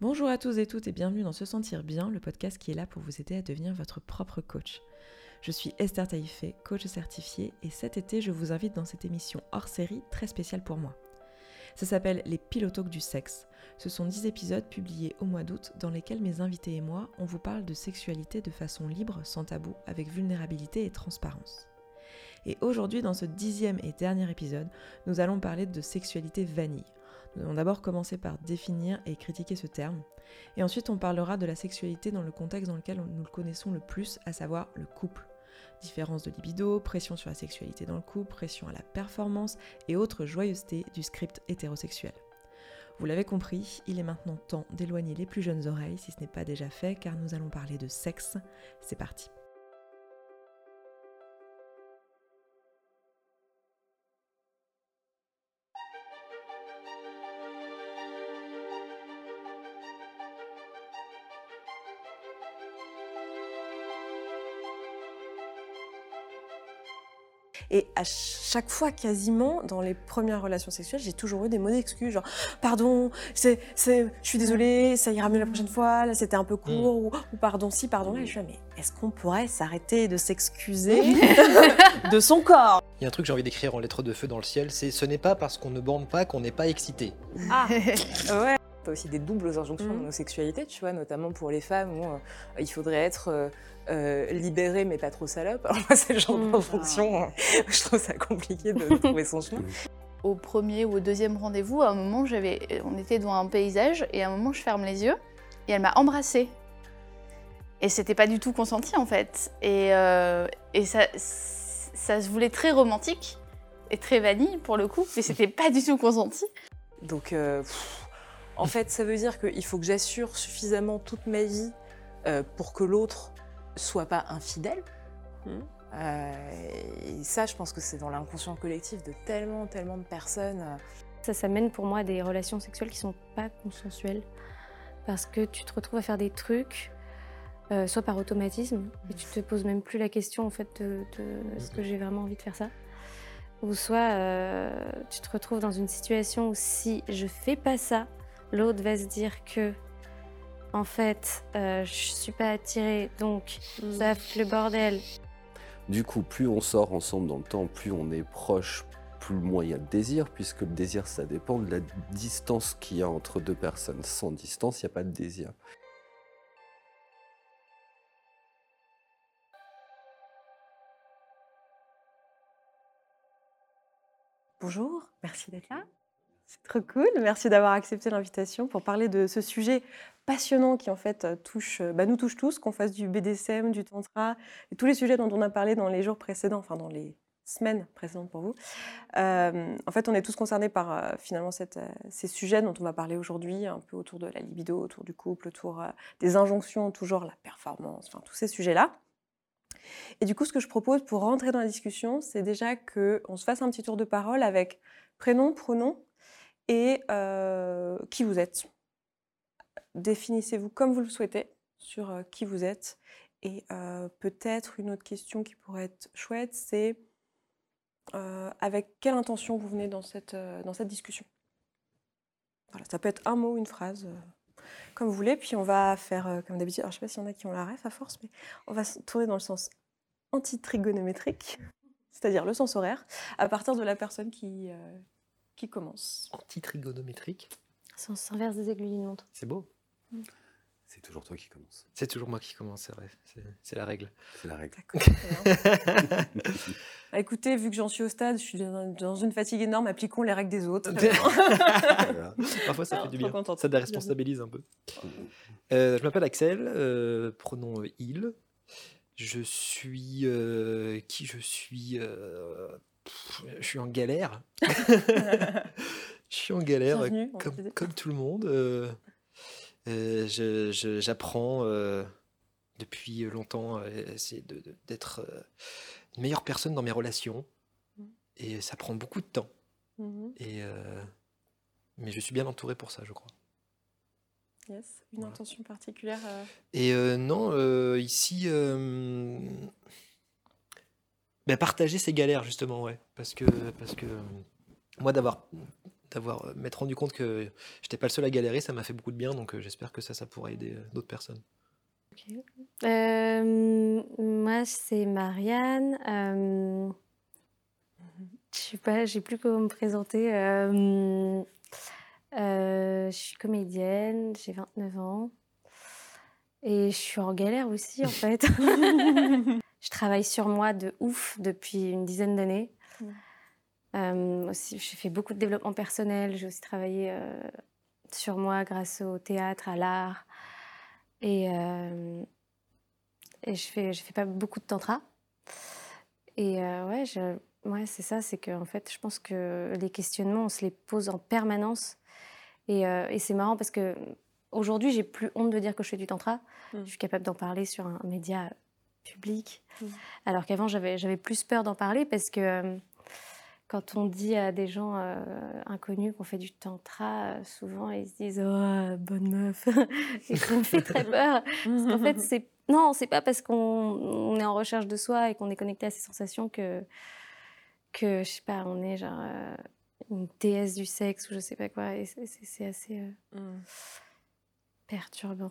Bonjour à tous et toutes et bienvenue dans Se Sentir Bien, le podcast qui est là pour vous aider à devenir votre propre coach. Je suis Esther Taïfé, coach certifiée, et cet été, je vous invite dans cette émission hors série très spéciale pour moi. Ça s'appelle Les Pilotoques du sexe. Ce sont 10 épisodes publiés au mois d'août dans lesquels mes invités et moi, on vous parle de sexualité de façon libre, sans tabou, avec vulnérabilité et transparence. Et aujourd'hui, dans ce dixième et dernier épisode, nous allons parler de sexualité vanille. Nous allons d'abord commencer par définir et critiquer ce terme, et ensuite on parlera de la sexualité dans le contexte dans lequel nous le connaissons le plus, à savoir le couple. Différence de libido, pression sur la sexualité dans le couple, pression à la performance et autres joyeusetés du script hétérosexuel. Vous l'avez compris, il est maintenant temps d'éloigner les plus jeunes oreilles si ce n'est pas déjà fait car nous allons parler de sexe. C'est parti. Et à chaque fois, quasiment, dans les premières relations sexuelles, j'ai toujours eu des mots d'excuse, genre pardon, c'est, c'est, je suis désolée, ça ira mieux la prochaine fois, là c'était un peu court, ou, ou pardon si, pardon là. Et je suis là, mais est-ce qu'on pourrait s'arrêter de s'excuser de son corps? Il y a un truc que j'ai envie d'écrire en lettres de feu dans le ciel, c'est ce n'est pas parce qu'on ne bande pas qu'on n'est pas excité. Ah ouais T'as aussi des doubles injonctions Mhm. dans nos sexualités, tu vois, notamment pour les femmes où euh, il faudrait être euh, euh, libéré mais pas trop salope. Alors moi, c'est le genre Mhm. d'injonction, euh, je trouve ça compliqué de trouver son chemin. Au premier ou au deuxième rendez-vous, à un moment, j'avais, on était devant un paysage et à un moment, je ferme les yeux et elle m'a embrassée. Et c'était pas du tout consenti en fait. Et, euh, et ça, ça se voulait très romantique et très vanille pour le coup, mais c'était pas du tout consenti. Donc, euh, pff, en fait, ça veut dire qu'il faut que j'assure suffisamment toute ma vie euh, pour que l'autre soit pas infidèle. Mhm. Euh, et ça, je pense que c'est dans l'inconscient collectif de tellement, tellement de personnes. Ça, ça mène pour moi à des relations sexuelles qui sont pas consensuelles. Parce que tu te retrouves à faire des trucs, euh, soit par automatisme, et tu te poses même plus la question en fait de, de est-ce que j'ai vraiment envie de faire ça Ou soit euh, tu te retrouves dans une situation où si je fais pas ça, l'autre va se dire que en fait euh, je suis pas attirée, donc ça fout le bordel. Du coup, plus on sort ensemble dans le temps, plus on est proche, plus moins il y a de désir, puisque le désir, ça dépend de la distance qu'il y a entre deux personnes. Sans distance, il n'y a pas de désir. Bonjour, merci d'être là. C'est trop cool. Merci d'avoir accepté l'invitation pour parler de ce sujet passionnant qui en fait euh, touche, euh, bah, nous touche tous, qu'on fasse du BDSM, du tantra tous les sujets dont on a parlé dans les jours précédents, enfin dans les semaines précédentes pour vous. Euh, en fait, on est tous concernés par finalement ces sujets dont on va parler aujourd'hui, un peu autour de la libido, autour du couple, autour des injonctions, toujours la performance, enfin tous ces sujets-là. Et du coup, ce que je propose pour rentrer dans la discussion, c'est déjà qu'on se fasse un petit tour de parole avec prénom, pronom et qui vous êtes. Définissez-vous comme vous le souhaitez sur euh, qui vous êtes. Et euh, peut-être une autre question qui pourrait être chouette, c'est euh, avec quelle intention vous venez dans cette, euh, dans cette discussion? Voilà, ça peut être un mot, une phrase, euh, comme vous voulez. Puis on va faire euh, comme d'habitude. Alors je ne sais pas s'il y en a qui ont la ref à force, mais on va se tourner dans le sens antitrigonométrique, c'est-à-dire le sens horaire, à partir de la personne qui, euh, qui commence. Antitrigonométrique, Sens inverse des aiguilles d'une montre. c'est beau. C'est toujours toi qui commence. C'est toujours moi qui commence, c'est vrai, c'est- la règle. C'est la règle. Bah, Écoutez, vu que j'en suis au stade, je suis dans une fatigue énorme, appliquons les règles des autres. Voilà. Parfois ça Alors, fait du bien, contente. ça déresponsabilise un peu. Euh, je m'appelle Axel, euh, pronom euh, il. Je suis... euh, qui je suis euh, pff, Je suis en galère. je suis en galère, comme tout le monde. euh, euh, je- je- J'apprends euh, depuis longtemps de- de- d'être euh, une meilleure personne dans mes relations. Mm. Et ça prend beaucoup de temps. Et euh, mais je suis bien entouré pour ça, je crois. Yes. Une Voilà. intention particulière euh, Et euh, non, euh, ici, euh, ben, partager ses galères justement, ouais, parce que parce que euh, moi d'avoir d'avoir euh, m'être rendu compte que j'étais pas le seul à galérer, ça m'a fait beaucoup de bien, donc euh, j'espère que ça, ça pourra aider euh, d'autres personnes. Euh, moi, c'est Marianne. Euh, je sais pas, j'ai plus comment me présenter. Euh, euh, je suis comédienne, j'ai 29 ans. Et je suis en galère aussi, en fait. je travaille sur moi de ouf depuis une dizaine d'années. Euh, aussi, j'ai fait beaucoup de développement personnel. J'ai aussi travaillé euh, sur moi grâce au théâtre, à l'art. Et, euh, et je fais, je fais pas beaucoup de tantra. Et euh, ouais, je, ouais c'est ça, c'est que en fait, je pense que les questionnements, on se les pose en permanence. Et, euh, et c'est marrant parce que aujourd'hui, j'ai plus honte de dire que je fais du tantra. Mm. Je suis capable d'en parler sur un média public. Mm. Alors qu'avant, j'avais, j'avais plus peur d'en parler parce que quand on dit à des gens euh, inconnus qu'on fait du tantra, euh, souvent ils se disent Oh, bonne meuf. et ça me fait très peur. Parce qu'en fait, c'est non, c'est pas parce qu'on on est en recherche de soi et qu'on est connecté à ses sensations que que je sais pas, on est genre euh, une déesse du sexe ou je sais pas quoi. Et c'est- assez Mm. perturbant.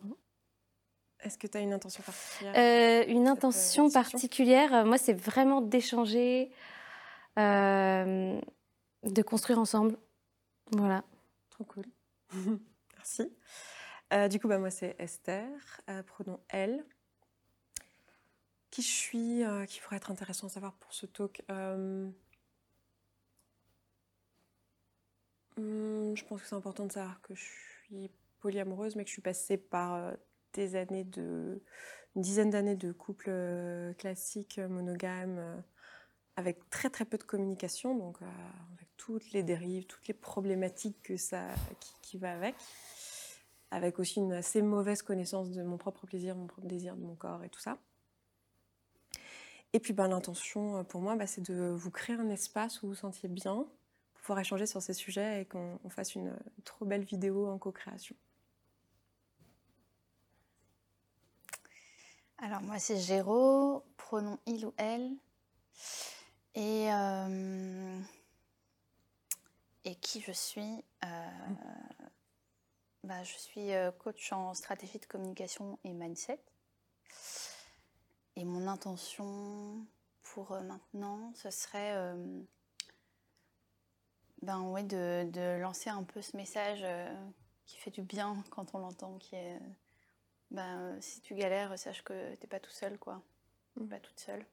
Est-ce que tu as une intention particulière? Une intention particulière, moi, c'est vraiment d'échanger, euh, de construire ensemble. Voilà. Trop cool. Merci. Euh, du coup, bah, moi, c'est Esther, euh, pronom elle. Qui je suis, euh, qui pourrait être intéressant à savoir pour ce talk hmm, Je pense que c'est important de savoir que je suis polyamoureuse, mais que je suis passée par des années de. une dizaine d'années de couple classique, monogame, avec très très peu de communication, donc euh, avec toutes les dérives, toutes les problématiques que ça, qui, qui va avec, avec aussi une assez mauvaise connaissance de mon propre plaisir, mon propre désir, de mon corps et tout ça. Et puis ben, l'intention euh, pour moi, bah, c'est de vous créer un espace où vous vous sentiez bien, pouvoir échanger sur ces sujets et qu'on on fasse une trop belle vidéo en co-création. Alors moi c'est Géraud, pronom il ou elle. Et, euh, et qui je suis Euh, bah, Je suis euh, coach en stratégie de communication et mindset. Et mon intention pour maintenant, ce serait euh, ben, ouais, de, de lancer un peu ce message euh, qui fait du bien quand on l'entend, qui est euh, ben, si tu galères, sache que t'es pas tout seul, quoi. T'es Mm. pas toute seule.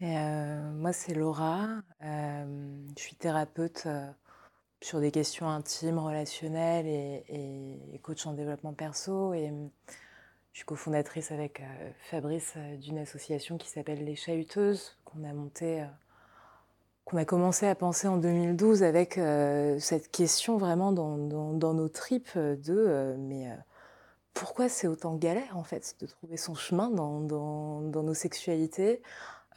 Et, euh, moi, c'est Laura. Euh, je suis thérapeute euh, sur des questions intimes, relationnelles et, coach en développement perso. Et je suis cofondatrice avec Fabrice d'une association qui s'appelle Les Chahuteuses, qu'on a montée, qu'on a commencé à penser en 2012 avec cette question vraiment dans, dans- nos tripes de mais pourquoi c'est autant galère en fait de trouver son chemin dans, nos sexualités?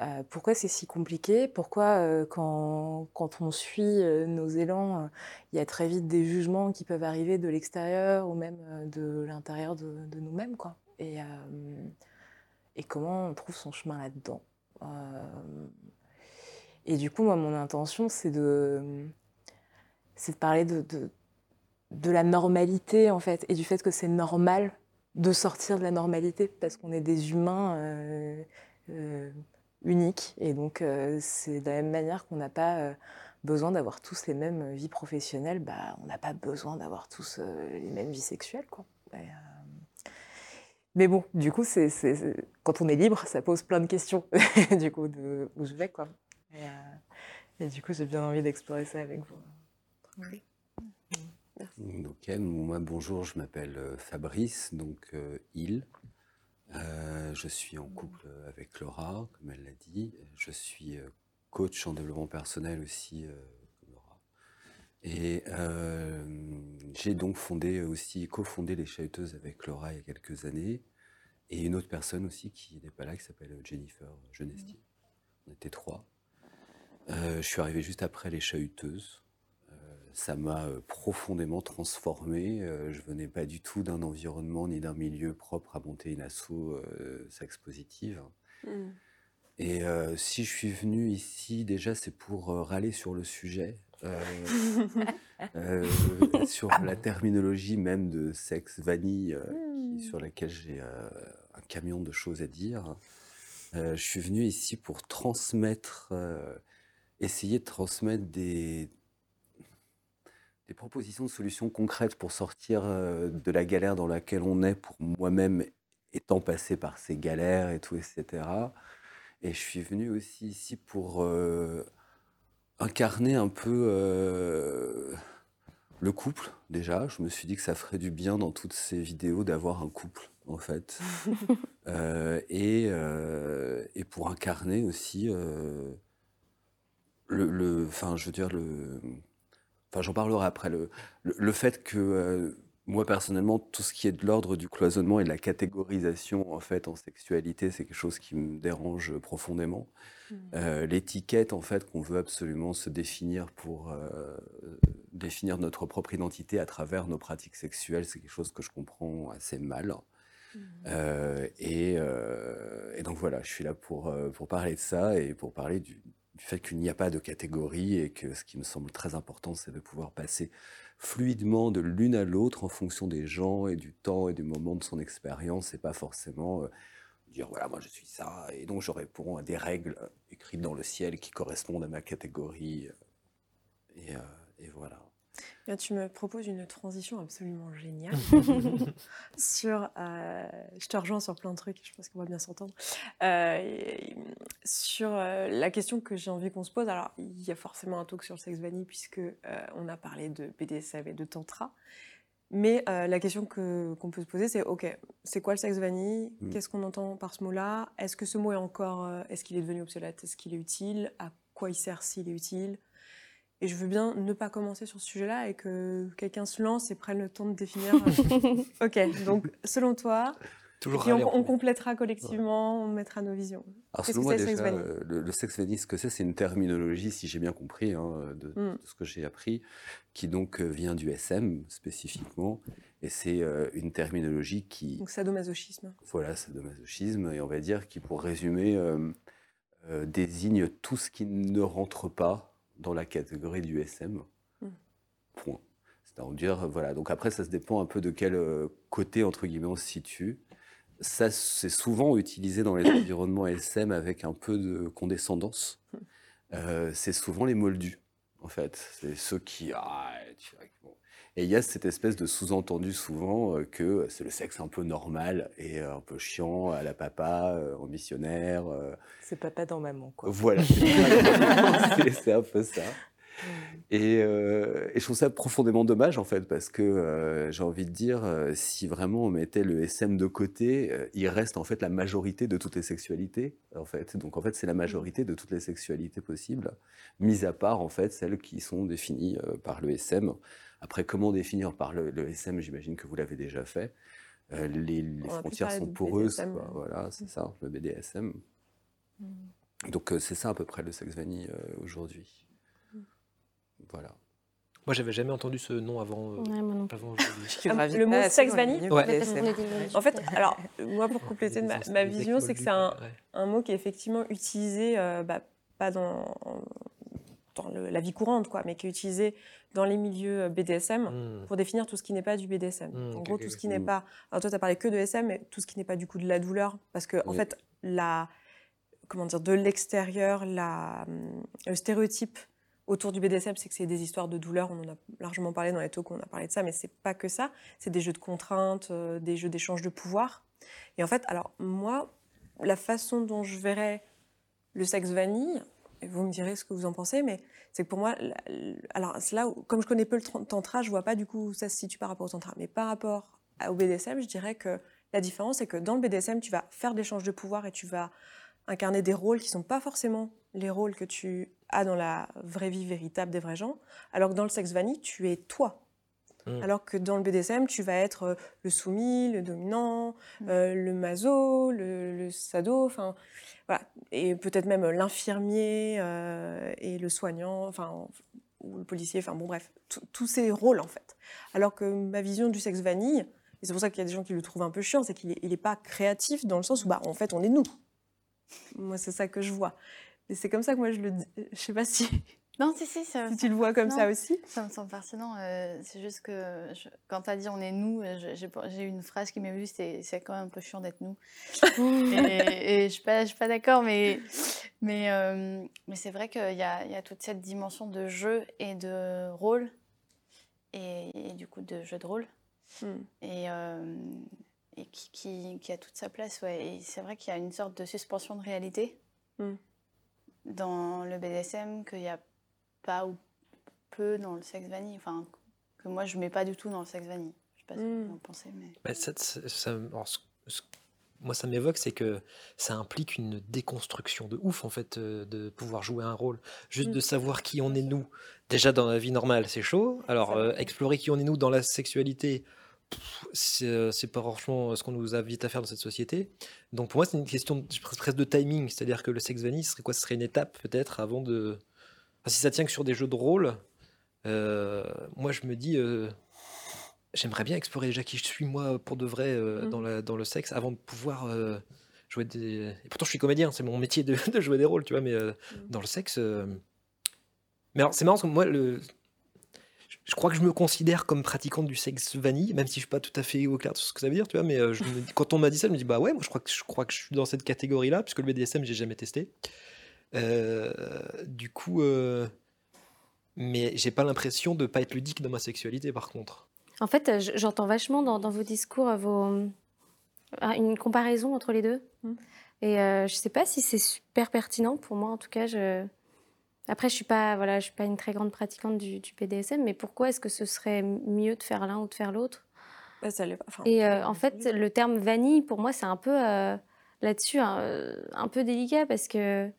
Euh, pourquoi c'est si compliqué? Pourquoi euh, quand, on suit euh, nos élans, il y a très vite des jugements qui peuvent arriver de l'extérieur ou même de l'intérieur de, nous-mêmes quoi? Et, comment on trouve son chemin là-dedans? Et du coup, moi, mon intention, c'est de, parler de, de la normalité en fait et du fait que c'est normal de sortir de la normalité parce qu'on est des humains. euh, euh, unique. Et donc, euh, c'est de la même manière qu'on n'a pas besoin d'avoir tous les mêmes vies professionnelles, bah, on n'a pas besoin d'avoir tous les mêmes vies sexuelles. Quoi. Mais bon, du coup, c'est, quand on est libre, ça pose plein de questions, du coup, de où je vais. Quoi. Et, et du coup, j'ai bien envie d'explorer ça avec vous. Ok, moi bonjour, je m'appelle euh, Fabrice, donc euh, il. Euh, je suis en couple avec Laura, comme elle l'a dit. Je suis coach en développement personnel aussi, euh, comme Laura. Et j'ai donc fondé aussi, cofondé les Chahuteuses avec Laura il y a quelques années. Et une autre personne aussi qui n'est pas là, qui s'appelle Jennifer Genesti. On était trois. Je suis arrivé juste après les Chahuteuses. Ça m'a euh, profondément transformé. Euh, je venais pas du tout d'un environnement ni d'un milieu propre à monter une asso euh, sexe positive. Mm. Et euh, si je suis venu ici, déjà, c'est pour euh, râler sur le sujet, sur la terminologie même de sexe vanille, qui- Hmm. sur laquelle j'ai un camion de choses à dire. Je suis venu ici pour transmettre, essayer de transmettre des, des propositions de solutions concrètes pour sortir euh, de la galère dans laquelle on est, pour moi-même étant passé par ces galères et tout, etc. Et je suis venu aussi ici pour euh, incarner un peu euh, le couple, déjà. Je me suis dit que ça ferait du bien dans toutes ces vidéos d'avoir un couple, en fait. Euh, et, et pour incarner aussi le, le- enfin, je veux dire, le, enfin, j'en parlerai après, le, le, le fait que euh, moi, personnellement, tout ce qui est de l'ordre du cloisonnement et de la catégorisation, en fait, en sexualité, c'est quelque chose qui me dérange profondément. Euh, L'étiquette, en fait, qu'on veut absolument se définir pour euh, définir notre propre identité à travers nos pratiques sexuelles, c'est quelque chose que je comprends assez mal. Euh, et, et donc voilà, je suis là pour, pour parler de ça et pour parler du, fait qu'il n'y a pas de catégorie et que ce qui me semble très important, c'est de pouvoir passer fluidement de l'une à l'autre en fonction des gens et du temps et du moment de son expérience et pas forcément euh, dire voilà, moi je suis ça et donc je réponds à des règles euh, écrites dans le ciel qui correspondent à ma catégorie. euh, et voilà. Tu me proposes une transition absolument géniale sur. euh, je te rejoins sur plein de trucs, je pense qu'on va bien s'entendre. Euh, sur euh, la question que j'ai envie qu'on se pose, alors il y a forcément un talk sur le sexe vanille, puisque on a parlé de BDSM et de Tantra. Mais la question que- qu'on peut se poser, c'est ok, c'est quoi le sexe vanille Mm. Qu'est-ce qu'on entend par ce mot-là? Est-ce que ce mot est encore. Est-ce qu'il est devenu obsolète? Est-ce qu'il est utile? À quoi il sert s'il est utile? Et je veux bien ne pas commencer sur ce sujet-là et que quelqu'un se lance et prenne le temps de définir. euh, ok, donc selon toi, Toujours on, on complétera collectivement, on mettra nos visions. Alors selon que moi c'est, le sexe déjà, euh, le, le sexe vanille, ce que c'est, c'est une terminologie, si j'ai bien compris, hein, de, Mm. de ce que j'ai appris, qui donc euh, vient du SM spécifiquement, et c'est euh, une terminologie qui, Donc sadomasochisme. voilà, c'est de masochisme, et on va dire qui, pour résumer, euh, euh, désigne tout ce qui ne rentre pas dans la catégorie du SM. Mm. Point. C'est-à-dire, voilà. Donc après, ça se dépend un peu de quel euh, côté, entre guillemets, on se situe. Ça, c'est souvent utilisé dans les environnements SM avec un peu de condescendance. Euh, c'est souvent les moldus, en fait. C'est ceux qui. ah, tu. Et il y a cette espèce de sous-entendu souvent euh, que c'est le sexe un peu normal et euh, un peu chiant à la papa, en missionnaire. euh, C'est papa dans maman, quoi. voilà, c'est un peu ça. Et, euh, et je trouve ça profondément dommage en fait, parce que euh, j'ai envie de dire, euh, si vraiment on mettait le SM de côté, il reste en fait la majorité de toutes les sexualités, en fait. Donc en fait, c'est la majorité de toutes les sexualités possibles, mis à part en fait celles qui sont définies par le SM. Après, comment définir par le, le SM J'imagine que vous l'avez déjà fait. Euh, les frontières sont poreuses, quoi. voilà, c'est ça, le BDSM. Donc euh, c'est ça à peu près le sexe vanille euh, aujourd'hui. Voilà. Moi, j'avais jamais entendu ce nom avant, euh, Ouais, non Ah, le mot dans le vanille Ouais. En fait, alors, moi, pour compléter ma, vision, c'est que c'est un, mot qui est effectivement utilisé, euh, bah, pas dans, dans le- la vie courante, quoi, mais qui est utilisé dans les milieux euh, BDSM. Hmm. pour définir tout ce qui n'est pas du BDSM. Mm, en gros, tout ce qui n'est Mm. pas. Alors, toi, tu as parlé que de SM, mais tout ce qui n'est pas du coup de la douleur. Parce que, en fait, la. Comment dire, de l'extérieur, la, le stéréotype autour du BDSM, c'est que c'est des histoires de douleur. On en a largement parlé dans les talks, on a parlé de ça, mais c'est pas que ça. C'est des jeux de contraintes, euh, des jeux d'échange de pouvoir. Et en fait, alors, moi, la façon dont je verrais le sexe vanille, vous me direz ce que vous en pensez, mais c'est que pour moi, alors là comme je connais peu le tantra, je vois pas du coup où ça se situe par rapport au tantra. Mais par rapport au BDSM, je dirais que la différence, c'est que dans le BDSM, tu vas faire d'échanges de pouvoir et tu vas incarner des rôles qui sont pas forcément les rôles que tu as dans la vraie vie véritable des vrais gens, alors que dans le sexe vanille, tu es toi. Mm. Alors que dans le BDSM, tu vas être euh, le soumis, le dominant, Mm. euh, le maso, le, le sado, enfin voilà, et peut-être même l'infirmier euh, et le soignant, enfin ou le policier, enfin bon bref, tous- ces rôles en fait. Alors que ma vision du sexe vanille, et c'est pour ça qu'il y a des gens qui le trouvent un peu chiant, c'est qu'il est, il est pas créatif dans le sens où bah en fait on est nous. Moi, c'est ça que je vois. Et c'est comme ça que moi, je le dis. Je sais pas si, Non, si, si, ça, si tu le vois comme ça aussi. ça me semble pertinent. euh, c'est juste que je- quand tu as dit on est nous, euh, j'ai eu une phrase qui m'est venue, c'est quand même un peu chiant d'être nous. et, et je suis pas, je suis pas d'accord, mais, mais, euh, mais c'est vrai qu'il y a, y toute cette dimension de jeu et de rôle, et, et du coup de jeu de rôle, Mm. et, euh, et qui, qui, qui a toute sa place. Ouais. Et c'est vrai qu'il y a une sorte de suspension de réalité Mm. dans le BDSM qu'il n'y a pas ou peu dans le sexe vanille, enfin que moi je mets pas du tout dans le sexe vanille. Je sais pas ce que Mm. vous en pensez, mais. Bah, ça- ça- ça- alors, ce- ce- moi, ça m'évoque, c'est que ça implique une déconstruction de ouf, en fait, euh, de pouvoir jouer un rôle. Juste Mm. de savoir qui on est nous. Déjà, dans la vie normale, c'est chaud. Alors, euh, explorer qui on est nous dans la sexualité, c'est euh, c'est pas franchement ce qu'on nous invite à faire dans cette société. Donc, pour moi, c'est une question de- presque de timing. C'est-à-dire que le sexe vanille, ce serait quoi? Ce serait une étape, peut-être, avant de. Enfin, si ça tient que sur des jeux de rôle, euh, moi, je me dis. euh, J'aimerais bien explorer déjà qui je suis moi pour de vrai euh, Mhm. dans, la, dans le sexe avant de pouvoir jouer des. Et pourtant je suis comédien, c'est mon métier de, de jouer des rôles, tu vois, mais Mhm. dans le sexe. Mais alors c'est marrant parce que moi, le... je- crois que je me considère comme pratiquant du sexe vanille, même si je suis pas tout à fait au clair de ce que ça veut dire, tu vois, mais je me dis- quand on m'a dit ça, je me dis bah ouais, moi je crois que je crois que je suis dans cette catégorie-là, puisque le BDSM j'ai jamais testé. Euh, du coup. euh, Mais j'ai pas l'impression de pas être ludique dans ma sexualité par contre. En fait, euh, j'entends vachement dans, dans vos discours vos, ah, une comparaison entre les deux. Mm. Et euh, je sais pas si c'est super pertinent pour moi. En tout cas, je... après, je suis pas, voilà, je suis pas une très grande pratiquante du, du BDSM, mais pourquoi est-ce que ce serait mieux de faire l'un ou de faire l'autre? Bah, ça l'est pas. Enfin, Et euh, en fait, le terme vanille, pour moi, c'est un peu euh, là-dessus, un, un peu délicat parce que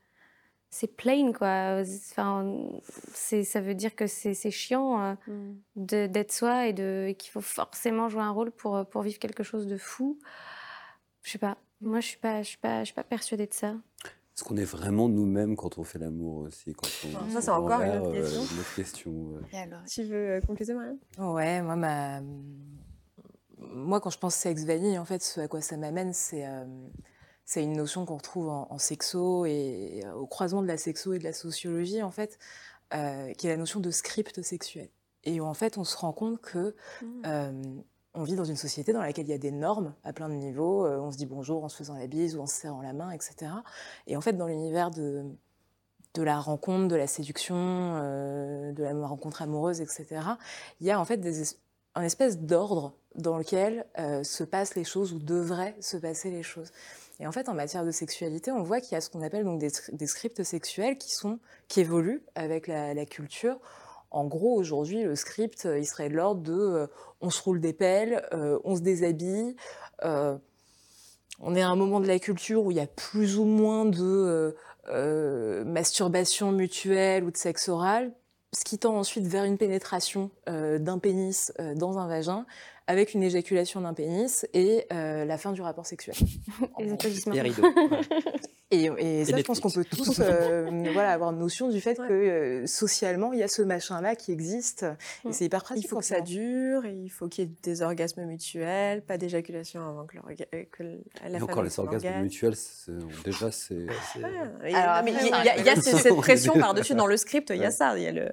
c'est plain, quoi. Enfin, c'est, ça veut dire que c'est, c'est chiant euh, mm. de- d'être soi et, de, et qu'il faut forcément jouer un rôle pour, euh, pour vivre quelque chose de fou. Je sais pas. Moi, je suis pas, je suis pas, je suis pas persuadée de ça. Est-ce qu'on est vraiment nous-mêmes quand on fait l'amour aussi quand on, Alors ça, c'est encore une euh, une autre question, ouais. Et alors Tu veux euh, compléter, Marianne? Ouais, moi, ma... moi, quand je pense sexe vanille, en fait, ce à quoi ça m'amène, c'est euh, c'est une notion qu'on retrouve en, en sexo et euh, au croisement de la sexo et de la sociologie, en fait, euh, qui est la notion de script sexuel. Et où, en fait, on se rend compte que euh, on vit dans une société dans laquelle il y a des normes à plein de niveaux. On se dit bonjour en se faisant la bise ou en se serrant la main, etc. Et en fait, dans l'univers de, de la rencontre, de la séduction, euh, de la rencontre amoureuse, etc., il y a en fait des, un espèce d'ordre dans lequel euh, se passent les choses ou devraient se passer les choses. Et en fait, en matière de sexualité, on voit qu'il y a ce qu'on appelle donc des, scripts sexuels qui, sont, qui évoluent avec la, culture. En gros, aujourd'hui, le script, euh, il serait de l'ordre de euh, on se roule des pelles, euh, on se déshabille. on est à un moment de la culture où il y a plus ou moins de masturbation mutuelle ou de sexe oral, ce qui tend ensuite vers une pénétration euh, d'un pénis euh, dans un vagin, avec une éjaculation d'un pénis et euh, la fin du rapport sexuel. Les applaudissements. Et, et ça, je pense qu'on peut tous euh, voilà, avoir notion du fait Ouais. que euh, socialement, il y a ce machin-là qui existe. Mm. Et c'est hyper pratique. Il faut que ça dure, et il faut qu'il y ait des orgasmes mutuels, pas d'éjaculation avant que, euh, que la Et femme encore les orgasmes orgasme. mutuels, déjà c'est. C'est- et- Alors non, mais après, il y a, ouais, il y a- il y a cette pression par-dessus dans le script, il y a ça, il y a le,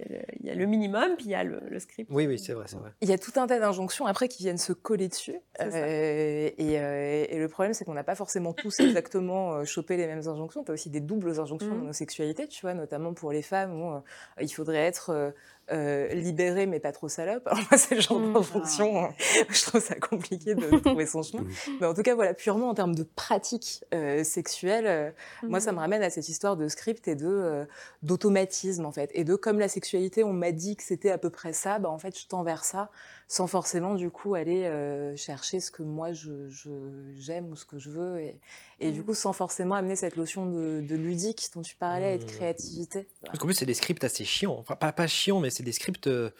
il y a le- il y a le minimum, puis il y a le, le script. Oui, oui, c'est vrai, c'est vrai. Il y a tout un tas d'injonctions après qui viennent se coller dessus. Euh, et, euh, et le problème, c'est qu'on n'a pas forcément tous exactement euh, chopé les mêmes injonctions. Tu as aussi des doubles injonctions Mhm. dans nos sexualités, tu vois, notamment pour les femmes où euh, il faudrait être euh, euh, libéré mais pas trop salope. Alors moi, c'est le genre Mhm. d'injonction, euh, je trouve ça compliqué de trouver son chemin. Mhm. Mais en tout cas, voilà, purement en termes de pratique euh, sexuelle, euh, moi, ça me Mhm. ramène à cette histoire de script et de euh, d'automatisme en fait, et de comme la sexualité, on m'a dit que c'était à peu près ça, bah en fait, je tends vers ça, sans forcément du coup aller euh, chercher ce que moi je je- j'aime ou ce que je veux, et, et du Mhm. coup sans forcément amener cette notion de, de ludique dont tu parlais et de créativité. Voilà. Parce qu'en plus, c'est des scripts assez chiants. Enfin, pas, pas chiants, mais c'est des scripts euh,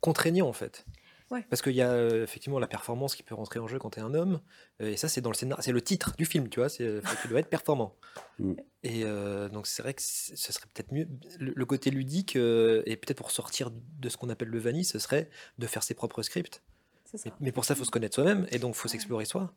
contraignants, en fait. Ouais. Parce qu'il y a euh, effectivement la performance qui peut rentrer en jeu quand tu es un homme. euh, et ça, c'est dans le scénario. C'est le titre du film, tu vois. C'est, euh, tu dois être performant. Mm. Et euh, donc, c'est vrai que ce serait peut-être mieux. Le, le côté ludique, euh, et peut-être pour sortir de ce qu'on appelle le vanille, ce serait de faire ses propres scripts. Mais, mais pour ça, il faut se connaître soi-même et donc il faut s'explorer soi.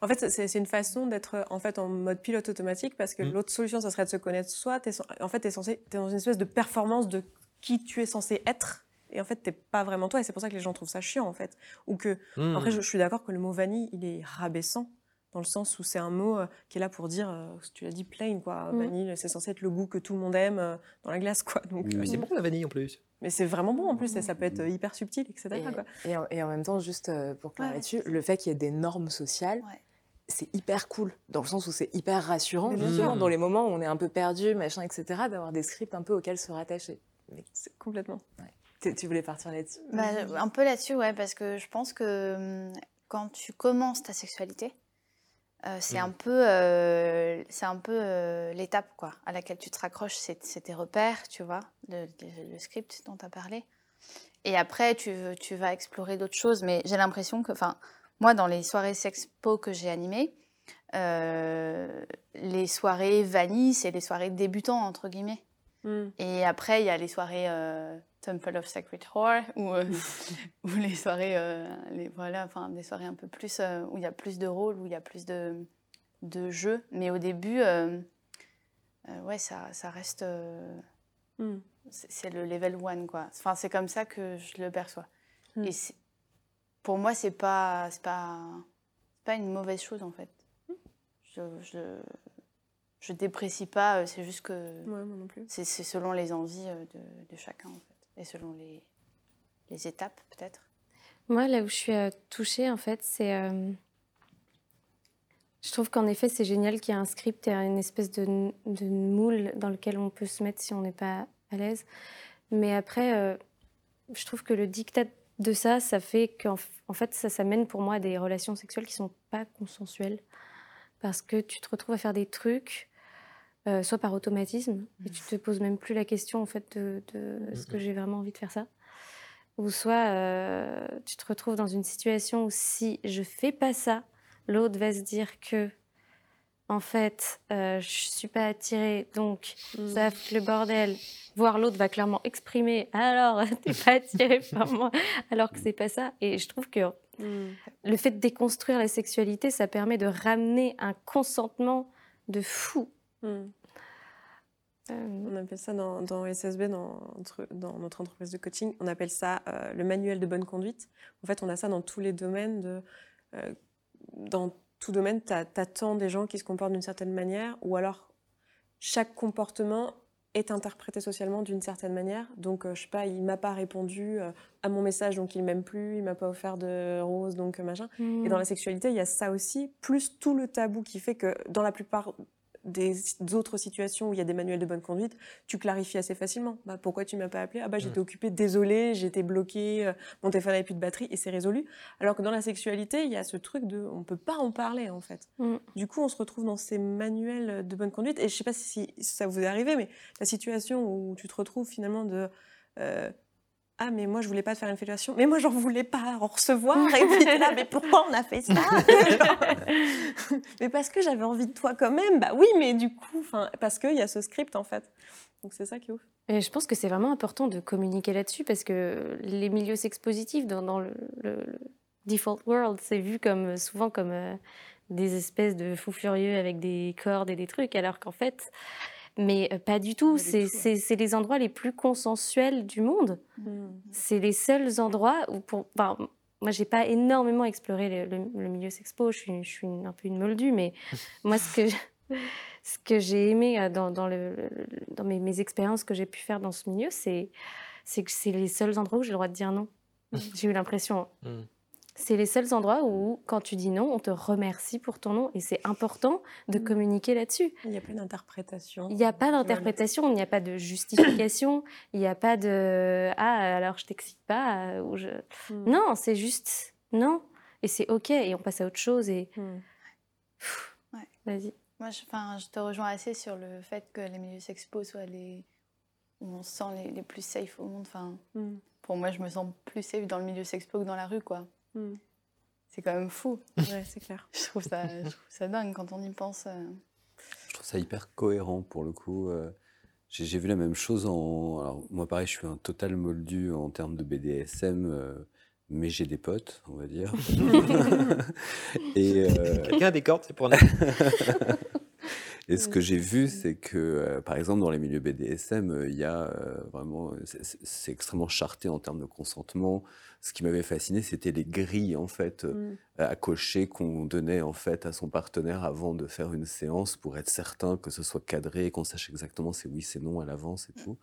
En fait, c'est c'est une façon d'être en fait en mode pilote automatique parce que Mm. l'autre solution, ça serait de se connaître soi. T'es sen- en fait, tu es, censé, t'es dans une espèce de performance de qui tu es censé être. Et en fait, t'es pas vraiment toi. Et c'est pour ça que les gens trouvent ça chiant, en fait. Ou que, Hmm. après, je, je suis d'accord que le mot vanille, il est rabaissant dans le sens où c'est un mot euh, qui est là pour dire, euh, tu l'as dit, plain, quoi. Mm. Vanille, c'est censé être le goût que tout le monde aime euh, dans la glace, quoi. Donc, euh, Mais c'est bon la vanille en plus. mais c'est vraiment bon en plus. Et ça peut être euh, hyper subtil, etc. Et, quoi. et en, et en même temps, juste pour clore Ouais, là-dessus, le fait qu'il y ait des normes sociales, Ouais. c'est hyper cool, dans le sens où c'est hyper rassurant, bien sûr. dans les moments où on est un peu perdu, machin, etc., d'avoir des scripts un peu auxquels se rattacher. Complètement. Tu, tu voulais partir là-dessus? Bah, un peu là-dessus, ouais, parce que je pense que hum, quand tu commences ta sexualité, euh, c'est un peu, euh, c'est un peu euh, l'étape quoi, à laquelle tu te raccroches, c'est c'est tes repères, tu vois, le, le- le script dont tu as parlé. Et après, tu, tu vas explorer d'autres choses, mais j'ai l'impression que, enfin, moi, dans les soirées sexpo que j'ai animées, euh, les soirées vanille, c'est les soirées débutants, entre guillemets. Mm. Et après, il y a les soirées euh, Temple of Sacred Whore ou, euh, ou les soirées, euh, les, voilà, enfin des soirées un peu plus où il y a plus de rôles, où il y a plus de, de jeux. Mais au début, ouais, ça, ça reste, Mm. c'est le level one quoi. Enfin, c'est comme ça que je le perçois. Mm. Et pour moi, c'est pas, pas, pas une mauvaise chose en fait. Je, je, je déprécie pas. euh, C'est juste que Ouais, moi non plus. c'est selon les envies euh, de, de chacun, en fait. Et selon les, les étapes, peut-être. Moi, là où je suis euh, touchée, en fait, c'est. euh, Je trouve qu'en effet, c'est génial qu'il y ait un script et une espèce de, de moule dans lequel on peut se mettre si on n'est pas à l'aise. Mais après, euh, je trouve que le diktat de ça, ça fait qu'en en fait, ça, ça mène pour moi à des relations sexuelles qui sont pas consensuelles. Parce que tu te retrouves à faire des trucs, euh, soit par automatisme, et tu te poses même plus la question, en fait, de, de est-ce que j'ai vraiment envie de faire ça ou soit euh, tu te retrouves dans une situation où si je fais pas ça, l'autre va se dire que en fait euh, je suis pas attirée, donc ça fout le bordel. Voire l'autre va clairement exprimer alors t'es pas attirée par moi, alors que c'est pas ça. Et je trouve que le fait de déconstruire la sexualité, ça permet de ramener un consentement de fou. Mm. Euh, On appelle ça dans, dans SSB, dans, notre entreprise de coaching, on appelle ça euh, le manuel de bonne conduite. En fait, on a ça dans tous les domaines. De, euh, dans tout domaine, tu attends des gens qui se comportent d'une certaine manière, ou alors chaque comportement est interprété socialement d'une certaine manière. Donc, je sais pas, il m'a pas répondu à mon message, donc il m'aime plus, il m'a pas offert de rose, donc machin. Et dans la sexualité, il y a ça aussi, plus tout le tabou qui fait que dans la plupart des autres situations où il y a des manuels de bonne conduite, tu clarifies assez facilement. Bah, pourquoi tu m'as pas appelé? Ah bah j'étais occupée, désolée, j'étais bloquée, euh, mon téléphone n'avait plus de batterie et c'est résolu. Alors que dans la sexualité, il y a ce truc de on peut pas en parler en fait. Mm. Du coup, on se retrouve dans ces manuels de bonne conduite et je sais pas si ça vous est arrivé, mais la situation où tu te retrouves finalement de euh, ah mais moi je voulais pas te faire une fellation, mais moi j'en voulais pas en recevoir et puis là mais pourquoi on a fait ça? Genre, Mais parce que j'avais envie de toi quand même, bah oui mais du coup, enfin parce qu'il y a ce script en fait. Donc c'est ça qui est ouf. Et je pense que c'est vraiment important de communiquer là-dessus parce que les milieux sexpositifs dans, dans le, le- le default world, c'est vu comme souvent comme euh, des espèces de fous furieux avec des cordes et des trucs, alors qu'en fait, mais euh, pas du tout. C'est les endroits les plus consensuels du monde. C'est les seuls endroits où, pour, enfin, moi, j'ai pas énormément exploré le, le- le milieu sexpo. Je suis, je suis une- un peu une moldue, mais moi, ce que ce que j'ai aimé euh, dans, dans, le, dans mes, mes expériences que j'ai pu faire dans ce milieu, c'est que c'est les seuls endroits où j'ai le droit de dire non. J'ai eu l'impression. Mm. C'est les seuls endroits où, quand tu dis non, on te remercie pour ton non. Et c'est important de Mm. communiquer là-dessus. Il n'y a pas d'interprétation. Il n'y a pas d'interprétation, il n'y a pas de justification, il n'y a pas de ah alors je t'excite pas euh, ou je Mm. non c'est juste non et c'est ok et on passe à autre chose et Mm. Ouais. vas-y Moi, je, enfin, je te rejoins assez sur le fait que les milieux sexpo soient les où on se sent les, les plus safe au monde. Enfin, Mm. pour moi, je me sens plus safe dans le milieu sexpo que dans la rue, quoi. Mm. C'est quand même fou. Ouais, c'est clair. Je trouve ça, je trouve ça dingue quand on y pense. euh. Je trouve ça hyper cohérent pour le coup. euh, J'ai j'ai vu la même chose en. Alors, moi, pareil, je suis un total moldu en termes de BDSM. euh, mais j'ai des potes, on va dire. et, euh, Quelqu'un a des cordes, c'est pour nous. et ce que j'ai vu, c'est que, euh, par exemple, dans les milieux BDSM, euh, il y a euh, vraiment, c'est- extrêmement charté en termes de consentement. Ce qui m'avait fasciné, c'était les grilles en fait euh, Mm. à cocher qu'on donnait en fait à son partenaire avant de faire une séance pour être certain que ce soit cadré, qu'on sache exactement c'est oui, c'est non à l'avance et tout.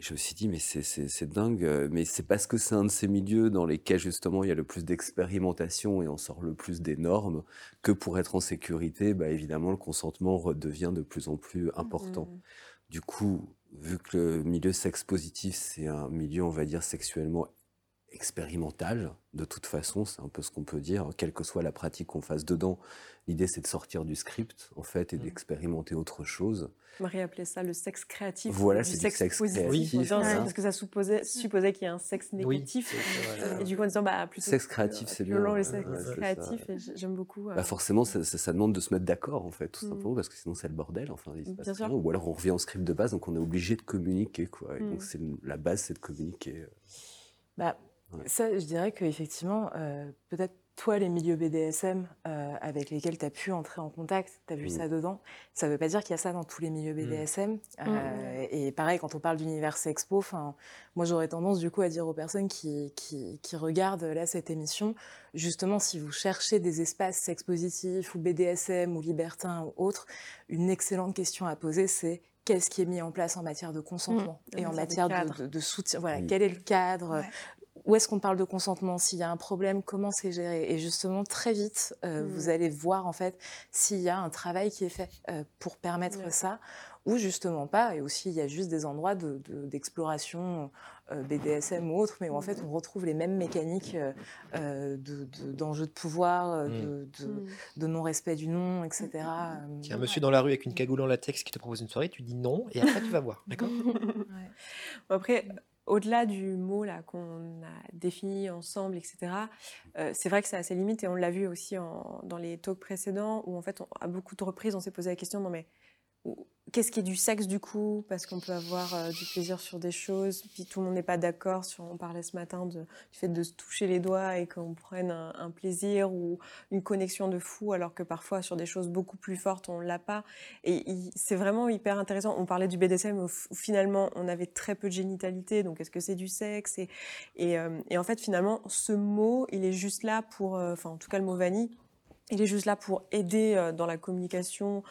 Et je me suis dit, mais c'est- dingue, euh, mais c'est parce que c'est un de ces milieux dans lesquels justement il y a le plus d'expérimentation et on sort le plus des normes que pour être en sécurité, bah, évidemment le consentement redevient de plus en plus important. Mm. Du coup, vu que le milieu sexe positif, c'est un milieu, on va dire, sexuellement expérimental, de toute façon, c'est un peu ce qu'on peut dire, quelle que soit la pratique qu'on fasse dedans. L'idée, c'est de sortir du script, en fait, et Mhm. d'expérimenter autre chose. Marie appelait ça le sexe créatif. Voilà, du c'est du sexe sexe positif. créatif, voilà. Parce que ça supposait, supposait qu'il y ait un sexe Oui, négatif. Et du coup, en disant, bah, plutôt Sexe créatif, c'est bien, violent, le sexe ouais, créatif. j'aime beaucoup. euh, Bah forcément, ça, ça- ça demande de se mettre d'accord, en fait, tout Mhm. simplement, parce que sinon, c'est le bordel. Enfin, il se passe Bien sûr. rien. Ou alors, on revient au script de base, donc on est obligé de communiquer, quoi. Et donc, c'est le- la base, c'est de communiquer. Bah, Ouais. Ça, je dirais qu'effectivement, peut-être toi, les milieux BDSM euh, avec lesquels tu as pu entrer en contact, tu as vu Mm. ça dedans, ça ne veut pas dire qu'il y a ça dans tous les milieux BDSM. Euh, Et pareil, quand on parle d'univers sexpo, moi j'aurais tendance du coup à dire aux personnes qui, qui, qui regardent là cette émission, justement, si vous cherchez des espaces sex positifs ou BDSM ou libertins ou autres, une excellente question à poser, c'est qu'est-ce qui est mis en place en matière de consentement En et en matière de soutien. Voilà, Oui. quel est le cadre Ouais. Où est-ce qu'on parle de consentement? S'il y a un problème, comment c'est géré? Et justement, très vite, euh, Mm. vous allez voir en fait s'il y a un travail qui est fait euh, pour permettre ça, ou justement pas. Et aussi, il y a juste des endroits de- de- d'exploration euh, BDSM ou autre, mais où en fait, on retrouve les mêmes mécaniques euh, de- de- d'enjeux de, pouvoir, euh, Mm. de, de- de non-respect du nom, etc. Il y a un monsieur dans la rue avec une cagoule en latex qui te propose une soirée, tu dis non, et après tu vas voir. D'accord? Ouais. Après, au-delà du mot là qu'on a défini ensemble, etc., euh, c'est vrai que ça a ses limites et on l'a vu aussi dans les talks précédents où en fait, à beaucoup de reprises, on s'est posé la question non mais qu'est-ce qui est du sexe du coup? Parce qu'on peut avoir euh, du plaisir sur des choses, puis tout le monde n'est pas d'accord. On parlait ce matin du fait de se toucher les doigts et qu'on prenne un, plaisir ou une connexion de fou, alors que parfois sur des choses beaucoup plus fortes, on l'a pas. Et c'est vraiment hyper intéressant. On parlait du BDSM où, finalement on avait très peu de génitalité, donc est-ce que c'est du sexe? Euh, et en fait finalement ce mot, il est juste là pour, euh, enfin en tout cas le mot vanille, il est juste là pour aider dans la communication.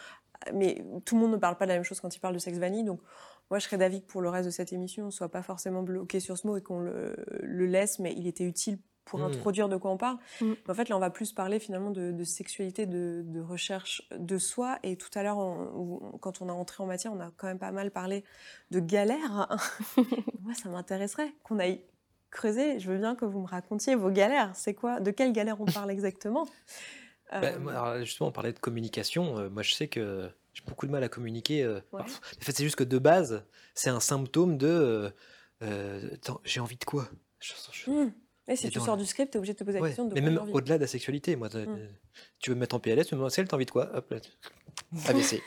Mais tout le monde ne parle pas de la même chose quand il parle de sexe vanille, donc moi je serais d'avis que pour le reste de cette émission, on ne soit pas forcément bloqué sur ce mot et qu'on le, le laisse, mais il était utile pour Mm. introduire de quoi on parle. Mm. En fait, là, on va plus parler finalement de, de sexualité, de, de recherche de soi. Et tout à l'heure, quand on a entré en matière, on a quand même pas mal parlé de galères. Moi, ça m'intéresserait qu'on aille creuser. Je veux bien que vous me racontiez vos galères. C'est quoi? De quelles galères on parle exactement? Bah, Euh, moi, alors, justement, on parlait de communication. euh, moi, je sais que j'ai beaucoup de mal à communiquer. euh, Ouais. parfois. En fait, c'est juste que de base, c'est un symptôme de. euh, euh, attends, j'ai envie de quoi? Je- je- hmm. Et si Et tu dans sors du script, tu es obligé de te poser la Ouais, question de mais quoi même envie. au-delà de la sexualité, moi, t'as- Mm. tu veux me mettre en PLS, tu me demandes, t'as envie de quoi? Hop là. AVC.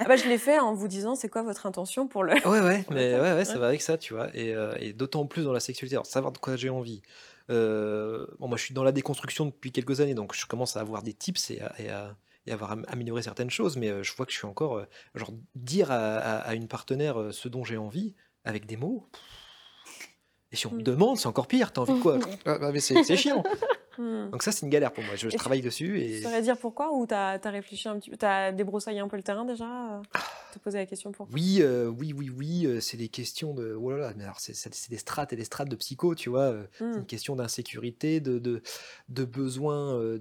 Ah bah, je l'ai fait en vous disant c'est quoi votre intention pour le. Ouais, ouais, mais ouais, ouais, ça va avec ça, tu vois. Et, euh, et d'autant plus dans la sexualité. Alors, savoir de quoi j'ai envie. Euh, bon, moi, je suis dans la déconstruction depuis quelques années, donc je commence à avoir des tips et à, et à- et à avoir am- amélioré certaines choses, mais euh, je vois que je suis encore. euh, genre, dire à, une partenaire ce dont j'ai envie, avec des mots. Et si on me Mm. demande, c'est encore pire. T'as envie de quoi? Ah, bah, mais c'est c'est chiant. Hmm. Donc, ça, c'est une galère pour moi. Je, je tu- travaille dessus Tu et. saurais dire pourquoi ou t'as as réfléchi un petit peu T'as débroussaillé un peu le terrain déjà euh, Te poser la question pourquoi? Oui, euh, oui, oui, oui, euh, c'est des questions de. Oh là là, mais alors c'est des strates et des strates de psycho, tu vois. C'est Hmm. une question d'insécurité, de, de, de besoin euh,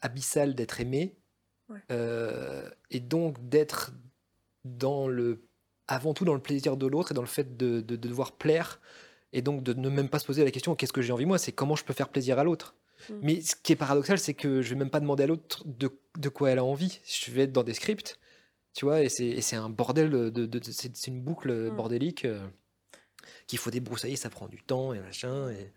abyssal d'être aimé. Ouais. et donc d'être dans le. Avant tout dans le plaisir de l'autre et dans le fait de, de- de devoir plaire. Et donc de ne même pas se poser la question qu'est-ce que j'ai envie moi, c'est comment je peux faire plaisir à l'autre? Mm. Mais ce qui est paradoxal, c'est que je vais même pas demander à l'autre de, de quoi elle a envie. Je vais être dans des scripts, tu vois, et c'est et c'est un bordel, de, de- de- c'est c'est une boucle Mm. bordélique euh, qu'il faut débroussailler, ça prend du temps et machin. Et,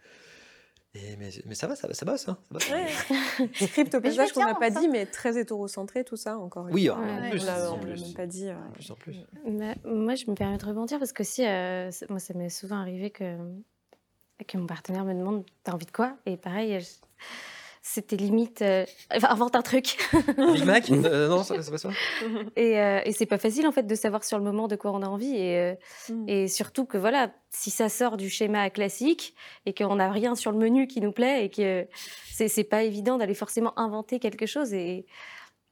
et- mais, mais ça va, ça va, ça bosse. Hein, ça va. Ouais. Script au veux qu'on n'a pas ça. dit, mais très hétérocentré, tout ça, encore une Oui, fois. ah, en on plus, l'a- en on l'a plus. même pas dit. euh. Plus en plus. Bah, moi, je me permets de rebondir parce que si, moi, ça m'est souvent arrivé que que mon partenaire me demande T'as envie de quoi? Et pareil, je- c'était limite. euh, Enfin, invente un truc. Big Mac Euh, Non, c'est pas ça Et, euh, et c'est pas facile en fait de savoir sur le moment de quoi on a envie. Et, euh, Mm. et surtout que voilà, si ça sort du schéma classique et qu'on n'a rien sur le menu qui nous plaît et que c'est c'est pas évident d'aller forcément inventer quelque chose. Et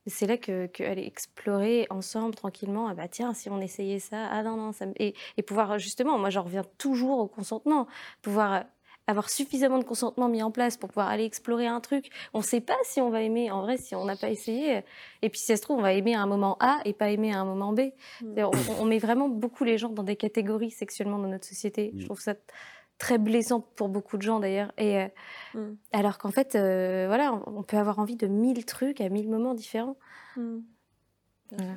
c'est là que, que aller explorer ensemble tranquillement. Ah bah tiens, si on essayait ça, ah non non ça. me- Et, et pouvoir justement, moi j'en reviens toujours au consentement, pouvoir avoir suffisamment de consentement mis en place pour pouvoir aller explorer un truc. On ne sait pas si on va aimer. En vrai, si on n'a pas essayé, et puis si ça se trouve, on va aimer à un moment A et pas aimer à un moment B. C'est-à-dire, On, on met vraiment beaucoup les gens dans des catégories sexuellement dans notre société. Je Mm. trouve ça très blessant pour beaucoup de gens d'ailleurs. Et euh, Mm. alors qu'en fait, euh, voilà, on, on peut avoir envie de mille trucs à mille moments différents. Mm. Voilà.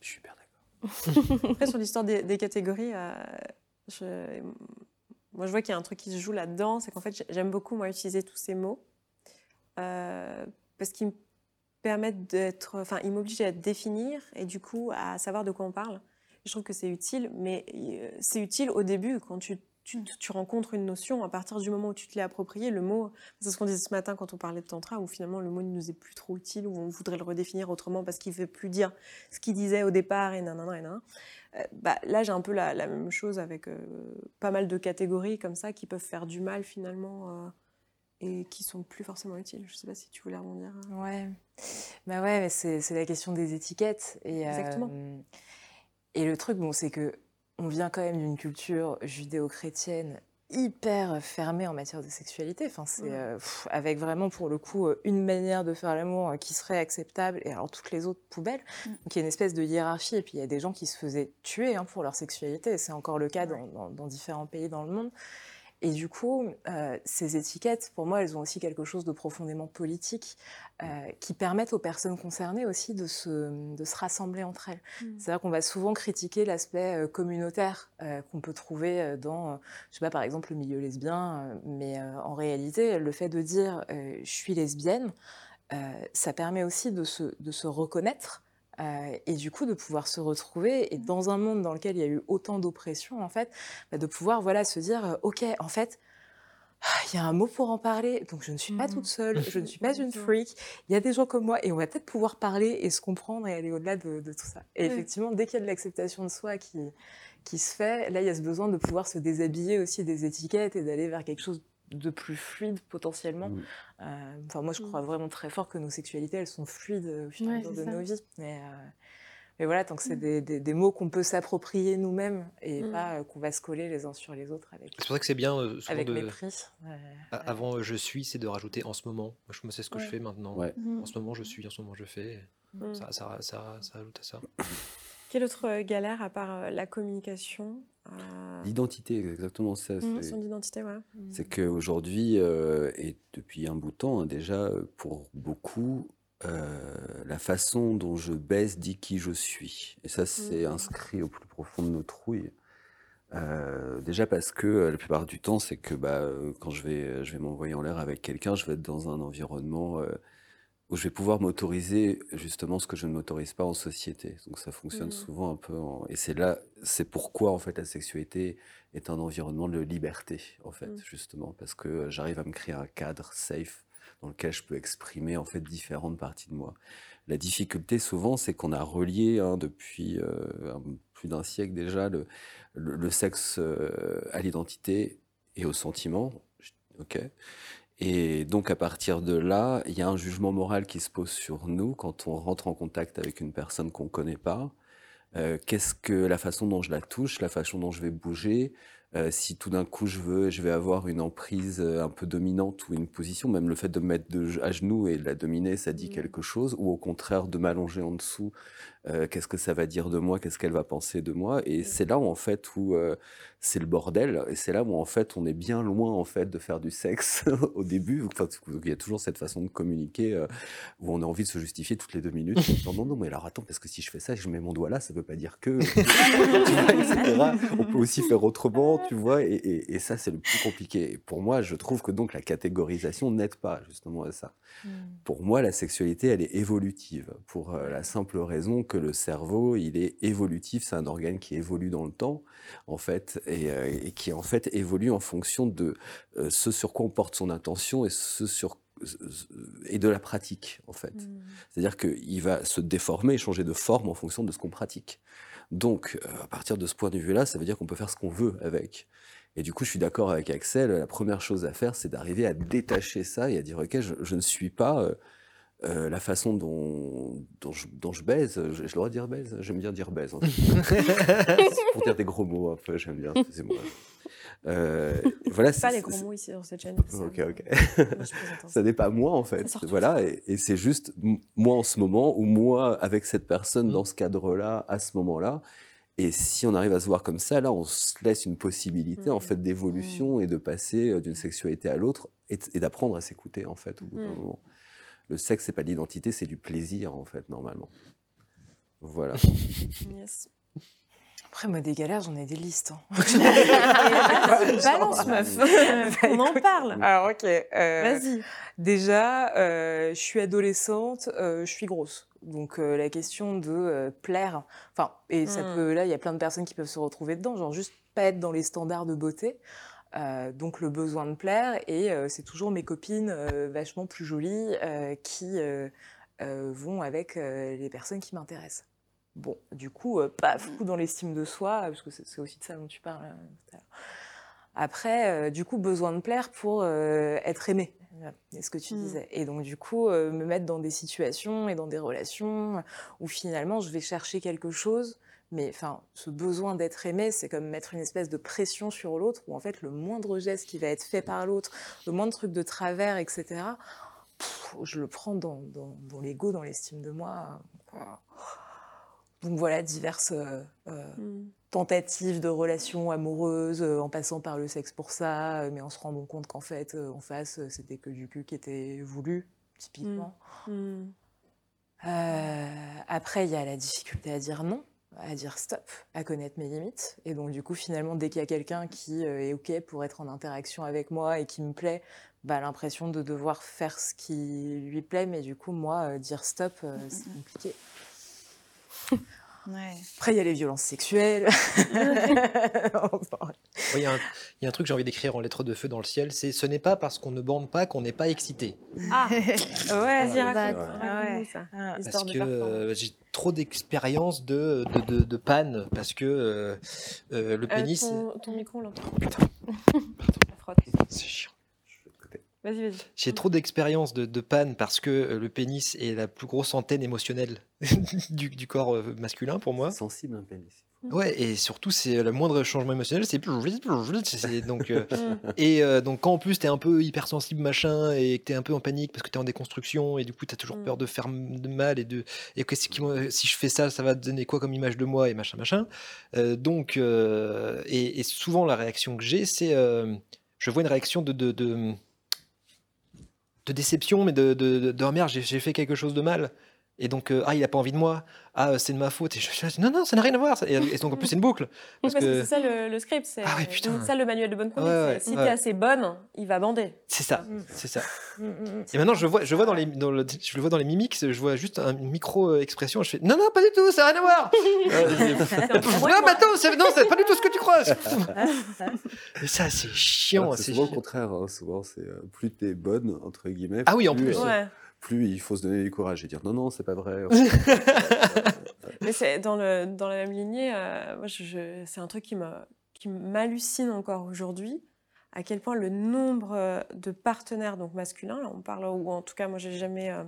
Je suis super d'accord. Après, sur l'histoire des, des catégories, euh, je- moi, je vois qu'il y a un truc qui se joue là-dedans. C'est qu'en fait, j'ai- j'aime beaucoup, moi, utiliser tous ces mots. euh, parce qu'ils me permettent d'être. Enfin, ils m'obligent à définir et du coup, à savoir de quoi on parle. Je trouve que c'est utile, mais euh, c'est utile au début, quand tu, tu, tu rencontres une notion. À partir du moment où tu te l'es approprié, le mot. C'est ce qu'on disait ce matin quand on parlait de Tantra, où finalement, le mot ne nous est plus trop utile, où on voudrait le redéfinir autrement parce qu'il ne veut plus dire ce qu'il disait au départ et nanana et nanana. Euh, bah, là, j'ai un peu la, la même chose avec euh, pas mal de catégories comme ça qui peuvent faire du mal finalement euh, et qui sont plus forcément utiles. Je sais pas si tu voulais rebondir. hein. Ouais, bah ouais, mais c'est la question des étiquettes. Et, Exactement. euh, et le truc, bon, c'est que on vient quand même d'une culture judéo-chrétienne hyper fermée en matière de sexualité. Enfin, c'est euh, avec vraiment pour le coup euh, une manière de faire l'amour euh, qui serait acceptable et alors toutes les autres poubelles. Mm. Donc il y a une espèce de hiérarchie et puis il y a des gens qui se faisaient tuer hein, pour leur sexualité. C'est encore le cas dans, dans- dans différents pays dans le monde. Et du coup, euh, ces étiquettes, pour moi, elles ont aussi quelque chose de profondément politique euh, qui permettent aux personnes concernées aussi de se, de se rassembler entre elles. Mm. C'est-à-dire qu'on va souvent critiquer l'aspect euh, communautaire euh, qu'on peut trouver dans, je sais pas, par exemple, le milieu lesbien, mais en réalité, le fait de dire je suis lesbienne, ça permet aussi de se, de se reconnaître euh, et du coup de pouvoir se retrouver et dans un monde dans lequel il y a eu autant d'oppression en fait, bah, de pouvoir voilà se dire euh, ok en fait ah, il y a un mot pour en parler, donc je ne suis pas Mhm. toute seule, je ne suis pas une freak, il y a des gens comme moi et on va peut-être pouvoir parler et se comprendre et aller au-delà de, de tout ça. Et Ouais. effectivement, dès qu'il y a de l'acceptation de soi qui, qui se fait, là il y a ce besoin de pouvoir se déshabiller aussi des étiquettes et d'aller vers quelque chose de plus fluide potentiellement. Mm. Euh, Enfin, moi je Mm. crois vraiment très fort que nos sexualités elles sont fluides euh, au fur et à Ouais, de ça. nos vies. Mais, euh, mais voilà, tant que c'est Mm. des, des- des mots qu'on peut s'approprier nous-mêmes et Mm. pas euh, qu'on va se coller les uns sur les autres avec, C'est pour ça que c'est bien, euh, souvent avec de- mépris. Avant je suis, c'est de rajouter en ce moment. Moi, je sais ce que je fais maintenant. Ouais. En ce moment, je suis, en ce moment, je fais. Mm. Ça, ça, ça, ça ajoute à ça. Quelle autre galère à part la communication? L'identité, exactement ça. mm, c'est- Son identité, voilà. C'est qu'aujourd'hui, euh, et depuis un bout de temps hein, déjà, pour beaucoup, euh, la façon dont je baisse dit qui je suis. Et ça, c'est Mhm. inscrit au plus profond de nos trouilles. Euh, déjà parce que euh, la plupart du temps, c'est que bah, quand je vais, je vais m'envoyer en l'air avec quelqu'un, je vais être dans un environnement où je vais pouvoir m'autoriser justement ce que je ne m'autorise pas en société. Donc ça fonctionne Mhm. souvent un peu en... Et c'est là, c'est pourquoi en fait la sexualité est un environnement de liberté, en fait, Mhm. justement, parce que euh, j'arrive à me créer un cadre safe dans lequel je peux exprimer en fait différentes parties de moi. La difficulté souvent, c'est qu'on a relié hein, depuis euh, plus d'un siècle déjà le, le, le sexe euh, à l'identité et au sentiment. Ok? Et donc à partir de là, il y a un jugement moral qui se pose sur nous quand on rentre en contact avec une personne qu'on ne connaît pas. Euh, Qu'est-ce que la façon dont je la touche, la façon dont je vais bouger, euh, si tout d'un coup je veux, je vais avoir une emprise euh, un peu dominante ou une position, même le fait de me mettre de, à genoux et de la dominer, ça dit Mhm. quelque chose, ou au contraire de m'allonger en dessous, euh, qu'est-ce que ça va dire de moi, qu'est-ce qu'elle va penser de moi, et c'est là où en fait où euh, c'est le bordel, et c'est là où en fait on est bien loin en fait de faire du sexe au début, enfin, il y a toujours cette façon de communiquer où on a envie de se justifier toutes les deux minutes, en disant non non mais alors attends parce que si je fais ça, je mets mon doigt là, ça veut pas dire que, etc. On peut aussi faire autrement, tu vois, et, et- et ça, c'est le plus compliqué. Et pour moi, je trouve que donc la catégorisation n'aide pas justement à ça. Pour moi, la sexualité, elle est évolutive, pour euh, la simple raison que le cerveau, il est évolutif, c'est un organe qui évolue dans le temps, en fait, et, euh, et qui en fait évolue en fonction de euh, ce sur quoi on porte son attention et ce sur et de la pratique, en fait. C'est-à-dire qu'il va se déformer, changer de forme en fonction de ce qu'on pratique. Donc, euh, à partir de ce point de vue-là, ça veut dire qu'on peut faire ce qu'on veut avec. Et du coup, je suis d'accord avec Axel, la première chose à faire, c'est d'arriver à détacher ça et à dire, OK, je, je ne suis pas euh, la façon dont, dont, je, dont je baise. Le droit de dire baise J'aime bien dire baise. fait. Pour dire des gros mots, un peu, j'aime bien, excusez-moi. Euh, voilà, Pas les gros mots ici dans cette chaîne. Ok, ok. Moi, je hein. Ça n'est pas moi en fait. Voilà, et, et c'est juste moi en ce moment ou moi avec cette personne Mm. dans ce cadre-là, à ce moment-là. Et si on arrive à se voir comme ça, là, on se laisse une possibilité en Mm. fait d'évolution et de passer euh, d'une sexualité à l'autre et, et d'apprendre à s'écouter en fait au bout d'un Mm. moment. Le sexe, c'est pas de l'identité, c'est du plaisir en fait normalement. Voilà. Yes. Après, moi, des galères, j'en ai des listes. hein. Balance, meuf. On en parle. Alors, ok. euh, Vas-y. Déjà, euh, je suis adolescente, euh, je suis grosse. Donc euh, la question de euh, plaire, enfin, et ça Mm. peut, là, il y a plein de personnes qui peuvent se retrouver dedans, genre juste pas être dans les standards de beauté. Euh, donc le besoin de plaire, et euh, c'est toujours mes copines euh, vachement plus jolies qui vont avec les personnes qui m'intéressent. Bon, du coup, pas fou dans l'estime de soi, parce que c'est aussi de ça dont tu parles. tout à l'heure. Après, du coup, besoin de plaire pour être aimé. C'est ce que tu Mm. disais. Et donc, du coup, me mettre dans des situations et dans des relations où finalement, je vais chercher quelque chose. Mais enfin, ce besoin d'être aimé, c'est comme mettre une espèce de pression sur l'autre, où en fait, le moindre geste qui va être fait par l'autre, le moindre truc de travers, etc., pff, je le prends dans, dans, dans l'ego, dans l'estime de moi. Donc voilà, diverses euh, euh, Mm. tentatives de relations amoureuses euh, en passant par le sexe pour ça, mais en se rendant compte qu'en fait, en face, c'était que du cul qui était voulu, typiquement. Mm. Euh, après, il y a la difficulté à dire non, à dire stop, à connaître mes limites. Et donc, du coup, finalement, dès qu'il y a quelqu'un qui euh, est OK pour être en interaction avec moi et qui me plaît, bah, l'impression de devoir faire ce qui lui plaît. Mais du coup, moi, euh, dire stop, euh, c'est compliqué. Ouais. Après, il y a les violences sexuelles. Il y, a un- il y a un truc que j'ai envie d'écrire en lettres de feu dans le ciel, c'est ce n'est pas parce qu'on ne bande pas qu'on n'est pas excité. Ah, ouais, vas-y, c'est raconte. vrai. Ah, Histoire Parce de que euh, j'ai trop d'expérience de, de, de, de panne, parce que euh, euh, le Euh, pénis... ton, ton micro, on l'entend. Putain, La frotte. c'est chiant. Vas-y, vas-y. J'ai trop d'expérience de, de panne parce que euh, le pénis est la plus grosse antenne émotionnelle du, du corps euh, masculin pour moi. C'est sensible un pénis. Ouais, et surtout, c'est le moindre changement émotionnel, c'est donc euh, Mm. et euh, donc quand en plus t'es un peu hypersensible machin et que t'es un peu en panique parce que t'es en déconstruction et du coup t'as toujours Mm. peur de faire de mal et de et que si, si je fais ça, ça va te donner quoi comme image de moi et machin machin. Euh, donc euh, et, et souvent la réaction que j'ai, c'est euh, je vois une réaction de de, de, de déception, mais de, de, de, oh merde, j'ai fait quelque chose de mal. Et donc, euh, ah, il a pas envie de moi. Ah, euh, c'est de ma faute. Et je, je- non, non, ça n'a rien à voir. Et, et donc, en plus, c'est une boucle. Oui, Parce parce que que c'est ça le, le script, c'est Ah ouais, ça le manuel de bonne conduite. Ouais, ouais, c'est si ouais. t'es assez bonne, il va bander. c'est ça. Mm. C'est ça. Mm, mm, Et maintenant, je vois, je vois dans les, dans le, je le vois dans les mimiques, je vois juste un- une micro-expression. Je fais non, non, pas du tout, ça n'a rien à voir. Euh, non, mais attends, c'est- non, c'est pas du tout ce que tu crois. Ça, c'est chiant. C'est souvent le contraire. hein. Souvent, c'est euh, plus t'es bonne, entre guillemets. Ah oui, en plus, plus. il faut se donner du courage et dire non, non, c'est pas vrai. Mais c'est dans, le, dans la même lignée, euh, moi, je, je- c'est un truc qui qui m'hallucine encore aujourd'hui, à quel point le nombre euh, de partenaires donc masculins, là on parle, ou en tout cas moi j'ai jamais euh,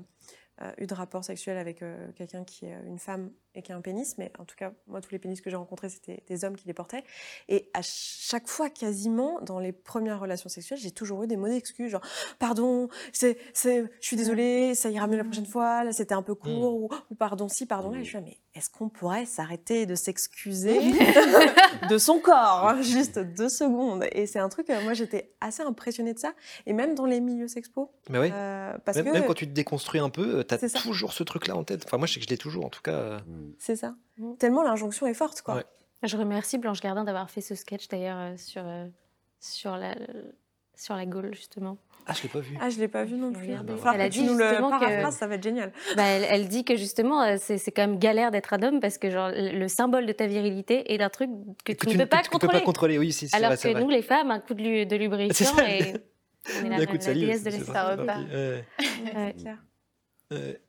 euh, eu de rapport sexuel avec euh, quelqu'un qui est une femme et qui a un pénis, mais en tout cas moi tous les pénis que j'ai rencontrés c'était des hommes qui les portaient, et à chaque fois quasiment dans les premières relations sexuelles j'ai toujours eu des mots d'excuse, genre pardon, c'est, c'est, je suis désolée, ça ira mieux la prochaine fois, là c'était un peu court, ou, ou pardon si, pardon là, et je suis là, mais est-ce qu'on pourrait s'arrêter de s'excuser de son corps, hein, juste deux secondes? Et c'est un truc, euh, moi j'étais assez impressionnée de ça, et même dans les milieux sexpo, Mais oui. euh, parce Même, que même quand tu te déconstruis un peu, euh, t'as C'est ça. toujours ce truc-là en tête. Enfin, moi, je sais que je l'ai toujours, en tout cas. euh. C'est ça, Mm. tellement l'injonction est forte, quoi. Ouais. Je remercie Blanche Gardin d'avoir fait ce sketch d'ailleurs euh, sur, euh, sur, la, sur la Gaule, justement. Ah, je l'ai pas vu. Ah, je l'ai pas vu non Faut plus. va falloir Elle a dit nous le que- ça va être génial. Bah, elle, elle dit que justement, euh, c'est c'est quand même galère d'être un homme parce que genre, le symbole de ta virilité est d'un truc que tu ne peux pas que tu peux contrôler. pas contrôler, oui, c'est Alors vrai, que vrai. nous, les femmes, un coup de, lu- de lubrifiant et on est la, Un coup de la déesse de l'espace. Ouais. Ouais.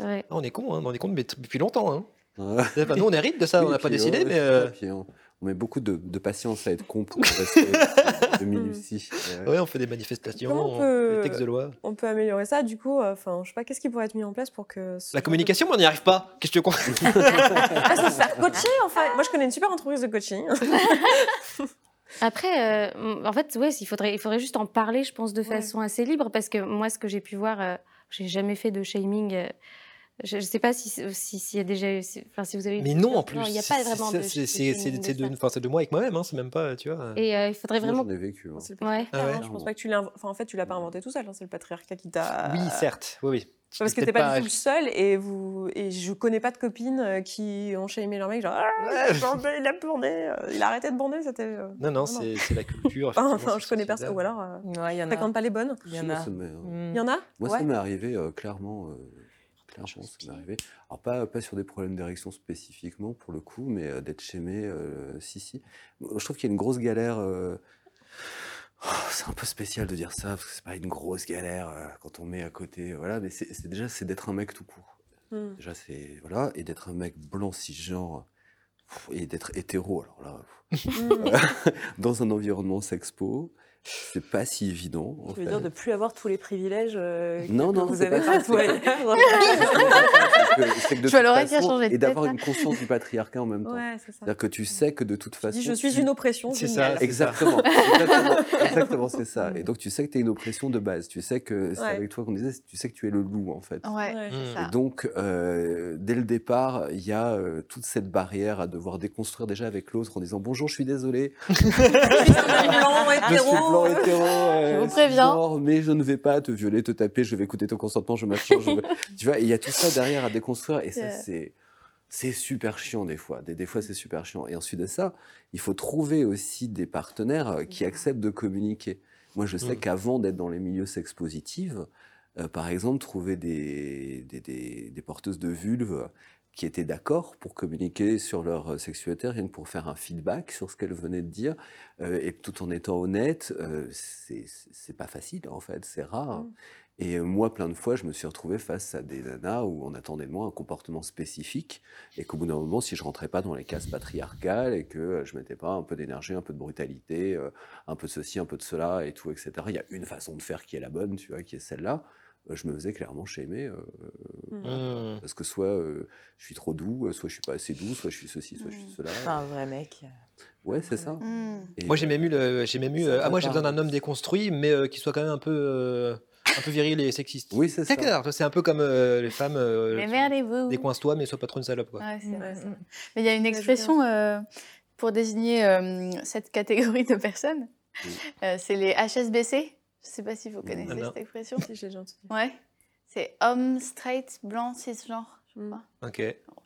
Ouais. Ah, on est con, hein, on est con mais depuis longtemps. Hein. Ouais. Nous, on hérite de ça, Oui, on n'a pas décidé, ouais, mais. euh, puis on, on met beaucoup de, de patience à être con pour rester de minutie. Ouais. On fait des manifestations, on on- peut- des textes de loi. On peut améliorer ça, du coup, euh, enfin, je sais pas, qu'est-ce qui pourrait être mis en place pour que... La de- communication, mais on n'y arrive pas. Qu'est-ce que tu veux qu'on- Ah, c'est ça, coacher, en fait. Moi, je connais une super entreprise de coaching. Après, euh, en fait, ouais, il faudrait, il faudrait juste en parler, je pense, de Ouais. façon assez libre, parce que moi, ce que j'ai pu voir, euh, j'ai jamais fait de shaming. euh, je ne sais pas si si- s'il y a déjà eu, si- enfin, si vous avez. eu Mais non, en plus. il n'y a pas c'est- vraiment de. c'est- de C'est shaming c'est- de de, moi avec moi-même, hein, c'est même pas, tu vois. Et euh, il faudrait vraiment. j'en ai vécu. hein. C'est le Ouais. Ah ouais. Je pense pas que tu l'as... Enfin, en fait, tu l'as pas inventé tout seul. hein, C'est le patriarcat qui t'a... Oui, certes, oui, oui. Parce que t'es pas, du tout le seul et vous et je connais pas de copines euh, qui ont shamé leur mec genre ah, il a Ouais. bandé, il a bourné, euh, il a arrêté de bander, c'était. euh, Non, non, c'est c'est la culture. Enfin, enfin, je connais personne ou alors euh, Ouais, il y en a. fréquente pas les bonnes. Il y en a. Mm. Il y en a? Moi, Ouais. ça m'est arrivé euh, clairement. euh, clairement, ça m'est arrivé. Alors, pas, pas sur des problèmes d'érection spécifiquement, pour le coup, mais euh, d'être chémé, euh, si, si. Je trouve qu'il y a une grosse galère. Euh, oh, c'est un peu spécial de dire ça, parce que c'est pas une grosse galère euh, quand on met à côté. Voilà, mais c'est c'est déjà, c'est d'être un mec tout court. Hmm. Déjà, c'est. Voilà, et d'être un mec blanc, cisgenre, pff, et d'être hétéro, alors là, Hmm. dans un environnement sexpo, c'est pas si évident. en Tu veux fait. dire de plus avoir tous les privilèges euh, Non, que non, vous avez que de Je changé de Et d'avoir une conscience du patriarcat en même temps. Ouais. C'est-à-dire que tu sais que de toute façon. dis je suis tu- une oppression. C'est ça, c'est Exactement, exactement, exactement, c'est ça. Et donc tu sais que tu es une oppression de base. Tu sais que c'est Ouais. avec toi qu'on disait, tu sais que tu es le loup en fait. Ouais, Mm. ça. Et donc, euh, dès le départ, il y a euh, toute cette barrière à devoir déconstruire déjà avec l'autre en disant bonjour, je suis désolé, Je suis un hétéro. Blanc hétéro, euh, Je vous préviens. cisgenre, mais je ne vais pas te violer, te taper, je vais écouter ton consentement, je machin, je veux- tu vois, il y a tout ça derrière à déconstruire et ça Yeah. c'est c'est super chiant des fois. Des, des fois c'est super chiant. Et ensuite de ça, il faut trouver aussi des partenaires euh, qui acceptent de communiquer. Moi, je sais Mm. qu'avant d'être dans les milieux sex-positifs, euh, par exemple, trouver des, des, des- des porteuses de vulve qui étaient d'accord pour communiquer sur leur euh, sexualité, rien que pour faire un feedback sur ce qu'elles venaient de dire, euh, et tout en étant honnête, euh, c'est pas facile en fait, c'est rare. Mm. Et moi, plein de fois, je me suis retrouvé face à des nanas où on attendait de moi un comportement spécifique, et qu'au bout d'un moment, si je rentrais pas dans les cases patriarcales et que je mettais pas un peu d'énergie, un peu de brutalité, un peu de ceci, un peu de cela, et tout, etc. Il y a une façon de faire qui est la bonne, tu vois, qui est celle-là. Euh, Je me faisais clairement shamer. euh, Mm. parce que soit euh, je suis trop doux, euh, soit je suis pas assez doux, soit je suis ceci, soit je suis cela. Enfin, un vrai mec. Ouais, c'est ça. Mm. Et, Moi, j'ai même eu, le- j'ai même eu euh, ah, moi, j'ai besoin d'un homme déconstruit, mais euh, qui soit quand même un peu, euh, un peu viril et sexiste. Oui, c'est ça. C'est clair, c'est un peu comme euh, les femmes. euh, Mais. Décoince-toi, mais sois pas trop une salope. Quoi. Ouais, c'est vrai. Ouais, c'est- Mais il y a une expression euh, pour désigner euh, cette catégorie de personnes. Euh, c'est les HSBC. Je sais pas si vous Mm. connaissez Non. cette expression. Si, j'ai déjà entendu. Ouais. C'est homme, straight, blanc, cisgenre. Je sais Mm. pas. Ok.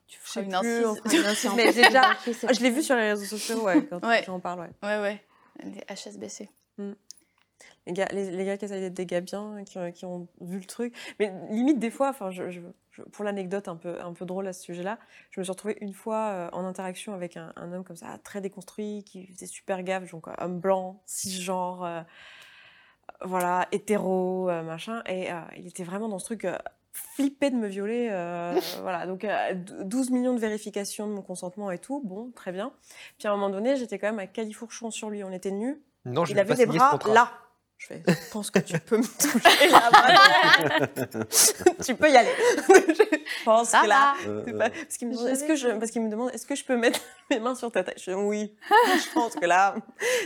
Tu feras une plus, enfin, mais j'ai déjà- Ah, je l'ai vu sur les réseaux sociaux, ouais, quand Ouais. j'en parle, ouais. Ouais, ouais. Les HSBC. Les gars, les, les gars qui essayent d'être des gars bien, qui, ont- qui ont vu le truc. Mais limite, des fois, enfin, je, je- je- pour l'anecdote un peu, un peu drôle à ce sujet-là, je me suis retrouvée une fois euh, en interaction avec un, un homme comme ça, très déconstruit, qui faisait super gaffe, donc euh, homme blanc, cisgenre, euh, voilà, hétéro, euh, machin. Et euh, il était vraiment dans ce truc. euh, flippé de me violer, euh, voilà, donc euh, 12 millions de vérifications de mon consentement et tout, bon, très bien. Puis à un moment donné, j'étais quand même à califourchon sur lui, on était nus, Non, je il avait pas des bras là. Je fais, je pense que tu peux me toucher là. tu peux y aller. je pense que là. Euh, pas- Parce qu'il me, est-ce que je, parce qu'il me demande est-ce que je peux mettre mes mains sur ta tête? Je fais oui. je pense que là.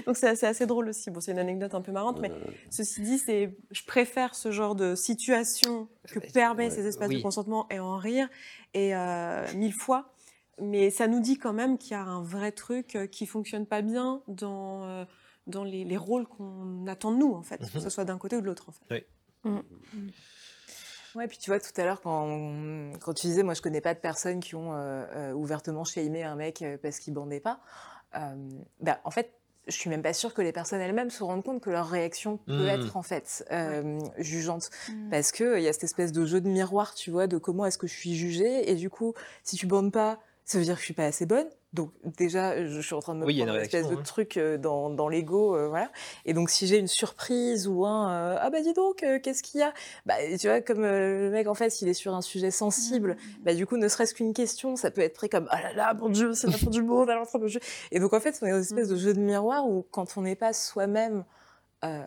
Donc c'est assez, assez drôle aussi. Bon, c'est une anecdote un peu marrante, mais ceci dit, c'est, je préfère ce genre de situation que permet ouais, ces espaces oui. de consentement et en rire et euh, mille fois. Mais ça nous dit quand même qu'il y a un vrai truc euh, qui fonctionne pas bien dans euh, dans les, les rôles qu'on attend de nous en fait, que Mhm. ce soit d'un côté ou de l'autre en fait. Ouais, puis tu vois, tout à l'heure, quand, quand tu disais, moi, je connais pas de personnes qui ont euh, euh, ouvertement shamé un mec euh, parce qu'il bandait pas. Euh, bah, en fait, je suis même pas sûre que les personnes elles-mêmes se rendent compte que leur réaction peut Mhm. être en fait euh, jugeante, Mm. parce que il y a cette espèce de jeu de miroir, tu vois, de comment est-ce que je suis jugée, et du coup, si tu bandes pas, ça veut dire que je suis pas assez bonne. Donc déjà, je suis en train de me Oui, prendre une une espèce de hein. truc euh, dans, dans l'ego, euh, voilà. Et donc si j'ai une surprise ou un euh, ah bah dis donc, euh, qu'est-ce qu'il y a? Bah tu vois, comme euh, le mec en fait, il est sur un sujet sensible, bah du coup, ne serait-ce qu'une question, ça peut être pris comme ah là là, mon Dieu, c'est la fin du monde, alors mon Dieu. Et donc en fait, on est dans une espèce de jeu de miroir où quand on n'est pas soi-même euh,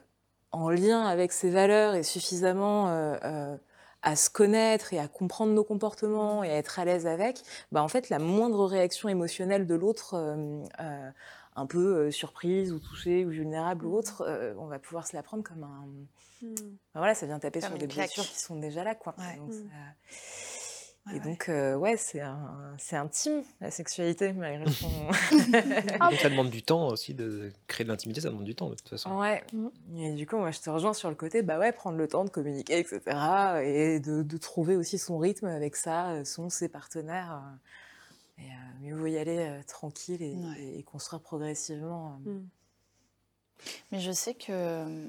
en lien avec ses valeurs et suffisamment euh, euh, à se connaître et à comprendre nos comportements et à être à l'aise avec, bah en fait la moindre réaction émotionnelle de l'autre, euh, euh, un peu euh, surprise ou touchée ou vulnérable ou autre, on va pouvoir se la prendre comme un, Enfin, voilà, ça vient taper Comme sur des blessures qui sont déjà là, quoi. Ouais. Donc, Mm. ça- Ouais, et ouais. donc, euh, ouais, c'est un, c'est intime la sexualité malgré son. Donc ça demande du temps aussi de créer de l'intimité, ça demande du temps de toute façon. Ouais. Et du coup, moi, je te rejoins sur le côté, bah ouais, prendre le temps de communiquer, etc. Et de, de trouver aussi son rythme avec ça, euh, son, ses partenaires. euh, Et euh, mieux vaut y aller euh, tranquille et, Ouais. et- et construire progressivement. euh. Mm. Mais je sais que,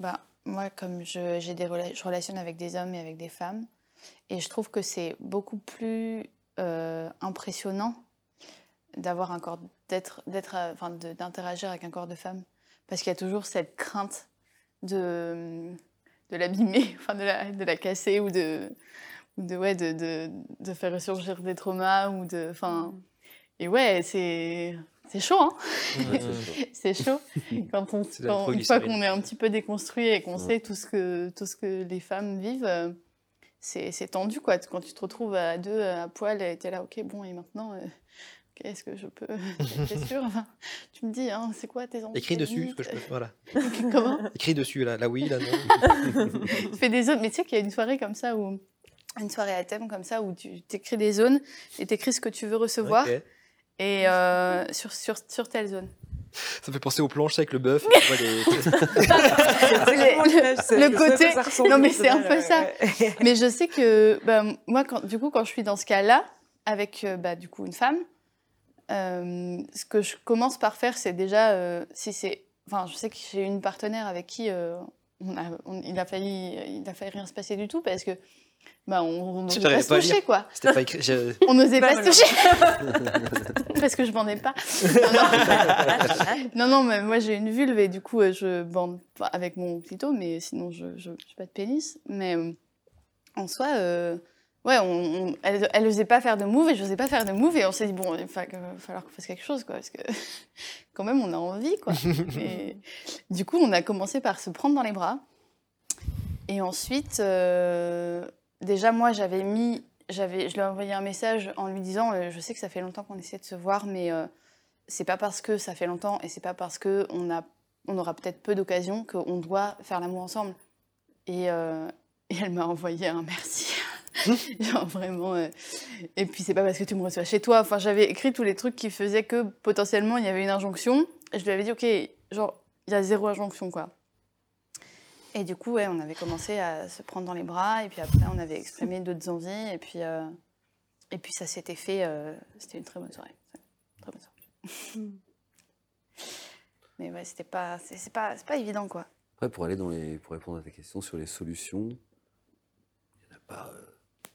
bah, moi, comme je, j'ai des rela- je relationne avec des hommes et avec des femmes, et je trouve que c'est beaucoup plus euh, impressionnant d'avoir un corps, d'être, d'être, euh, enfin, d'interagir avec un corps de femme, parce qu'il y a toujours cette crainte de, de l'abîmer, enfin, de la, de la casser ou de, ou de, ouais, de, de, de faire ressurgir des traumas ou de, enfin, et ouais, c'est, c'est chaud, hein. C'est chaud quand on, quand- une fois qu'on est un petit peu déconstruit et qu'on Ouais. sait tout ce que tout ce que les femmes vivent, euh, c'est c'est tendu quoi. Quand tu te retrouves à deux à poil, et t'es là, ok, bon et maintenant, euh, ok, est-ce que je peux T'es sûr Enfin, Tu me dis, hein, c'est quoi tes Écris dessus, ce que je peux. Voilà. Comment? Écris dessus, là, là oui, là non. Tu fais des zones, mais tu sais qu'il y a une soirée comme ça où une soirée à thème comme ça où tu t'écris des zones et t'écris ce que tu veux recevoir et euh, sur, sur sur telle zone. Ça me fait penser aux planches avec le bœuf. les- le côté- non, mais c'est un peu ça. Mais je sais que bah, moi, quand, du coup, quand je suis dans ce cas-là, avec euh, bah, du coup une femme, euh, ce que je commence par faire, c'est déjà, euh, si c'est, enfin, je sais que j'ai une partenaire avec qui euh, on a, on- il a failli, il a failli rien se passer du tout parce que, bah, on n'osait pas se toucher, quoi. C'était pas écrit. je- On n'osait Bah, pas se toucher parce que je bandais pas. Non, non, non, non, mais moi j'ai une vulve et du coup euh, je bande avec mon clito, mais sinon je je j'ai pas de pénis. Mais euh, en soi, euh, ouais, on, on- elle, elle osait pas faire de move et je n'osais pas faire de move et on s'est dit bon, il va va falloir qu'on fasse quelque chose quoi, parce que quand même on a envie quoi. Et du coup, on a commencé par se prendre dans les bras et ensuite, euh, déjà moi j'avais mis j'avais, je lui ai envoyé un message en lui disant euh, Je sais que ça fait longtemps qu'on essaie de se voir, mais euh, c'est pas parce que ça fait longtemps et c'est pas parce que on, a, on aura peut-être peu d'occasions qu'on doit faire l'amour ensemble. Et, euh, et elle m'a envoyé un merci. Genre vraiment. Et puis c'est pas parce que tu me reçois chez toi. Enfin, j'avais écrit tous les trucs qui faisaient que potentiellement il y avait une injonction. Et je lui avais dit Ok, genre, il y a zéro injonction quoi. Et du coup, ouais, on avait commencé à se prendre dans les bras, et puis après, on avait exprimé d'autres envies, et puis, euh, et puis ça s'était fait. euh, C'était une très bonne soirée. Très bonne soirée. Mais ouais, c'était pas, c'est pas, c'est pas évident, quoi. Après, pour aller dans les, pour répondre à ta question sur les solutions, il n'y en a pas euh,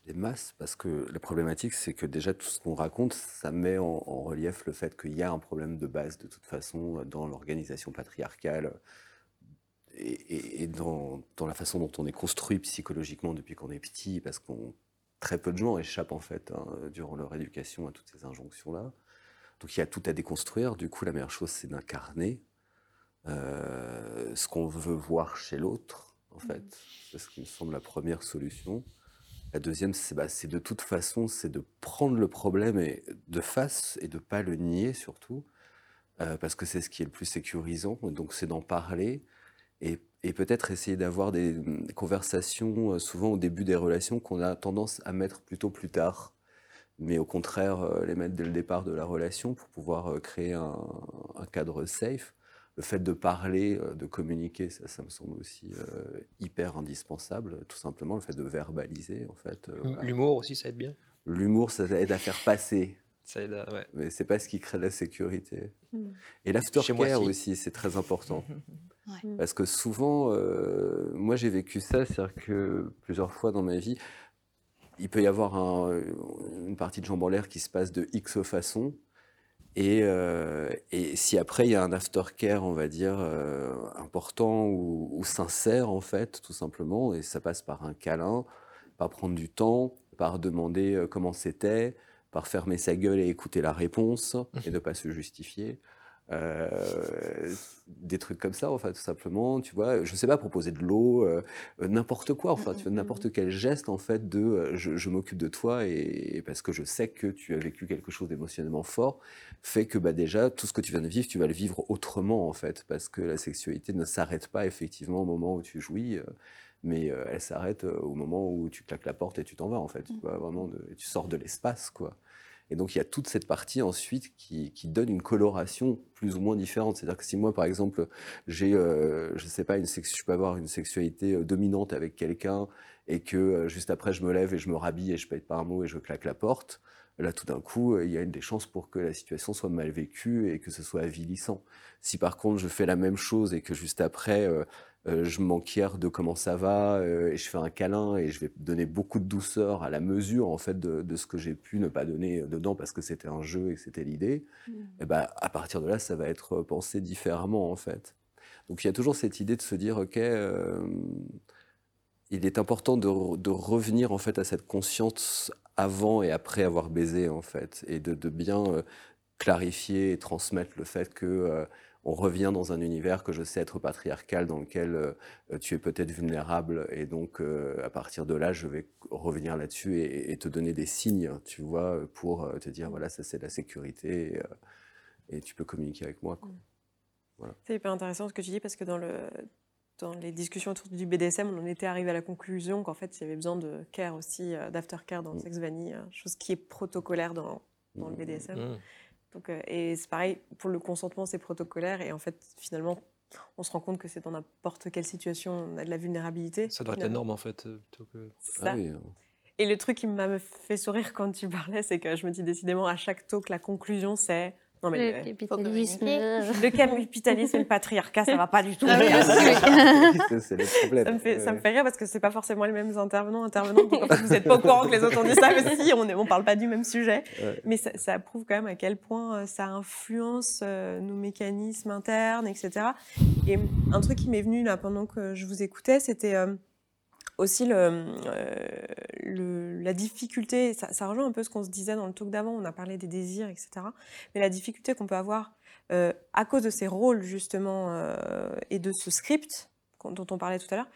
des masses, parce que la problématique, c'est que déjà tout ce qu'on raconte, ça met en, en relief le fait qu'il y a un problème de base de toute façon dans l'organisation patriarcale et, dans, dans la façon dont on est construit psychologiquement depuis qu'on est petit, parce qu'on très peu de gens échappent en fait hein, durant leur éducation à toutes ces injonctions-là. Donc il y a tout à déconstruire. Du coup, la meilleure chose, c'est d'incarner euh, ce qu'on veut voir chez l'autre, en fait. C'est ce qui me semble la première solution. La deuxième, c'est bah, de toute façon, c'est de prendre le problème et, de face et de pas le nier surtout, euh, parce que c'est ce qui est le plus sécurisant. Donc c'est d'en parler et, et peut-être essayer d'avoir des conversations euh, souvent au début des relations qu'on a tendance à mettre plutôt plus tard, mais au contraire euh, les mettre dès le départ de la relation pour pouvoir euh, créer un, un cadre safe le fait de parler, de communiquer, ça, ça me semble aussi euh, hyper indispensable. Tout simplement, le fait de verbaliser, en fait. euh, voilà. L'humour aussi, ça aide bien. L'humour, ça aide à faire passer, Ça aide à- ouais. mais c'est pas ce qui crée la sécurité. Mm. Et l'aftercare si. aussi, c'est très important. Ouais. Parce que souvent, euh, moi j'ai vécu ça, c'est-à-dire que plusieurs fois dans ma vie, il peut y avoir un- une partie de jambes en l'air qui se passe de X façon. Et, euh, et si après il y a un aftercare, on va dire, euh, important ou, ou sincère en fait, tout simplement, et ça passe par un câlin, par prendre du temps, par demander comment c'était, par fermer sa gueule et écouter la réponse et ne pas se justifier. Euh, des trucs comme ça, enfin, tout simplement, tu vois, je sais pas, proposer de l'eau, euh, euh, n'importe quoi, enfin, tu vois, n'importe quel geste, en fait, de euh, je, je m'occupe de toi et, et parce que je sais que tu as vécu quelque chose d'émotionnellement fort, fait que, bah, déjà, tout ce que tu viens de vivre, tu vas le vivre autrement, en fait, parce que la sexualité ne s'arrête pas, effectivement, au moment où tu jouis, mais elle s'arrête au moment où tu claques la porte et tu t'en vas, en fait, tu vois, vraiment, de- tu sors de l'espace, quoi. Et donc, il y a toute cette partie ensuite qui, donne une coloration plus ou moins différente. C'est-à-dire que si moi, par exemple, j'ai, euh, je sais pas, je peux avoir une sexualité euh, dominante avec quelqu'un et que euh, juste après, je me lève et je me rhabille et je pète pas un mot et je claque la porte, là, tout d'un coup, euh, il y a une des chances pour que la situation soit mal vécue et que ce soit avilissant. Si par contre, je fais la même chose et que juste après, je m'enquière de comment ça va euh, et je fais un câlin et je vais donner beaucoup de douceur à la mesure en fait de, de ce que j'ai pu ne pas donner dedans parce que c'était un jeu et que c'était l'idée. Et ben à partir de là, ça va être pensé différemment en fait. Donc il y a toujours cette idée de se dire ok, euh, il est important de, re- de revenir en fait à cette conscience avant et après avoir baisé en fait et de, de bien euh, clarifier et transmettre le fait que euh, on revient dans un univers que je sais être patriarcal, dans lequel euh, euh, tu es peut-être vulnérable, et donc euh, à partir de là, je vais revenir là-dessus et, et te donner des signes, tu vois, pour euh, te dire voilà, ça c'est la sécurité, et, euh, et tu peux communiquer avec moi. quoi. C'est hyper intéressant ce que tu dis parce que dans, le, dans les discussions autour du BDSM, on en était arrivé à la conclusion qu'en fait, il y avait besoin de care aussi, euh, d'aftercare dans le Mm. sexe vanille, euh, chose qui est protocolaire dans, dans le BDSM. Mmh. Donc, euh, et c'est pareil, pour le consentement, c'est protocolaire. Et en fait, finalement, on se rend compte que c'est dans n'importe quelle situation, on a de la vulnérabilité. Ça doit être la norme en fait. euh, plutôt que... Ah ça. oui, euh, Et le truc qui m'a fait sourire quand tu parlais, c'est que je me dis décidément à chaque talk, la conclusion, c'est. Non, mais Le le, capitalisme. le capitalisme et le patriarcat, ça va pas du tout. Ah oui, ça, c'est le problème. Ça me, fait, ça me fait rire parce que c'est pas forcément les mêmes intervenants, intervenantes. Donc en fait, vous n'êtes pas au courant que les autres ont dit ça, mais si, on ne parle pas du même sujet. Ouais. Mais ça, ça prouve quand même à quel point euh, ça influence euh, nos mécanismes internes, etc. Et un truc qui m'est venu là pendant que je vous écoutais, c'était euh, aussi euh, la difficulté. Ça, rejoint un peu ce qu'on se disait dans le talk d'avant. On a parlé des désirs, etc. Mais la difficulté qu'on peut avoir euh, à cause de ces rôles justement euh, et de ce script dont on parlait tout à l'heure,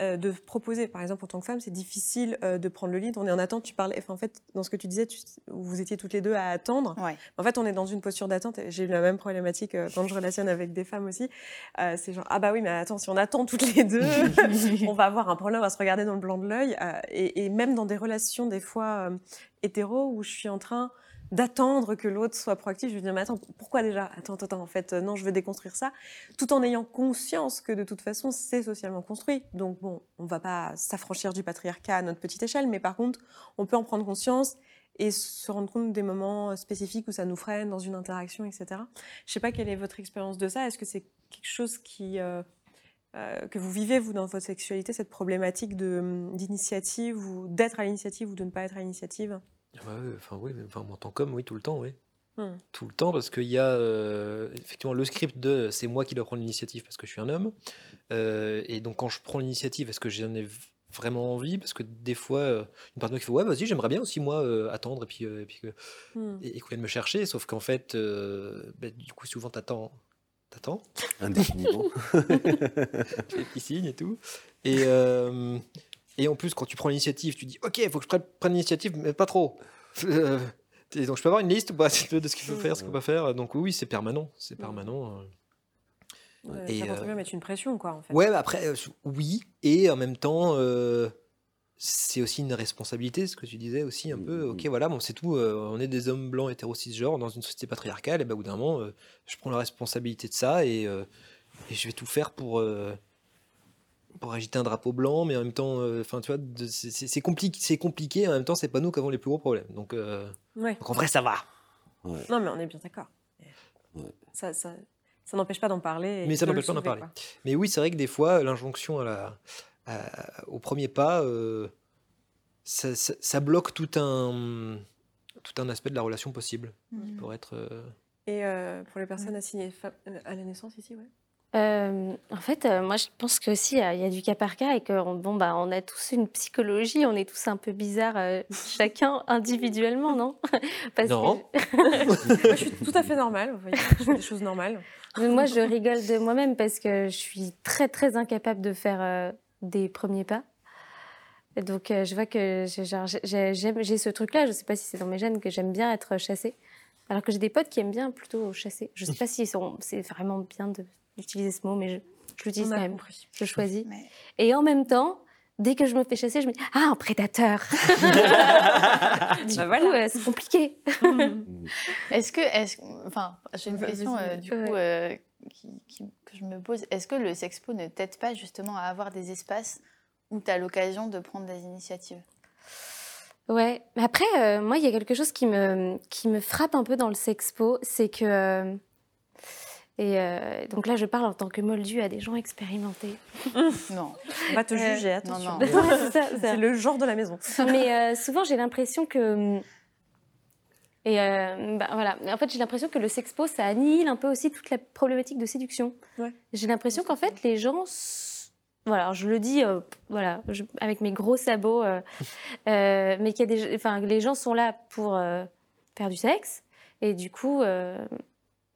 euh, de proposer, par exemple, en tant que femme, c'est difficile euh, de prendre le lead. On est en attente. Tu parlais, enfin, en fait, dans ce que tu disais, tu- vous étiez toutes les deux à attendre. Ouais. En fait, on est dans une posture d'attente. et J'ai eu la même problématique euh, quand je relationne avec des femmes aussi. Euh, c'est genre, ah bah oui, mais attends, si on attend toutes les deux, on va avoir un problème, on va se regarder dans le blanc de l'œil. et, et même dans des relations, des fois, euh, hétéro, où je suis en train d'attendre que l'autre soit proactif, je me dis, mais attends, pourquoi déjà? Attends, attends, en fait, euh, non, je veux déconstruire ça, tout en ayant conscience que de toute façon, c'est socialement construit. Donc bon, on va pas s'affranchir du patriarcat à notre petite échelle, mais par contre, on peut en prendre conscience et se rendre compte des moments euh, spécifiques où ça nous freine dans une interaction, etc. Je sais pas quelle est votre expérience de ça. Est-ce que c'est quelque chose qui euh, que vous vivez vous dans votre sexualité, cette problématique hum, d'initiative ou d'être à l'initiative ou de ne pas être à l'initiative? Ah bah enfin oui, enfin, en tant qu'homme, oui, tout le temps, oui. Hmm. Tout le temps, parce qu'il y a euh, effectivement le script de c'est moi qui dois prendre l'initiative parce que je suis un homme. Euh, et donc quand je prends l'initiative, est-ce que j'en ai vraiment envie? Parce que des fois, euh, une partenaire qui fait Ouais, vas-y, j'aimerais bien aussi moi euh, attendre et puis, euh, et puis que- Hmm. et, et qu'on vienne me chercher. Sauf qu'en fait, euh, bah, du coup, souvent, t'attends. T'attends Indéfiniment. tu fais et tout. Et, euh, et en plus, quand tu prends l'initiative, tu dis Ok, il faut que je prenne, prenne l'initiative, mais pas trop. Euh, et donc, je peux avoir une liste ou pas de ce qu'il faut faire, ce qu'il faut pas faire. Donc, oui, c'est permanent. C'est permanent. euh. Ouais, Et, ça contribue euh, à mettre une pression, quoi, en fait. Ouais, bah après, euh, oui. Et en même temps, euh, c'est aussi une responsabilité, ce que tu disais aussi un peu. Mm, Ok, mm. voilà, bon, c'est tout. euh, on est des hommes blancs hétéro cisgenres dans une société patriarcale. Et ben, au bout d'un moment, euh, je prends la responsabilité de ça et, euh, et je vais tout faire pour euh, pour agiter un drapeau blanc, mais en même temps, euh, enfin, tu vois, c'est- compliqué, c'est compliqué. En même temps, c'est pas nous qui avons les plus gros problèmes. Donc, euh, Ouais. donc en vrai, ça va. Ouais. Non, mais on est bien d'accord. Ouais. Ça, ça, ça n'empêche pas d'en parler. et Mais ça n'empêche pas d'en parler. quoi. Mais oui, c'est vrai que des fois, l'injonction à la, à- au premier pas, euh, ça, ça- ça bloque tout un, tout un aspect de la relation possible. Mhm. Pour être. euh, Et euh, pour les personnes assignées à la naissance ici, ouais. Euh, en fait, euh, moi, je pense que aussi, il y, a- il y a du cas par cas et que on, bon, bah, on a tous une psychologie, on est tous un peu bizarres, euh, chacun individuellement, non? Parce Non. Que, Moi, je suis tout à fait normale. vous voyez, je fais des choses normales. Mais moi, je rigole de moi-même parce que je suis très, très incapable de faire euh, des premiers pas. Et donc, euh, je vois que j'ai ce truc-là, je sais pas si c'est dans mes gènes, que j'aime bien être chassée. Alors que j'ai des potes qui aiment bien plutôt chasser. Je sais pas si sont- c'est vraiment bien de- d'utiliser ce mot, mais je, je l'utilise quand même. compris. Je choisis. Mais- Et en même temps, dès que je me fais chasser, je me dis Ah, un prédateur Du Bah coup, voilà. euh, c'est compliqué. Est-ce que, est enfin, j'ai une question euh, du coup euh, qui- qui- que je me pose. Est-ce que le Sexpo ne t'aide pas justement à avoir des espaces où tu as l'occasion de prendre des initiatives? Ouais, mais après, euh, moi, il y a quelque chose qui me, qui me frappe un peu dans le Sexpo, c'est que. Et euh, donc là, je parle en tant que moldue à des gens expérimentés. Non. On va te Euh, juger, attention. c'est le genre de la maison. Mais euh, souvent, j'ai l'impression que. Et euh, bah, voilà. En fait, j'ai l'impression que le sexpo, ça annihile un peu aussi toute la problématique de séduction. Ouais. J'ai l'impression qu'en fait, les gens. Voilà, je le dis euh, voilà, je- avec mes gros sabots, euh, euh, mais qu'il y a des, enfin, les gens sont là pour faire du sexe, et du coup,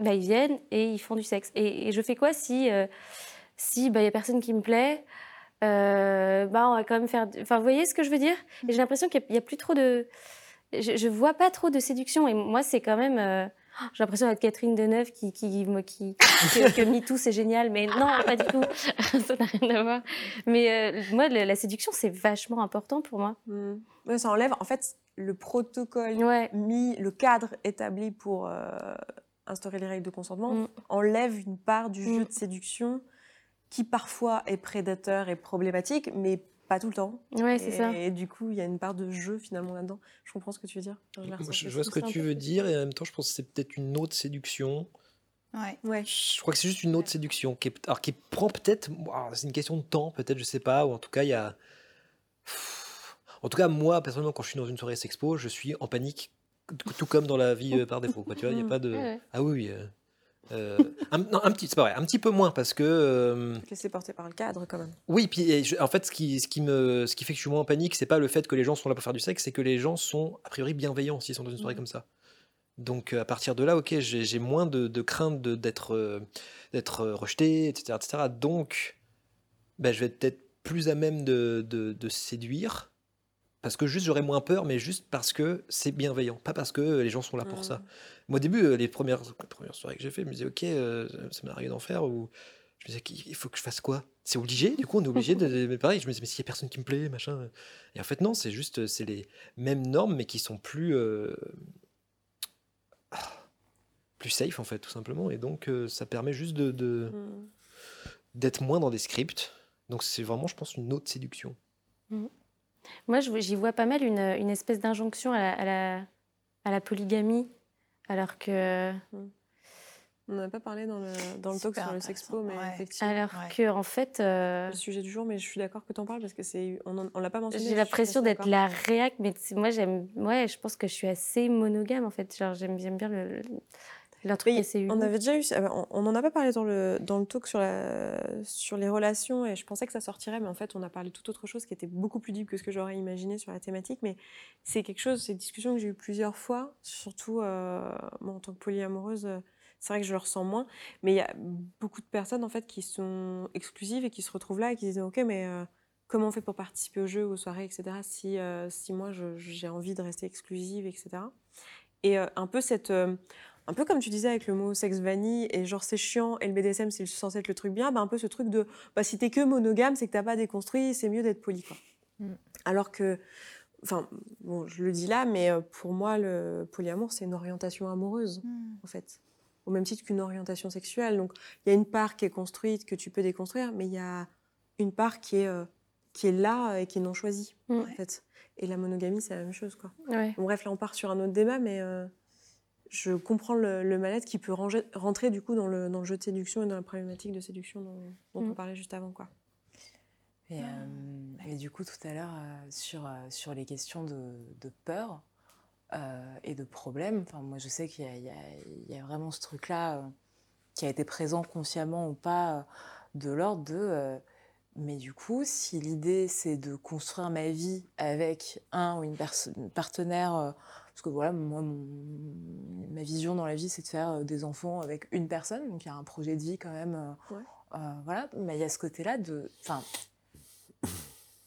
bah, ils viennent et ils font du sexe. Et, et je fais quoi si il si, bah, y a personne qui me plaît euh, bah, on va quand même faire. Enfin, vous voyez ce que je veux dire? Et j'ai l'impression qu'il n'y a, plus trop de. Je, je vois pas trop de séduction. Et moi, c'est quand même. euh, J'ai l'impression d'être Catherine Deneuve qui, qui, me- qui, que, que MeToo, c'est génial. Mais non, pas du tout. ça n'a rien à voir. Mais euh, moi, la, la séduction, c'est vachement important pour moi. Mm. Ouais, ça enlève, en fait, le protocole Ouais. mis, le cadre établi pour euh, instaurer les règles de consentement Mm. enlève une part du jeu Mm. de séduction qui parfois est prédateur et problématique, mais pas tout le temps. Ouais, c'est et, ça. et du coup, il y a une part de jeu finalement là-dedans. Je comprends ce que tu veux dire. Je Moi, vois ce que tu veux dire et en même temps, je pense que c'est peut-être une autre séduction. Ouais. Ouais. Je crois que c'est juste une autre séduction qui, est, alors, qui prend peut-être. ah, C'est une question de temps, peut-être, je sais pas. Ou en tout cas, il y a. En tout cas, moi, personnellement, quand je suis dans une soirée sexpo, je suis en panique, tout comme dans la vie euh, par défaut. Quoi, tu vois, il y a pas de. Ah oui, oui. euh, euh, un, non, un petit, c'est pas vrai, un petit peu moins parce que. euh, Laisser porter par le cadre quand même. oui, puis et je- en fait, ce qui, ce, qui me, ce qui fait que je suis moins en panique, c'est pas le fait que les gens sont là pour faire du sexe, c'est que les gens sont a priori bienveillants s'ils sont dans une soirée Mhm. comme ça. Donc à partir de là, ok, j'ai j'ai moins de, de crainte de- d'être euh, d'être rejeté, etc., etc. Donc, ben, je vais être peut-être plus à même de, de- de séduire, parce que juste j'aurais moins peur, mais juste parce que c'est bienveillant, pas parce que les gens sont là pour ça. Mm. Moi, au début, euh, les premières, les premières soirées que j'ai fait, je me disais, ok, euh, ça m'est arrivé d'en faire, ou je me disais, il faut que je fasse quoi? C'est obligé, du coup, on est obligé de. Mais pareil, je me disais, mais s'il n'y a personne qui me plaît, machin. Et en fait, non, c'est juste, euh, c'est les mêmes normes, mais qui sont plus. euh, plus safe, en fait, tout simplement. Et donc, euh, ça permet juste de. de- Mm. d'être moins dans des scripts. Donc, c'est vraiment, je pense, une autre séduction. Moi, j'y vois pas mal une, une espèce d'injonction à la, à, la, à la polygamie, alors que, On n'en a pas parlé dans le, dans le talk sur le sexpo, mais ouais. effectivement. alors Ouais. que en fait, euh, Le sujet du jour, mais je suis d'accord que tu en parles parce que c'est on, on l'a pas mentionné. j'ai l'impression d'être la réac, mais moi, j'aime, ouais, je pense que je suis assez monogame en fait. Genre, j'aime j'aime bien le, on avait déjà eu, bah, on on en a pas parlé dans le, dans le talk sur, la, sur les relations et je pensais que ça sortirait, mais en fait on a parlé de tout autre chose qui était beaucoup plus deep que ce que j'aurais imaginé sur la thématique. Mais c'est quelque chose, c'est une discussion que j'ai eue plusieurs fois, surtout euh, moi en tant que polyamoureuse, euh, c'est vrai que je le ressens moins, mais il y a beaucoup de personnes en fait qui sont exclusives et qui se retrouvent là et qui disent ok mais euh, comment on fait pour participer au jeu, aux soirées, etc. Si, euh, si moi j'ai envie de rester exclusive, etc. Et euh, un peu cette euh, un peu comme tu disais avec le mot sexe vanille et genre c'est chiant et le BDSM c'est censé être le truc bien, bah un peu ce truc de bah si t'es que monogame c'est que t'as pas déconstruit, c'est mieux d'être poli quoi. Mm. Alors que, enfin, bon, je le dis là, mais euh, pour moi, le polyamour, c'est une orientation amoureuse, Mm. en fait. Au même titre qu'une orientation sexuelle. Donc, il y a une part qui est construite, que tu peux déconstruire, mais il y a une part qui est, euh, qui est là et qui est non choisie, Mm. en fait. Et la monogamie, c'est la même chose, quoi. Ouais. Bon, bref, là, on part sur un autre débat, mais euh, je comprends le, le mal-être qui peut ranger- rentrer, du coup, dans le, dans le jeu de séduction et dans la problématique de séduction dont, dont Mm. on parlait juste avant, quoi. Et, euh, et du coup, tout à l'heure, euh, sur, euh, sur les questions de, de peur euh, et de problèmes, enfin, moi je sais qu'il y, a- y y vraiment ce truc-là euh, qui a été présent consciemment ou pas, de l'ordre de. euh, mais du coup, si l'idée c'est de construire ma vie avec un ou une, une partenaire, euh, parce que voilà, moi, mon- ma vision dans la vie c'est de faire euh, des enfants avec une personne, donc il y a un projet de vie quand même. euh, Ouais. euh, voilà, mais il y a ce côté-là de. Enfin,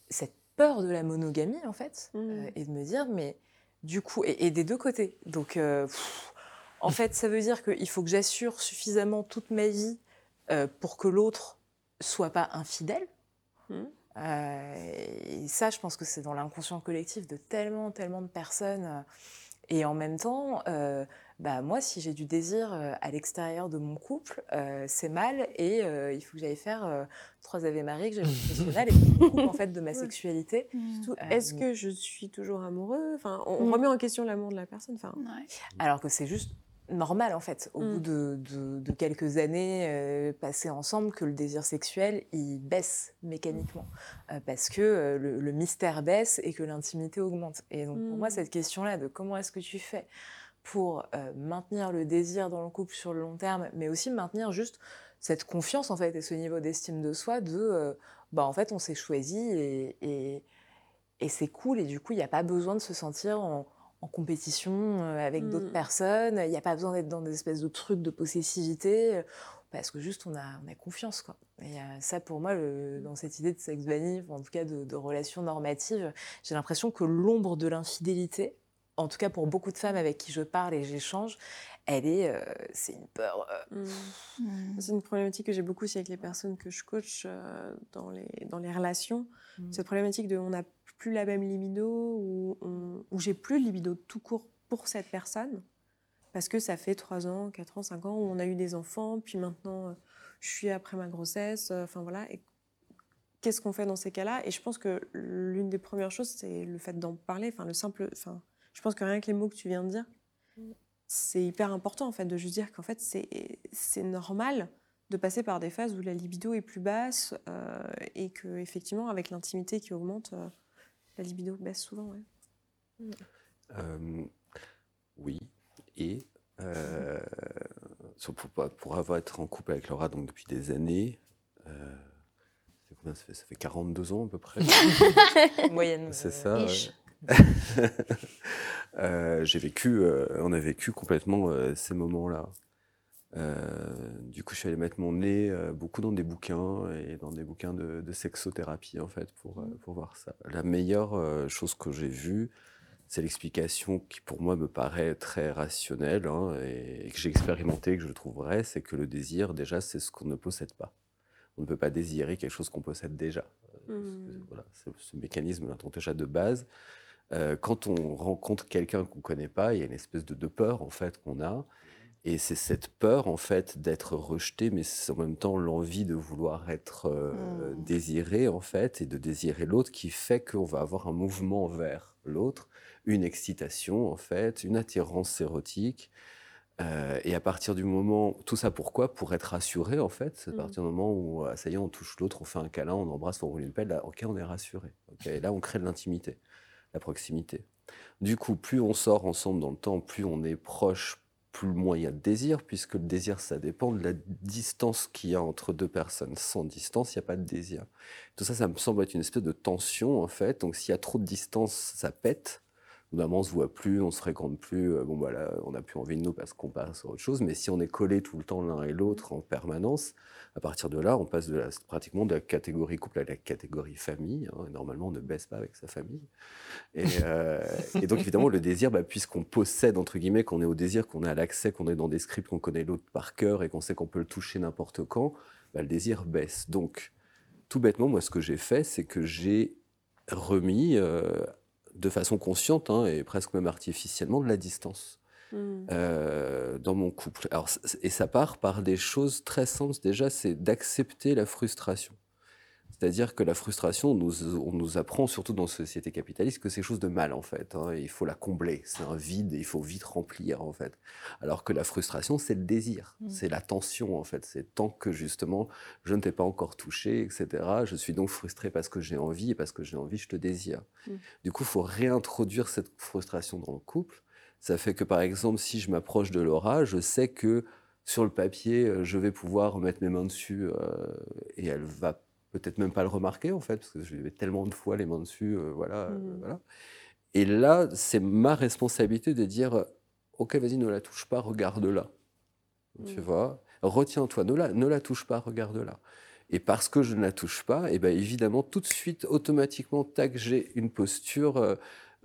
cette peur de la monogamie, en fait, euh, et de me dire, mais du coup, et, et des deux côtés. Donc, euh, pff, en fait, ça veut dire qu'il faut que j'assure suffisamment toute ma vie pour que l'autre soit pas infidèle. Mhm. Euh, et ça, je pense que c'est dans l'inconscient collectif de tellement, tellement de personnes. Et en même temps, euh, bah, moi, si j'ai du désir euh, à l'extérieur de mon couple, euh, c'est mal et euh, il faut que j'aille faire euh, trois Ave Marie, que j'aille au professionnel et que je me coupe en fait de ma sexualité. Est-ce que je suis toujours amoureux Enfin, on, on Mm. remet en question l'amour de la personne. Enfin, Ouais. Alors que c'est juste normal en fait, au Mm. bout de, de- de quelques années euh, passées ensemble, que le désir sexuel il baisse mécaniquement Euh, parce que euh, le, le mystère baisse et que l'intimité augmente. Et donc pour moi Mm. cette question-là de comment est-ce que tu fais pour maintenir le désir dans le couple sur le long terme, mais aussi maintenir juste cette confiance en fait et ce niveau d'estime de soi de bah en fait on s'est choisi et, et, et c'est cool et du coup il n'y a pas besoin de se sentir en, en compétition euh, avec d'autres Mm. personnes, il n'y a pas besoin d'être dans des espèces de trucs de possessivité euh, parce que juste on a, on a confiance quoi. Et euh, ça pour moi le- dans cette idée de sex vanille, en tout cas de, de relations normatives, j'ai l'impression que l'ombre de l'infidélité en tout cas pour beaucoup de femmes avec qui je parle et j'échange, elle est, euh, c'est une peur. euh, mm. Mm. C'est une problématique que j'ai beaucoup aussi avec les personnes que je coach euh, dans, les, dans les relations. Mm. Cette problématique de on n'a plus la même libido ou, j'ai plus de libido tout court pour cette personne parce que ça fait 3 ans, 4 ans, 5 ans où on a eu des enfants, puis maintenant euh, je suis après ma grossesse, euh, enfin voilà. Et qu'est-ce qu'on fait dans ces cas-là? Et je pense que l'une des premières choses, c'est le fait d'en parler, enfin le simple, enfin je pense que rien que les mots que tu viens de dire, c'est hyper important en fait de juste dire qu'en fait c'est normal de passer par des phases où la libido est plus basse euh, et que effectivement avec l'intimité qui augmente, la libido baisse souvent. ouais. Euh, oui, et euh, pour, avoir été en couple avec Laura donc depuis des années, euh, c'est combien ça fait, ça fait 42 ans à peu près. moyenne. C'est ça. Euh, J'ai vécu, euh, on a vécu complètement euh, ces moments-là. Euh, du coup, je suis allé mettre mon nez euh, beaucoup dans des bouquins et dans des bouquins de, de sexothérapie en fait pour, euh, pour voir ça. La meilleure chose que j'ai vue, c'est l'explication qui pour moi me paraît très rationnelle hein, et, et que j'ai expérimenté, que je trouve vrai, c'est que le désir déjà c'est ce qu'on ne possède pas. On ne peut pas désirer quelque chose qu'on possède déjà. Mhm. Voilà, c'est ce mécanisme-là, déjà de base. Quand on rencontre quelqu'un qu'on ne connaît pas, il y a une espèce de, de peur en fait qu'on a. Et c'est cette peur en fait d'être rejeté, mais c'est en même temps l'envie de vouloir être euh, Mm. désiré en fait et de désirer l'autre qui fait qu'on va avoir un mouvement vers l'autre, une excitation en fait, une attirance érotique. Euh, et à partir du moment, tout ça pourquoi? Pour être rassuré en fait. C'est à Mm. partir du moment où euh, ça y est, on touche l'autre, on fait un câlin, on embrasse, on roule une pelle, là, ok, on est rassuré. Ok, et là, on crée de l'intimité, la proximité. Du coup, plus on sort ensemble dans le temps, plus on est proche, plus a de désir, puisque le désir, ça dépend de la distance qu'il y a entre deux personnes. Sans distance, il n'y a pas de désir. Tout ça, ça me semble être une espèce de tension, en fait. Donc, s'il y a trop de distance, ça pète. On se voit plus, on se fréquente plus. euh, Bon, voilà, on n'a plus envie de nous parce qu'on passe à autre chose. Mais si on est collés tout le temps l'un et l'autre en permanence, à partir de là, on passe pratiquement de la catégorie couple à la catégorie famille. hein. Normalement, on ne baisse pas avec sa famille. Et, euh, donc, évidemment, le désir, bah, puisqu'on possède, entre guillemets, qu'on est au désir, qu'on à l'accès, qu'on est dans des scripts, qu'on connaît l'autre par cœur et qu'on sait qu'on peut le toucher n'importe quand, bah, le désir baisse. Donc, tout bêtement, moi, ce que j'ai fait, c'est que j'ai remis de façon consciente hein, et presque même artificiellement de la distance. Mmh. euh, dans mon couple. Alors, et ça part par des choses très simples. Déjà, c'est d'accepter la frustration. C'est-à-dire que la frustration, on nous, on nous apprend, surtout dans la société capitaliste, que c'est quelque chose de mal, en fait. hein, il faut la combler. C'est un vide et il faut vite remplir, en fait. Alors que la frustration, c'est le désir. Mm. C'est la tension, en fait. C'est tant que, justement, je ne t'ai pas encore touché, etc. Je suis donc frustré parce que j'ai envie, et parce que j'ai envie, je te désire. Mm. Du coup, il faut réintroduire cette frustration dans le couple. Ça fait que, par exemple, si je m'approche de Laura, je sais que sur le papier, euh, je vais pouvoir mettre mes mains dessus euh, et elle va peut-être même pas le remarquer, en fait, parce que je lui mets tellement de fois les mains dessus, euh, voilà, euh, Mhm. voilà. Et là, c'est ma responsabilité de dire, euh, ok, vas-y, ne la touche pas, regarde-la. Tu Mhm. vois Retiens-toi, ne la, ne la touche pas, regarde-la. Et parce que je ne la touche pas, et ben évidemment, tout de suite, automatiquement, tac, j'ai une posture euh,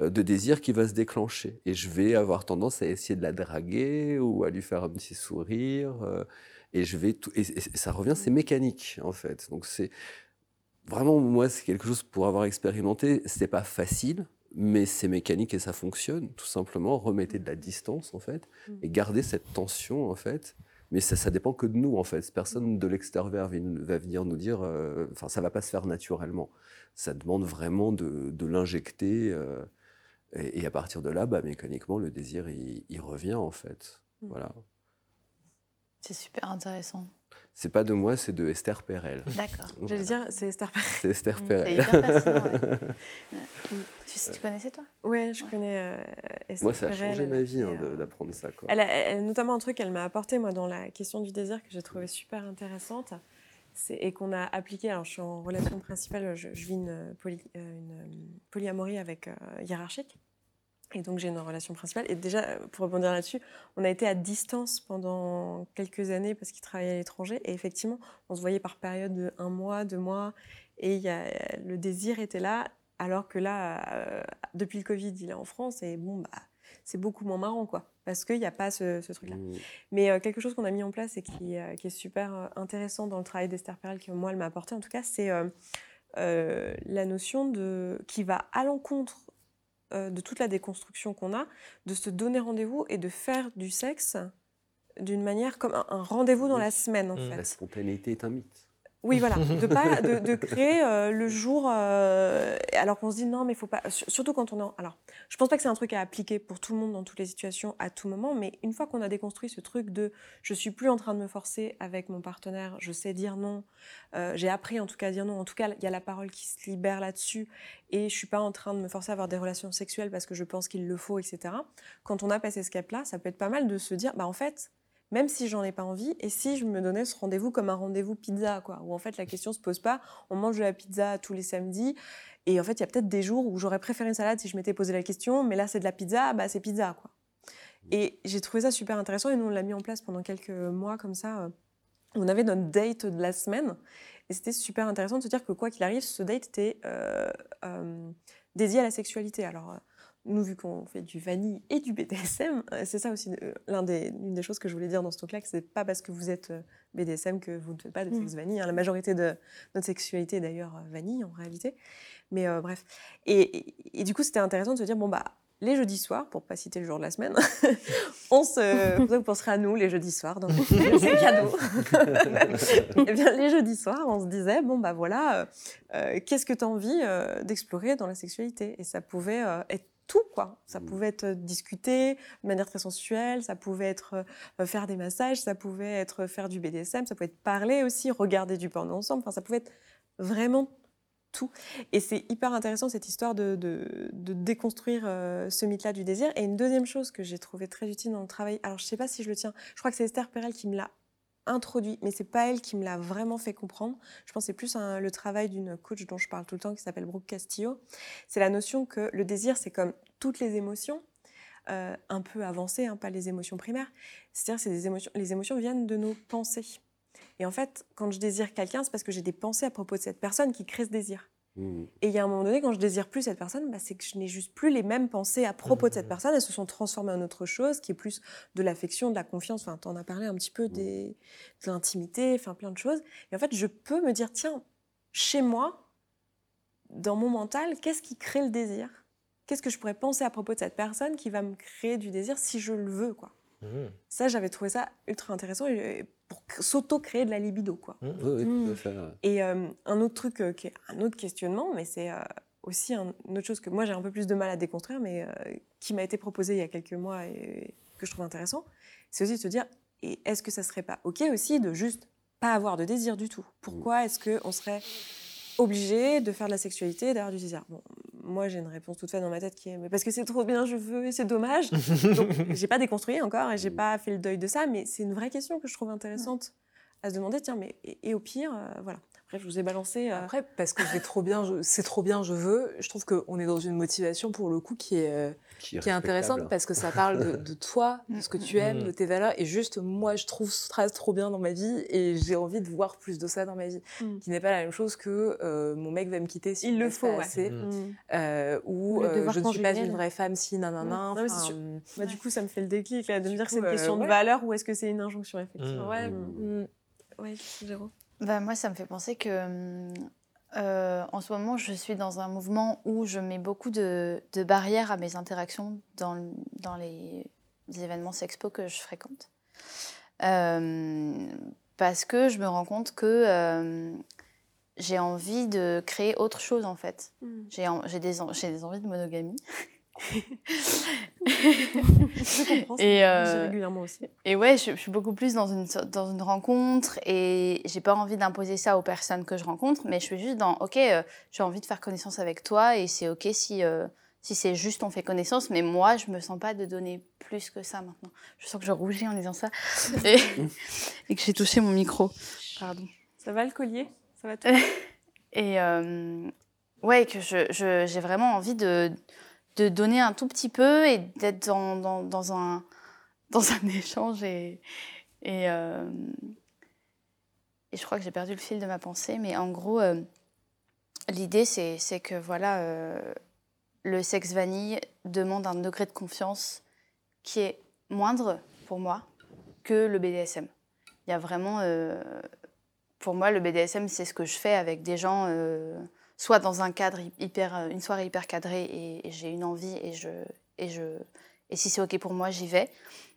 de désir qui va se déclencher. Et je vais avoir tendance à essayer de la draguer ou à lui faire un petit sourire. Euh, et je vais tout, et, et ça revient, c'est mécanique en fait. Donc c'est vraiment moi, c'est quelque chose pour avoir expérimenté. C'est pas facile, mais c'est mécanique et ça fonctionne. Tout simplement, remettez de la distance en fait Mm. et gardez cette tension en fait. Mais ça, ça dépend que de nous en fait. Personne de l'extérieur va venir nous dire. euh, Enfin, ça va pas se faire naturellement. Ça demande vraiment de, de l'injecter. euh, et, et à partir de là, bah, mécaniquement, le désir, il, il revient en fait. Voilà. C'est super intéressant. C'est pas de moi, c'est de Esther Perel. D'accord. J'allais dire, c'est Esther Perel. C'est Esther Mm, Perel. c'est hyper fascinant, Tu, tu connaissais toi? Ouais, je Ouais. connais euh, Esther Moi, ça a Perel, changé ma vie et, hein, euh, d'apprendre ça. Quoi. Elle a, elle- notamment un truc qu'elle m'a apporté moi dans la question du désir que j'ai trouvé super intéressante et qu'on a appliqué. Alors je suis en relation principale, je, je vis une, poly- euh, une, euh, polyamorie avec euh, hiérarchique. Et donc j'ai une relation principale. Et déjà, euh, pour rebondir là-dessus, on a été à distance pendant quelques années parce qu'il travaillait à l'étranger. Et effectivement, on se voyait par période de un mois, deux mois. Et il y a, le désir était là. Alors que là, euh, depuis le Covid, il est en France. Et bon, bah, c'est beaucoup moins marrant, quoi. Parce qu'il n'y a pas ce, ce truc-là. Mm. Mais euh, quelque chose qu'on a mis en place et qui, euh, qui est super intéressant dans le travail d'Esther Perel, que moi, elle m'a apporté en tout cas, c'est la notion de qui va à l'encontre euh, de toute la déconstruction qu'on a, de se donner rendez-vous et de faire du sexe d'une manière comme un, un rendez-vous dans Oui. la semaine, en Mm. La fait. spontanéité est un mythe. Oui, voilà, de pas de, de créer euh, le jour euh, alors qu'on se dit non mais faut pas sur- surtout quand on est en- alors je pense pas que c'est un truc à appliquer pour tout le monde dans toutes les situations à tout moment mais une fois qu'on a déconstruit ce truc de je suis plus en train de me forcer avec mon partenaire je sais dire non euh, j'ai appris en tout cas à dire non en tout cas il y a la parole qui se libère là-dessus et je suis pas en train de me forcer à avoir des relations sexuelles parce que je pense qu'il le faut etc quand on a passé ce cap là ça peut être pas mal de se dire bah en fait même si j'en ai pas envie, et si je me donnais ce rendez-vous comme un rendez-vous pizza, quoi, où en fait la question se pose pas, on mange de la pizza tous les samedis, et en fait il y a peut-être des jours où j'aurais préféré une salade si je m'étais posé la question, mais là c'est de la pizza, bah c'est pizza, quoi. Et j'ai trouvé ça super intéressant, et nous on l'a mis en place pendant quelques mois comme ça. euh, On avait notre date de la semaine, et c'était super intéressant de se dire que quoi qu'il arrive, ce date était euh, euh, dédié à la sexualité. Alors, nous, vu qu'on fait du vanille et du BDSM, euh, c'est ça aussi euh, l'un des, l'une des choses que je voulais dire dans ce talk-là, que c'est pas parce que vous êtes euh, BDSM que vous ne faites pas de Mm. sexe vanille. hein. La majorité de notre sexualité est d'ailleurs vanille en réalité. Mais euh, bref. Et, et- et du coup, c'était intéressant de se dire, bon, bah, les jeudis soirs, pour pas citer le jour de la semaine, on se, vous penserez à nous les jeudis soirs, donc c'est cadeau. Eh bien, les jeudis soirs, on se disait, bon, bah voilà, euh, qu'est-ce que tu as envie euh, d'explorer dans la sexualité? Et ça pouvait euh, être tout, quoi. Ça Mm. pouvait être euh, discuter de manière très sensuelle, ça pouvait être euh, faire des massages, ça pouvait être faire du BDSM, ça pouvait être parler aussi, regarder du porno ensemble, enfin, ça pouvait être vraiment tout. Et c'est hyper intéressant cette histoire de, de- de déconstruire euh, ce mythe-là du désir. Et une deuxième chose que j'ai trouvé très utile dans le travail, alors je sais pas si je le tiens, je crois que c'est Esther Perel qui me l'a introduit, mais c'est pas elle qui me l'a vraiment fait comprendre. Je pense que c'est plus un- le travail d'une coach dont je parle tout le temps qui s'appelle Brooke Castillo. C'est la notion que le désir, c'est comme toutes les émotions. euh, un peu avancées, hein, pas les émotions primaires. C'est-à-dire, c'est des émotions. Les émotions viennent de nos pensées. Et en fait, quand je désire quelqu'un, c'est parce que j'ai des pensées à propos de cette personne qui créent ce désir. Mm. Et il y a un moment donné, quand je désire plus cette personne, bah, c'est que je n'ai juste plus les mêmes pensées à propos de cette personne. Elles se sont transformées en autre chose, qui est plus de l'affection, de la confiance. Enfin, tu en as parlé un petit peu des, de l'intimité, enfin plein de choses. Et en fait, je peux me dire, tiens, chez moi, dans mon mental, qu'est-ce qui crée le désir? Qu'est-ce que je pourrais penser à propos de cette personne qui va me créer du désir si je le veux quoi? Mmh. Ça, j'avais trouvé ça ultra intéressant et- pour s'auto-créer de la libido. Quoi. Mmh. Oui, oui, tout Mm. à fait. ouais. Et euh, un autre truc, euh, qui est un autre questionnement, mais c'est euh, aussi un- une autre chose que moi j'ai un peu plus de mal à déconstruire, mais euh, qui m'a été proposé il y a quelques mois et que je trouve intéressant, c'est aussi de se dire, et est-ce que ça serait pas ok aussi de juste pas avoir de désir du tout? Pourquoi est-ce qu'on serait obligé de faire de la sexualité et d'avoir du désir? Bon, moi j'ai une réponse toute faite dans ma tête qui est, mais parce que c'est trop bien, je veux et c'est dommage. Donc j'ai pas déconstruit encore et j'ai pas fait le deuil de ça, mais c'est une vraie question que je trouve intéressante à se demander, tiens, mais et, et au pire, euh, voilà. Après, je vous ai balancé. euh, Après, parce que c'est trop bien, c'est trop bien, je veux. Je trouve qu'on est dans une motivation pour le coup qui est, qui est intéressante parce que ça parle de, de toi, de ce que tu aimes, Mm. de tes valeurs. Et juste, moi, je trouve ça trop bien dans ma vie et j'ai envie de voir plus de ça dans ma vie. Mm. Qui n'est pas la même chose que euh, mon mec va me quitter si Il je le faut, pas ouais. assez, Mm. mm. euh, ou euh, je ne suis pas une vraie femme si enfin, sûr. euh, Bah, Du coup, ça me fait le déclic là, de me dire que c'est une euh, question de valeur ou est-ce que c'est une injonction, effectivement. Mm. Ouais, mm. ouais, Géraud. Bah, moi, ça me fait penser que hum, euh, en ce moment, je suis dans un mouvement où je mets beaucoup de, de barrières à mes interactions dans, le- dans les événements sexpo que je fréquente. Euh, parce que je me rends compte que euh, j'ai envie de créer autre chose en fait. J'ai en- j'ai des, en- j'ai des envies de monogamie. Je comprends. Et, euh, régulièrement aussi. Et ouais, je, je suis beaucoup plus dans une, dans une rencontre et j'ai pas envie d'imposer ça aux personnes que je rencontre, mais je suis juste dans, ok, euh, j'ai envie de faire connaissance avec toi et c'est ok si, euh, si c'est juste on fait connaissance, mais moi je me sens pas de donner plus que ça maintenant. Je sens que je rougis en disant ça et, et que j'ai touché mon micro. Pardon. Ça va le collier? Ça va tout Et euh, ouais, que je, je- j'ai vraiment envie de, de donner un tout petit peu et d'être dans, dans, un, dans un échange. Et, euh, et je crois que j'ai perdu le fil de ma pensée, mais en gros, euh, l'idée, c'est, que voilà, euh, le sexe vanille demande un degré de confiance qui est moindre pour moi que le BDSM. Il y a vraiment. pour moi, le BDSM, c'est ce que je fais avec des gens, soit dans un cadre hy- hyper, euh, une soirée hyper cadrée et, et j'ai une envie et je, et je, et si c'est ok pour moi, j'y vais.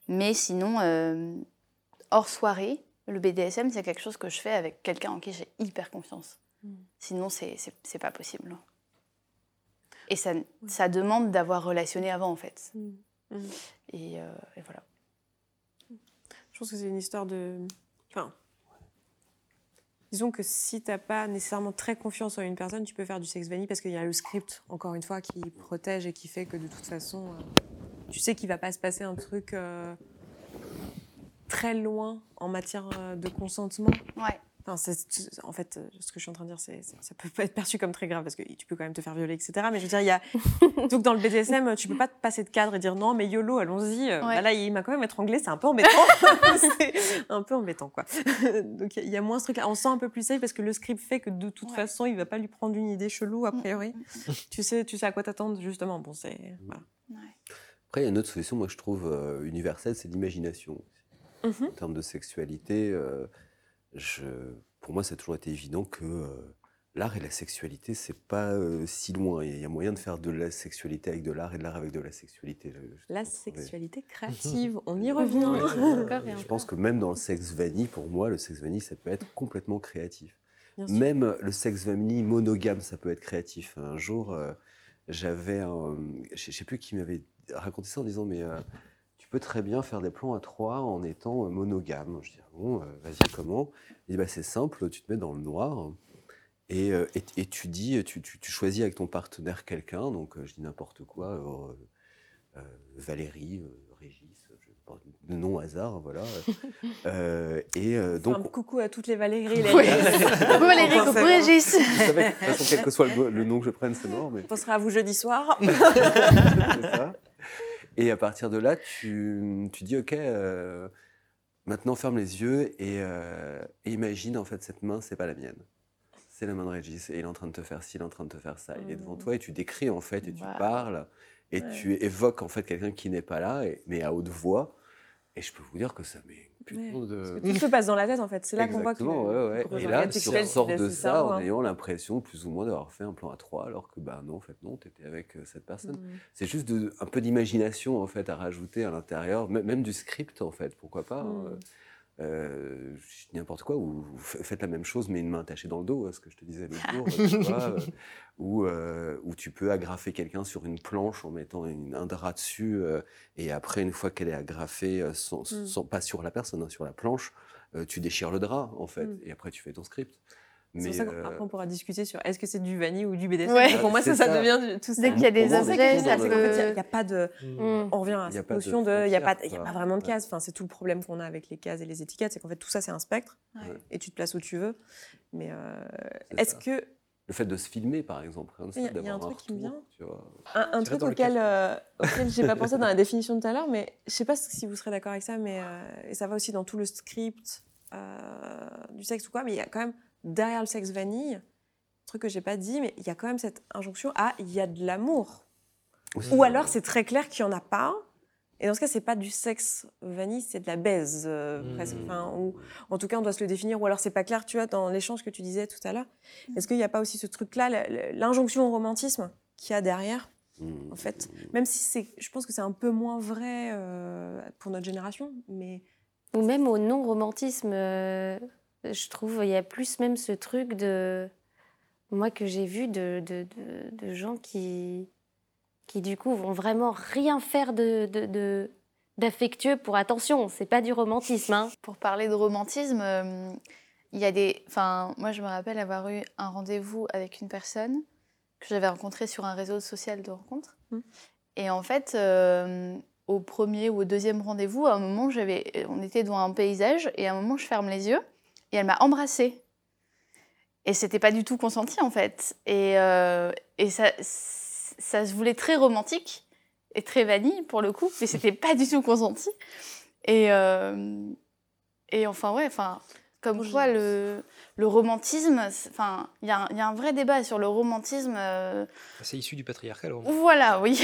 Mais sinon, euh, hors soirée, le BDSM, c'est quelque chose que je fais avec quelqu'un en qui j'ai hyper confiance. Mm. Sinon, c'est, c'est, pas possible. Et ça, ça demande d'avoir relationné avant, en fait. Mm. Mm. Et, euh, et voilà. Je pense que c'est une histoire de. Enfin. Disons que si t'as pas nécessairement très confiance en une personne, tu peux faire du sex vanille parce qu'il y a le script, encore une fois, qui protège et qui fait que de toute façon, euh, tu sais qu'il va pas se passer un truc euh, très loin en matière euh, de consentement. Enfin, c'est- c'est- en fait, euh, ce que je suis en train de dire, c'est, c'est- ça peut pas être perçu comme très grave parce que tu peux quand même te faire violer, etc. Mais je veux dire, il y a. Donc, dans le BDSM, tu peux pas te passer de cadre et dire non, mais YOLO, allons-y. Euh, Ouais. bah là, il m'a quand même étranglé, c'est un peu embêtant. c'est un peu embêtant, quoi. Donc, il y a moins ce truc-là. On se sent un peu plus safe parce que le script fait que de toute Ouais. façon, il va pas lui prendre une idée chelou, a Mm, priori. tu, sais, tu sais à quoi t'attendre, justement. Bon, c'est. Voilà. Après, il y a une autre solution, moi, que je trouve euh, universelle, c'est l'imagination. Mhm. En termes de sexualité, euh, je, pour moi, ça a toujours été évident que euh, l'art et la sexualité, c'est pas euh, si loin. Il y a moyen de faire de la sexualité avec de l'art et de l'art avec de la sexualité. Je- je La sexualité créative, on y revient. Ouais, je pense que même dans le sexe vanille, pour moi, le sexe vanille, ça peut être complètement créatif. Même le sexe vanille monogame, ça peut être créatif. Un jour, euh, j'avais. Je ne sais plus qui m'avait raconté ça en disant Mais euh, peux très bien faire des plans à trois en étant euh, monogame. Je dis Ah Bon, euh, vas-y, comment? Il dit bah, C'est simple, tu te mets dans le noir. Et, euh, et, et tu dis, tu, tu- tu choisis avec ton partenaire quelqu'un, donc je dis n'importe quoi, euh, euh, Valérie, euh, Régis, de nom hasard, voilà. Euh, et euh, Donc, coucou à toutes les Valérie. les- Oui. Coucou Valérie, coucou Régis. je savais que, de toute façon, quel que soit le, le nom que je prenne, c'est mort. Mais... On pensera à vous jeudi soir. C'est ça. Et à partir de là, tu, tu dis, OK, euh, maintenant ferme les yeux et, euh, et imagine, en fait, cette main, c'est pas la mienne. C'est la main de Régis et il est en train de te faire ci, il est en train de te faire ça. Il est devant Mm. toi et tu décris, en fait, et tu parles et Ouais. tu évoques, en fait, quelqu'un qui n'est pas là, et- mais à haute voix. Et je peux vous dire que ça de... tout se passe dans la tête en fait. C'est là qu'on voit que. Ouais, ouais. Et là, tu ressors de ça en hein. ayant l'impression plus ou moins d'avoir fait un plan à trois, alors que bah non, en fait non, tu étais avec euh, cette personne. Mmh. C'est juste de, un peu d'imagination en fait à rajouter à l'intérieur, même du script en fait, pourquoi pas. Hein, mmh. Euh, n'importe quoi, ou faites la même chose mais une main attachée dans le dos, ce que je te disais l'autre jour, tu vois, euh, ou, euh, tu peux agrafer quelqu'un sur une planche en mettant un drap dessus, et après, une fois qu'elle est agrafée, sans, mmh. pas sur la personne, hein, sur la planche, tu déchires le drap, en fait, mmh. et après tu fais ton script. Mais ça après, on pourra discuter sur est-ce que c'est du vanille ou du BDSM. Pour moi, ça, ça, devient tout ça. Dès qu'il y a des objets, ça peut... Il n'y a pas de... Mm. On revient à cette notion de... Il n'y a, pas, a pas vraiment de cases. Enfin, c'est tout le problème qu'on a avec les cases et les étiquettes. C'est qu'en fait, tout ça, c'est un spectre. Et tu te places où tu veux. Mais euh, est-ce que... Le fait de se filmer, par exemple. Il y, a un truc qui me vient. Un, truc auquel, euh, auquel je n'ai pas pensé dans la définition de tout à l'heure, mais je ne sais pas si vous serez d'accord avec ça, mais euh, et ça va aussi dans tout le script du sexe ou quoi, mais il y a quand même derrière le sexe vanille, truc que j'ai pas dit, mais il y a quand même cette injonction à il y a de l'amour. Ou alors c'est très clair qu'il y en a pas. Et dans ce cas, c'est pas du sexe vanille, c'est de la baise euh, mmh. presque. ou en tout cas, on doit se le définir. Ou alors c'est pas clair, tu vois, dans l'échange que tu disais tout à l'heure. Mmh. Est-ce qu'il n'y a pas aussi ce truc-là, l'injonction au romantisme qu'il y a derrière En fait, mmh. même si c'est, je pense que c'est un peu moins vrai euh, pour notre génération, mais ou même au non-romantisme. Euh, je trouve il y a plus même ce truc de moi que j'ai vu de, de, de, gens qui qui du coup vont vraiment rien faire de, d'affectueux pour attention, c'est pas du romantisme. Hein. Pour parler de romantisme, euh, il y a des. Enfin, moi je me rappelle avoir eu un rendez-vous avec une personne que j'avais rencontrée sur un réseau social de rencontres. Mmh. Et en fait, euh, au premier ou au deuxième rendez-vous, à un moment, j'avais, on était devant un paysage et à un moment, je ferme les yeux et elle m'a embrassée. Et c'était pas du tout consenti en fait. Et, euh, et ça, ça se voulait très romantique et très vanille pour le coup, mais c'était pas du tout consenti. Et, euh, et enfin, ouais, enfin, comme quoi le, le romantisme, enfin, il y, y, a un vrai débat sur le romantisme. Euh, C'est issu du patriarcat, alors. Voilà, oui.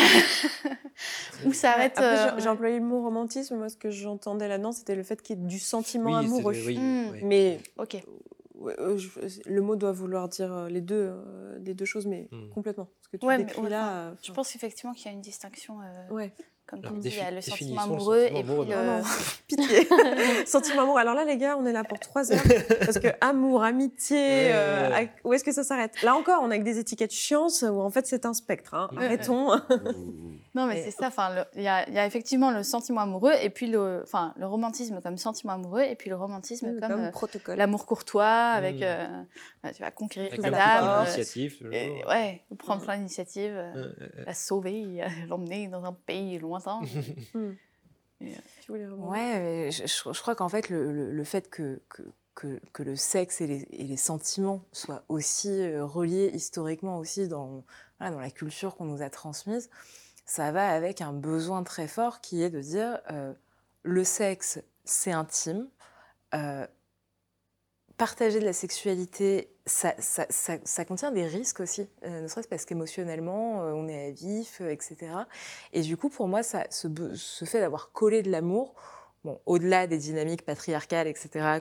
Où ça arrête. J'ai employé le mot romantisme. Moi, ce que j'entendais là-dedans, c'était le fait qu'il y ait du sentiment amoureux. Hmm. Mais ok. Euh, le mot doit vouloir dire euh, les deux, les deux choses, mais hmm. complètement. Ce que tu décris là. je pense effectivement qu'il y a une distinction. ouais comme tu dis, il y a le sentiment amoureux et puis le... Pitié. sentiment amoureux. Alors là, les gars, on est là pour trois heures. Parce que amour, amitié, euh, où est-ce que ça s'arrête? Là encore, on a avec des étiquettes chiantes où en fait c'est un spectre. Hein. Arrêtons. non, mais c'est ça. Enfin, il y, a, y, a effectivement le sentiment amoureux et puis le, enfin, le romantisme comme sentiment amoureux et puis le romantisme comme, euh, protocole. L'amour courtois avec, mmh. euh, bah, tu vas conquérir la dame. l'initiative. Ouais, prendre plein d'initiatives, la sauver, l'emmener dans un pays loin Hmm. Euh, ouais, je, je, crois qu'en fait, le, le, fait que, que, que, le sexe et les, et les, sentiments soient aussi euh, reliés historiquement aussi dans, dans la culture qu'on nous a transmise, ça va avec un besoin très fort qui est de dire euh, le sexe, c'est intime, partager de la sexualité, ça, contient des risques aussi, euh, ne serait-ce parce qu'émotionnellement, euh, on est à vif, euh, etc. Et du coup, pour moi, ça, ce, fait d'avoir collé de l'amour, au-delà des dynamiques patriarcales, etc.,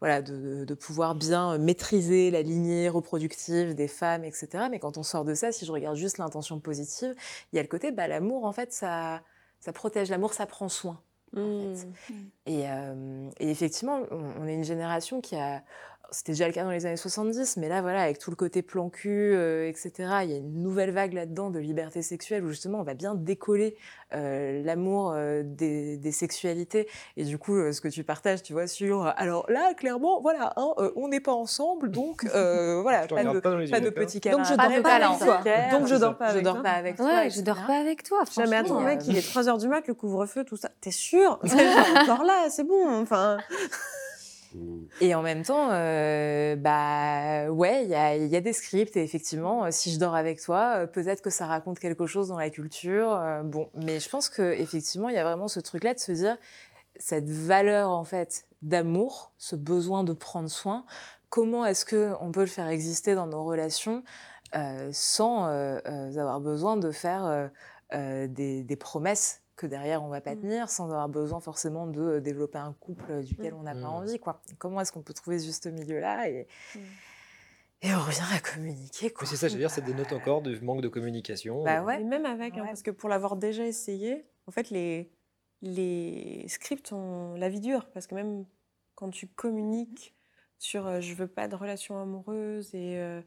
voilà, de, de, pouvoir bien maîtriser la lignée reproductive des femmes, etc. Mais quand on sort de ça, si je regarde juste l'intention positive, il y a le côté, bah, l'amour, en fait, ça, ça protège, l'amour, ça prend soin. En fait. Mmh. et, et, effectivement, on, est une génération qui a c'était déjà le cas dans les années 70, mais là, voilà, avec tout le côté plan cul, euh, etc., il y a une nouvelle vague là-dedans de liberté sexuelle où justement on va bien décoller euh, l'amour euh, des, des, sexualités. Et du coup, ce que tu partages, tu vois, sur. Alors là, clairement, voilà, hein, on n'est pas ensemble, donc voilà, pas de, pas, de petits câlins. Donc je dors pas avec toi. Donc je dors pas avec toi. Pas avec toi ouais, je dors pas avec toi. Jamais attends, mec, il est 3 h du mat, le couvre-feu, tout ça. T'es sûr? Encore là, c'est bon. Enfin. Et en même temps, euh, bah ouais, il y a, des scripts et effectivement, euh, si je dors avec toi, euh, peut-être que ça raconte quelque chose dans la culture. Bon, mais je pense que effectivement, il y a vraiment ce truc-là de se dire cette valeur en fait d'amour, ce besoin de prendre soin. Comment est-ce que on peut le faire exister dans nos relations sans avoir besoin de faire des, promesses que derrière on va pas mmh. tenir sans avoir besoin forcément de développer un couple duquel on n'a pas envie. Quoi. Comment est-ce qu'on peut trouver ce juste milieu-là et, et on revient à communiquer. C'est ça, je veux dire, ça dénote encore du manque de communication. Bah ouais. même avec, hein, parce que pour l'avoir déjà essayé, en fait, les, les scripts ont la vie dure. Parce que même quand tu communiques sur euh, je veux pas de relation amoureuse, et, euh,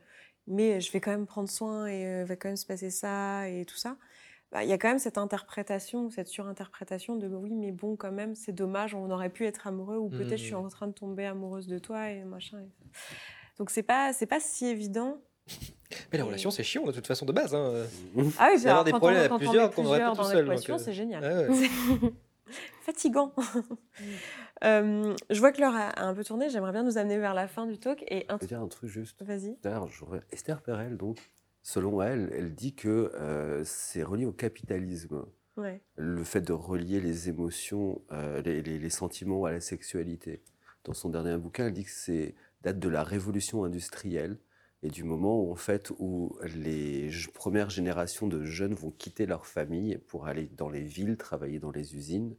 mais je vais quand même prendre soin et euh, va quand même se passer ça et tout ça, bah, il y a quand même cette interprétation, cette surinterprétation de oui, mais bon, quand même, c'est dommage, on aurait pu être amoureux ou peut-être je suis mmh. en train de tomber amoureuse de toi et machin. Et donc c'est pas c'est pas si évident. Mais la relation, c'est chiant de toute façon de base. Hein. Ah oui, c'est avoir des problèmes à plusieurs qu'on aurait pas tout seul. Euh, c'est génial. Ah Fatigant. euh, je vois que l'heure a, un peu tourné. J'aimerais bien nous amener vers la fin du talk. Et un... Je peux dire un truc juste. Vas-y. Esther Perel, donc, selon elle, elle dit que euh, c'est relié au capitalisme. Ouais. Le fait de relier les émotions, euh, les, les, les, sentiments à la sexualité. Dans son dernier bouquin, elle dit que c'est date de la révolution industrielle et du moment où, en fait, où les premières générations de jeunes vont quitter leur famille pour aller dans les villes, travailler dans les usines,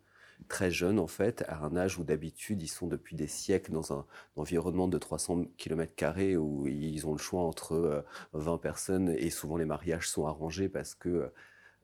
très jeunes en fait, à un âge où d'habitude ils sont depuis des siècles dans un environnement de 300 km où ils ont le choix entre 20 euh, personnes et souvent les mariages sont arrangés parce que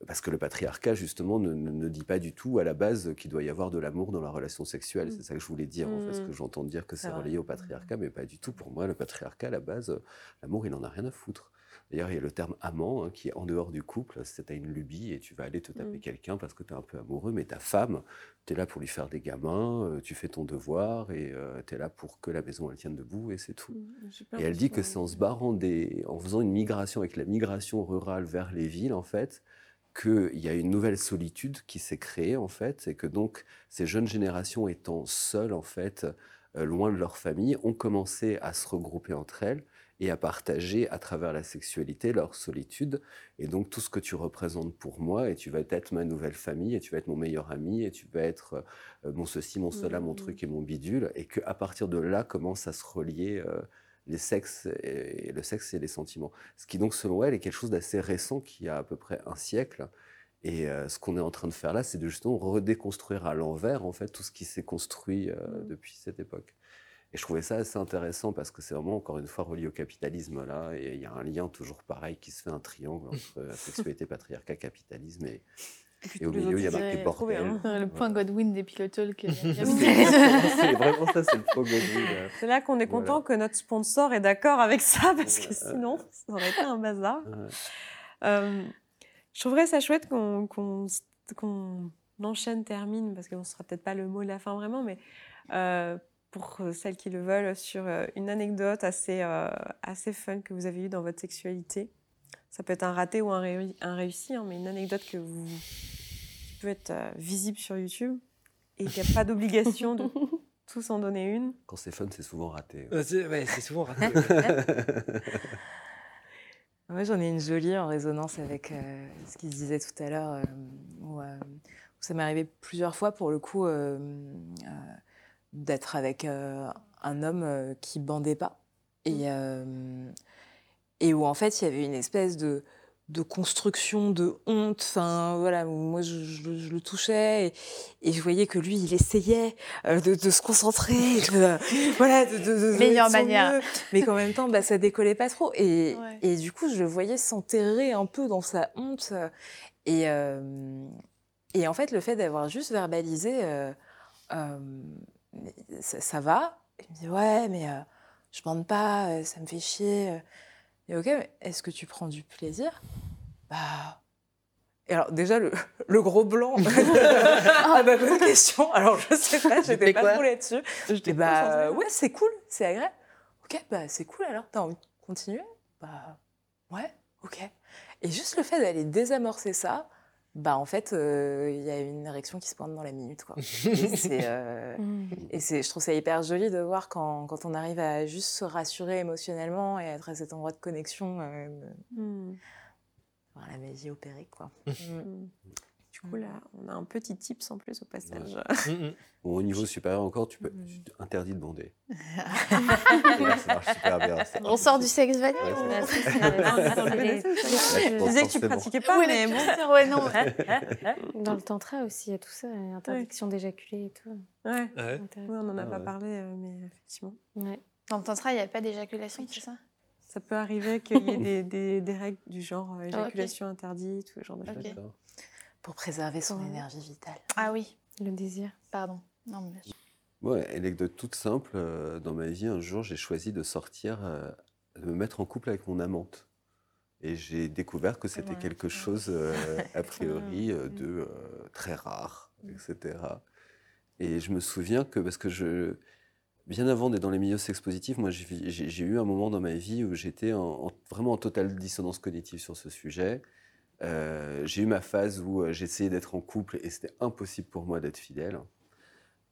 parce que le patriarcat, justement, ne, dit pas du tout à la base qu'il doit y avoir de l'amour dans la relation sexuelle. C'est ça que je voulais dire, en fait, ce que mmh. j'entends dire que c'est relié au patriarcat, mais pas du tout. Pour moi, le patriarcat, à la base, l'amour, il n'en a rien à foutre. D'ailleurs, il y a le terme amant hein, qui est en dehors du couple. C'est à une lubie et tu vas aller te taper mmh. quelqu'un parce que tu es un peu amoureux, mais ta femme, tu es là pour lui faire des gamins, euh, tu fais ton devoir et euh, tu es là pour que la maison elle tienne debout et c'est tout. Mmh, et elle dit que c'est en se barrant des, en faisant une migration avec la migration rurale vers les villes, en fait, qu'il y a une nouvelle solitude qui s'est créée en fait, et que donc ces jeunes générations étant seules en fait, euh, loin de leur famille, ont commencé à se regrouper entre elles et à partager à travers la sexualité leur solitude. Et donc tout ce que tu représentes pour moi, et tu vas être ma nouvelle famille, et tu vas être mon meilleur ami, et tu vas être euh, mon ceci, mon cela, mon truc et mon bidule, et qu'à partir de là commence à se relier. Euh, les sexes et, le sexe et les sentiments. Ce qui donc, selon elle, est quelque chose d'assez récent, qui a à peu près un siècle. Et euh, ce qu'on est en train de faire là, c'est de justement redéconstruire à l'envers, en fait, tout ce qui s'est construit mmh. depuis cette époque. Et je trouvais ça assez intéressant parce que c'est vraiment, encore une fois, relié au capitalisme là. Et il y a un lien toujours pareil qui se fait un triangle entre sexualité, patriarcat, capitalisme et, et, au milieu, il y a marqué bordel. Hein. Le point Godwin des pilotes c'est vraiment ça, c'est le point Godwin. C'est là qu'on est content que notre sponsor est d'accord avec ça, parce que sinon, ça aurait été un bazar. Euh, je trouverais ça chouette qu'on enchaîne, termine, parce qu'on ne sera peut-être pas le mot de la fin vraiment, mais euh, pour celles qui le veulent, sur euh, une anecdote assez, assez fun que vous avez eue dans votre sexualité. Ça peut être un raté ou un, réussi, hein, mais une anecdote que vous peut être euh, visible sur YouTube et qu'il n'y a pas d'obligation de tous en donner une. Quand c'est fun, c'est souvent raté. c'est souvent raté. Moi, j'en ai une jolie en résonance avec euh, ce qu'il se disait tout à l'heure, euh, où, ça m'est arrivé plusieurs fois, pour le coup, d'être avec un homme qui bandait pas. Et, mmh et où en fait il y avait une espèce de, de construction de honte. Enfin, voilà, moi je, le touchais et, je voyais que lui, il essayait euh, de, se concentrer, de, voilà, de, meilleure manière. mais qu'en même temps, bah, ça décollait pas trop. Et, et du coup, je le voyais s'enterrer un peu dans sa honte. Et, euh, et en fait, le fait d'avoir juste verbalisé, euh, ça, va. Il me dit ouais, mais je bande pas, ça me fait chier. Et ok, est-ce que tu prends du plaisir? Bah. Et alors, déjà, le, le gros blanc. ah, bah, bonne question. Alors, je sais pas, j'étais pas trop là-dessus. J'étais bah, ouais, c'est cool, c'est agréable. Ok, bah, c'est cool alors. T'as envie de continuer? Bah, ouais, ok. Et juste le fait d'aller désamorcer ça, bah en fait, euh, il y a une érection qui se pointe dans la minute. Quoi. et, c'est, euh, mm. et c'est, je trouve ça hyper joli de voir quand, quand, on arrive à juste se rassurer émotionnellement et être à cet endroit de connexion, euh, mm. voir la magie opérer. Quoi. Mm. Du coup, là, on a un petit tips en plus au passage. Mm, mm. au niveau supérieur encore, tu peux tu interdit de bander. ça marche super bien. On sort du sexe vanille. Je disais que tu pratiquais pas, mais bon. Ouais, non. Dans le tantra aussi, il y a tout ça, interdiction d'éjaculer et tout. Ouais. on n'en a ah pas parlé, euh, mais effectivement. Dans le tantra, il n'y a pas d'éjaculation, c'est ça? Ça peut arriver qu'il y ait des, des, règles du genre euh, éjaculation interdite ou ce genre de choses. Pour préserver son énergie vitale. Ah oui, le désir. Pardon. Non, mais... Ouais, anecdote toute simple. Euh, dans ma vie, un jour, j'ai choisi de sortir, euh, de me mettre en couple avec mon amante. Et j'ai découvert que c'était quelque chose, a priori, de très rare, etc. Et je me souviens que, parce que je, bien avant d'être dans les milieux sexpositifs, moi j'ai eu un moment dans ma vie où j'étais vraiment en totale dissonance cognitive sur ce sujet. Euh, j'ai eu ma phase où euh, j'essayais d'être en couple et c'était impossible pour moi d'être fidèle.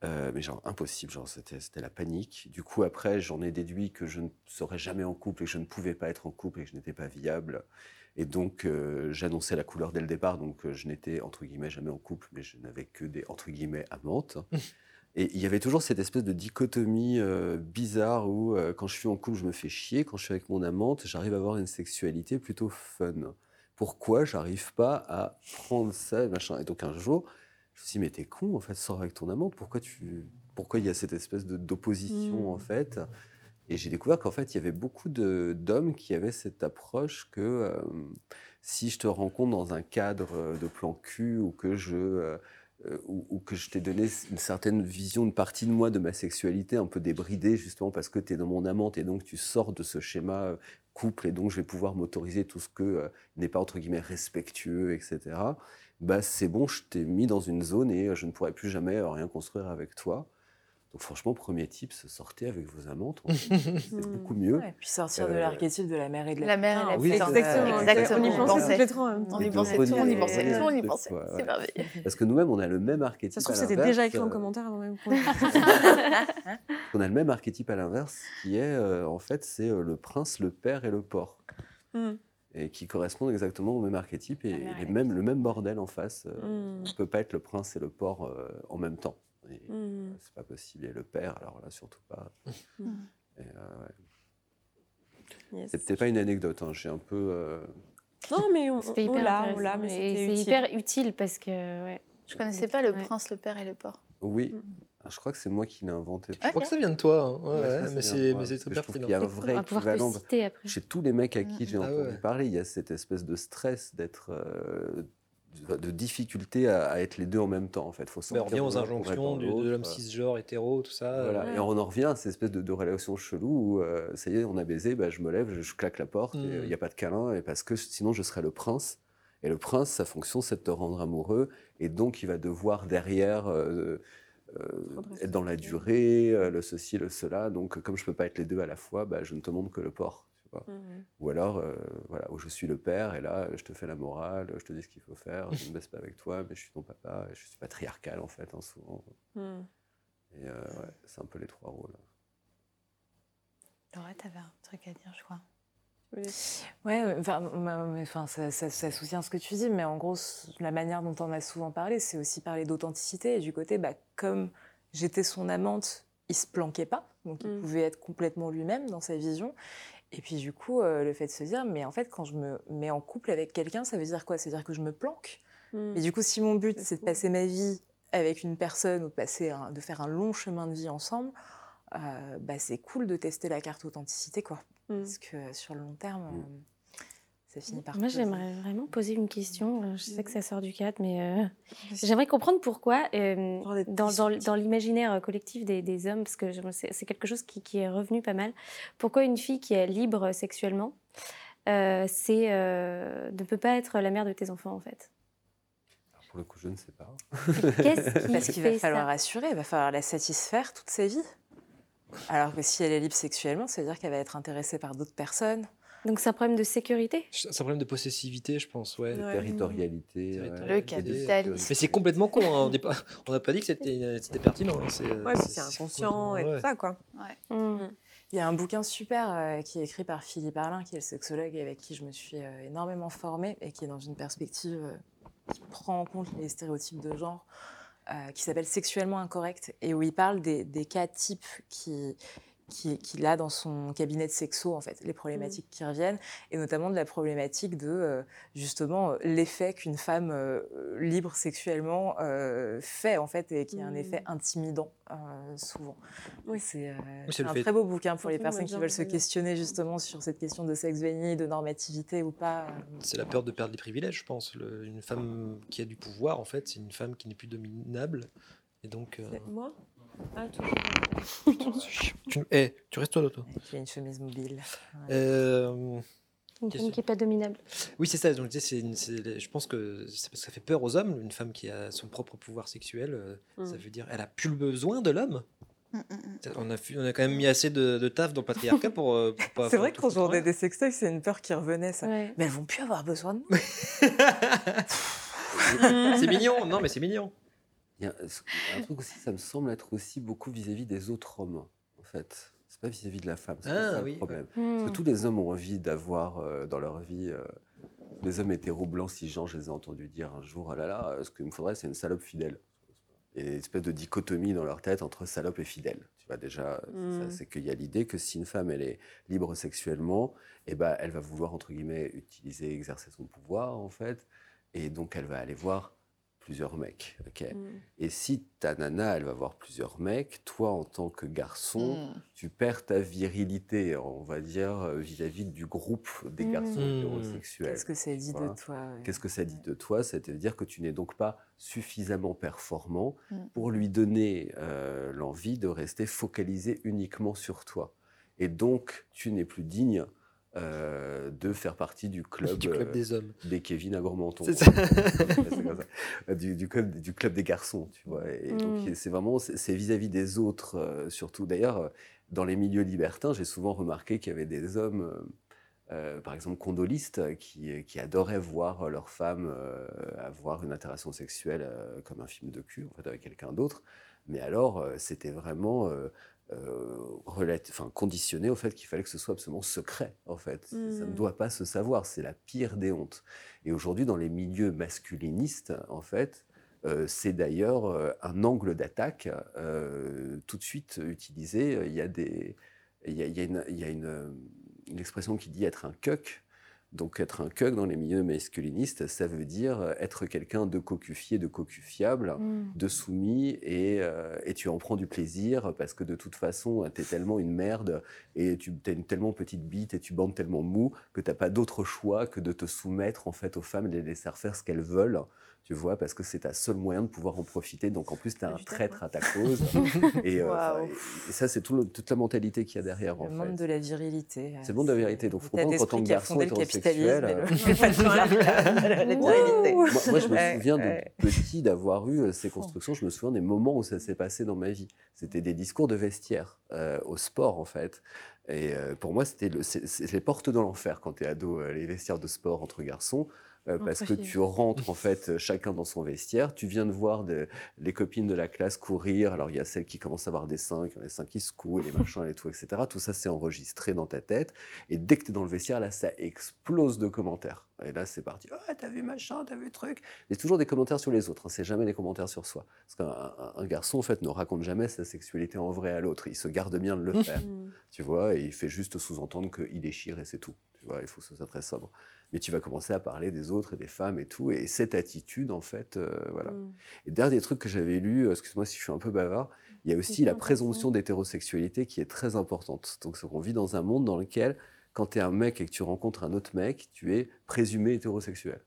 Euh, mais genre impossible, genre c'était la panique. Du coup après j'en ai déduit que je ne serais jamais en couple et que je ne pouvais pas être en couple et que je n'étais pas viable. Et donc j'annonçais la couleur dès le départ, donc je n'étais entre guillemets jamais en couple, mais je n'avais que des entre guillemets amantes. Et il y avait toujours cette espèce de dichotomie euh, bizarre où quand je suis en couple, je me fais chier, quand je suis avec mon amante, j'arrive à avoir une sexualité plutôt fun. Pourquoi j'arrive pas à prendre ça et machin. Et donc un jour, je me suis dit, mais t'es con, en fait, sors avec ton amante, pourquoi tu... Pourquoi il y a cette espèce d'opposition, en mmh. fait? Et j'ai découvert qu'en fait, il y avait beaucoup d'hommes qui avaient cette approche que euh, si je te rencontre dans un cadre de plan cul ou que je euh, ou, que je t'ai donné une certaine vision, une partie de moi, de ma sexualité un peu débridée, justement parce que tu es dans mon amante et donc tu sors de ce schéma euh, et donc je vais pouvoir m'autoriser tout ce que euh, n'est pas entre guillemets respectueux, etc. Bah c'est bon, je t'ai mis dans une zone et je ne pourrai plus jamais rien construire avec toi. Donc franchement, premier type, sortez avec vos amantes, c'est beaucoup mieux. et puis sortir de euh, l'archétype de la mère et de la, la mère et la oui, exactement, exactement. On y pensait les trois. On y pensait tout, on y pensait tout, on y pensait. C'est merveilleux. Parce que nous-mêmes, on a le même archétype. Ça se trouve, c'était déjà écrit en euh, commentaire avant même qu'on. on a le même archétype à l'inverse, qui est euh, en fait, c'est le prince, le père et le porc. Hmm. et qui correspondent exactement au même archétype et les mêmes, le même bordel en face. Hmm. On ne peut pas être le prince et le porc en même temps. Mmh. C'est pas possible. Et le père, alors là, surtout pas. Mmh. Euh, C'était pas une anecdote, hein. j'ai un peu. Euh, non, mais on, l'a, on mais c'est hyper utile parce que. Ouais. Je connaissais pas le prince, le père et le porc. Oui. Mmh. Ah, je crois que c'est moi qui l'ai inventé. Je crois que ça vient de toi, hein. ouais, mais c'est très pertinent. Il y a un vrai équivalent. Chez tous les mecs à qui j'ai ah entendu parler, il y a cette espèce de stress d'être euh, de difficulté à, être les deux en même temps en fait. Faut on revient aux injonctions de l'homme cisgenre, hétéro, tout ça. Et on en revient à cette espèce de, relation chelou où euh, ça y est, on a baisé, bah, je me lève, je, claque la porte, il n'y a hmm. pas de câlin, et parce que sinon je serais le prince. Et le prince, sa fonction, c'est de te rendre amoureux, et donc il va devoir derrière euh, euh, être dans la durée, le ceci, le cela. Donc comme je peux pas être les deux à la fois, bah, je ne te montre que le Mmh Ou alors, euh, voilà, où je suis le père et là, je te fais la morale, je te dis ce qu'il faut faire, je ne me baisse pas avec toi, mais je suis ton papa, je suis patriarcal en fait, hein, souvent. Mmh. Et euh, ouais, c'est un peu les trois rôles. Laura, tu avais un truc à dire, je crois. Ouais, enfin, ça, ça, soutient ce que tu dis, mais en gros, la manière dont on a souvent parlé, c'est aussi parler d'authenticité et du côté, bah, comme j'étais son amante, il se planquait pas, donc il mmh. pouvait être complètement lui-même dans sa vision. Et puis du coup, euh, le fait de se dire, mais en fait, quand je me mets en couple avec quelqu'un, ça veut dire quoi? Ça veut dire que je me planque? Mmh. Et du coup, si mon but, c'est de passer ma vie avec une personne ou de, passer de faire un long chemin de vie ensemble, euh, bah, c'est cool de tester la carte authenticité, quoi. Mmh. Parce que sur le long terme, mmh. Euh, moi, j'aimerais vraiment poser une question. Euh, je sais que ça sort du cadre, mais euh, j'aimerais comprendre pourquoi, euh, dans, dans, l'imaginaire collectif des, des, hommes, parce que c'est quelque chose qui, qui, est revenu pas mal, pourquoi une fille qui est libre sexuellement, c'est ne peut pas être la mère de tes enfants, en fait? Pour le coup, je ne sais pas. Parce qu'il va falloir assurer, il va falloir la satisfaire toute sa vie. Alors que si elle est libre sexuellement, ça veut dire qu'elle va être intéressée par d'autres personnes. Donc c'est un problème de sécurité? C'est un problème de possessivité, je pense, ouais. De territorialité. Le capitalisme. Mais c'est complètement con, hein. on n'a pas dit que c'était pertinent. Hein. C'est ouais, c'est inconscient et tout ça, quoi. Mmh. Il y a un bouquin super euh, qui est écrit par Philippe Arlin, qui est le sexologue et avec qui je me suis euh, énormément formée et qui est dans une perspective euh, prend en compte les stéréotypes de genre, qui s'appelle Sexuellement incorrect, et où il parle des, des cas types qui, qu'il a dans son cabinet de sexo, en fait, les problématiques qui reviennent, et notamment de la problématique de, euh, justement, euh, l'effet qu'une femme euh, libre sexuellement fait, en fait, et qui a un effet mmh. intimidant, souvent. Oui, c'est un très beau bouquin pour les personnes qui veulent se questionner, justement, sur cette question de sexe béni, de normativité ou pas. C'est la peur de perdre des privilèges, je pense. une femme qui a du pouvoir, en fait, c'est une femme qui n'est plus dominable. Et donc. Moi? Ah, tu... Eh, tu restes toi, toi. Tu as une chemise mobile. Euh... Une femme qui n'est pas dominable. Oui, c'est ça. Donc, je pense que c'est parce que ça fait peur aux hommes. Une femme qui a son propre pouvoir sexuel, euh, mm. ça veut dire elle a plus le besoin de l'homme. Mm, mm, on, a, on a quand même mis assez de, taf dans le patriarcat pour, euh, pas. C'est vrai qu'on journée des sextoys, c'est une peur qui revenait, ça. Mais elles vont plus avoir besoin de nous. c'est mignon, non, mais c'est mignon. Il y a un truc aussi, ça me semble être aussi beaucoup vis-à-vis des autres hommes, en fait. C'est pas vis-à-vis de la femme, c'est ah, oui, le problème. Parce que hmm. tous les hommes ont envie d'avoir euh, dans leur vie. Euh, les hommes hétéro blancs, cisgenres, je les ai entendus dire un jour, oh là là, ce qu'il me faudrait, c'est une salope fidèle. Et une espèce de dichotomie dans leur tête entre salope et fidèle. Tu vois, déjà, hmm. c'est qu'il y a l'idée que si une femme, elle est libre sexuellement, eh ben, elle va vouloir, entre guillemets, utiliser, exercer son pouvoir, en fait. Et donc, elle va aller voir plusieurs mecs. ok? Mm. Et si ta nana, elle va voir plusieurs mecs, toi, en tant que garçon, mm. tu perds ta virilité, on va dire, euh, vis-à-vis du groupe des mm. garçons hétérosexuels. Qu'est-ce que ça dit de toi Qu'est-ce que ça dit de toi? C'est-à-dire que tu n'es donc pas suffisamment performant pour lui donner euh, l'envie de rester focalisé uniquement sur toi. Et donc, tu n'es plus digne euh, de faire partie du club, du club des hommes, des Kevin à Gourmanton. C'est ça. Du, du, club, du club des garçons, tu vois. Et donc mm. c'est vraiment c'est vis-à-vis des autres euh, surtout. D'ailleurs, dans les milieux libertins, j'ai souvent remarqué qu'il y avait des hommes. Euh, par exemple, condolistes qui, qui, adoraient voir leur femme avoir une interaction sexuelle comme un film de cul, en fait, avec quelqu'un d'autre. Mais alors, c'était vraiment euh, enfin, conditionné au fait qu'il fallait que ce soit absolument secret, en fait. Ça ne mmh. doit pas se savoir, c'est la pire des hontes. Et aujourd'hui, dans les milieux masculinistes, en fait, euh, c'est d'ailleurs euh, un angle d'attaque tout de suite utilisé. Il y a, des, il y a, il y a, une, il y a une, une, expression qui dit être un cuck, donc être un cuck dans les milieux masculinistes, ça veut dire être quelqu'un de cocufié, de cocufiable, mm. de soumis, euh, et, tu en prends du plaisir parce que de toute façon, tu es tellement une merde et tu as une tellement petite bite et tu bandes tellement mou que tu n'as pas d'autre choix que de te soumettre en fait aux femmes et de les laisser faire ce qu'elles veulent tu vois, parce que c'est ta seul moyen de pouvoir en profiter. Donc en plus, tu as un traître à ta cause. et, euh, et, ça, c'est tout toute la mentalité qu'il y a derrière. Le monde de la virilité. C'est le monde de la virilité. Donc, faut comprendre tant que garçon. Euh... la virilité. Moi, moi, je me souviens de petit d'avoir eu euh, ces constructions. Je me souviens des moments où ça s'est passé dans ma vie. C'était des discours de vestiaire euh, au sport, en fait. Et pour moi, c'était le, les portes de l'enfer quand tu es ado, les vestiaires de sport entre garçons. Euh, parce que tu rentres en fait euh, chacun dans son vestiaire. Tu viens de voir les copines de la classe courir. Alors il y a celles qui commencent à avoir des seins, qui ont des seins qui se coulent, les machins et tout, etc. Tout ça c'est enregistré dans ta tête. Et dès que tu es dans le vestiaire, là ça explose de commentaires. Et là c'est parti. Oh, t'as vu machin, t'as vu truc. Mais toujours des commentaires sur les autres. Hein. C'est jamais des commentaires sur soi. Parce qu'un garçon en fait ne raconte jamais sa sexualité en vrai à l'autre. Il se garde bien de le faire. tu vois, et il fait juste sous-entendre qu'il déchire et c'est tout. Tu vois, il faut que ce soit très sobre mais tu vas commencer à parler des autres et des femmes et tout. Et cette attitude, en fait, euh, voilà. Mm. Et dernier truc que j'avais lu, euh, excuse-moi si je suis un peu bavard, il y a aussi la présomption d'hétérosexualité qui est très importante. Donc, on vit dans un monde dans lequel, quand tu es un mec et que tu rencontres un autre mec, tu es présumé hétérosexuel.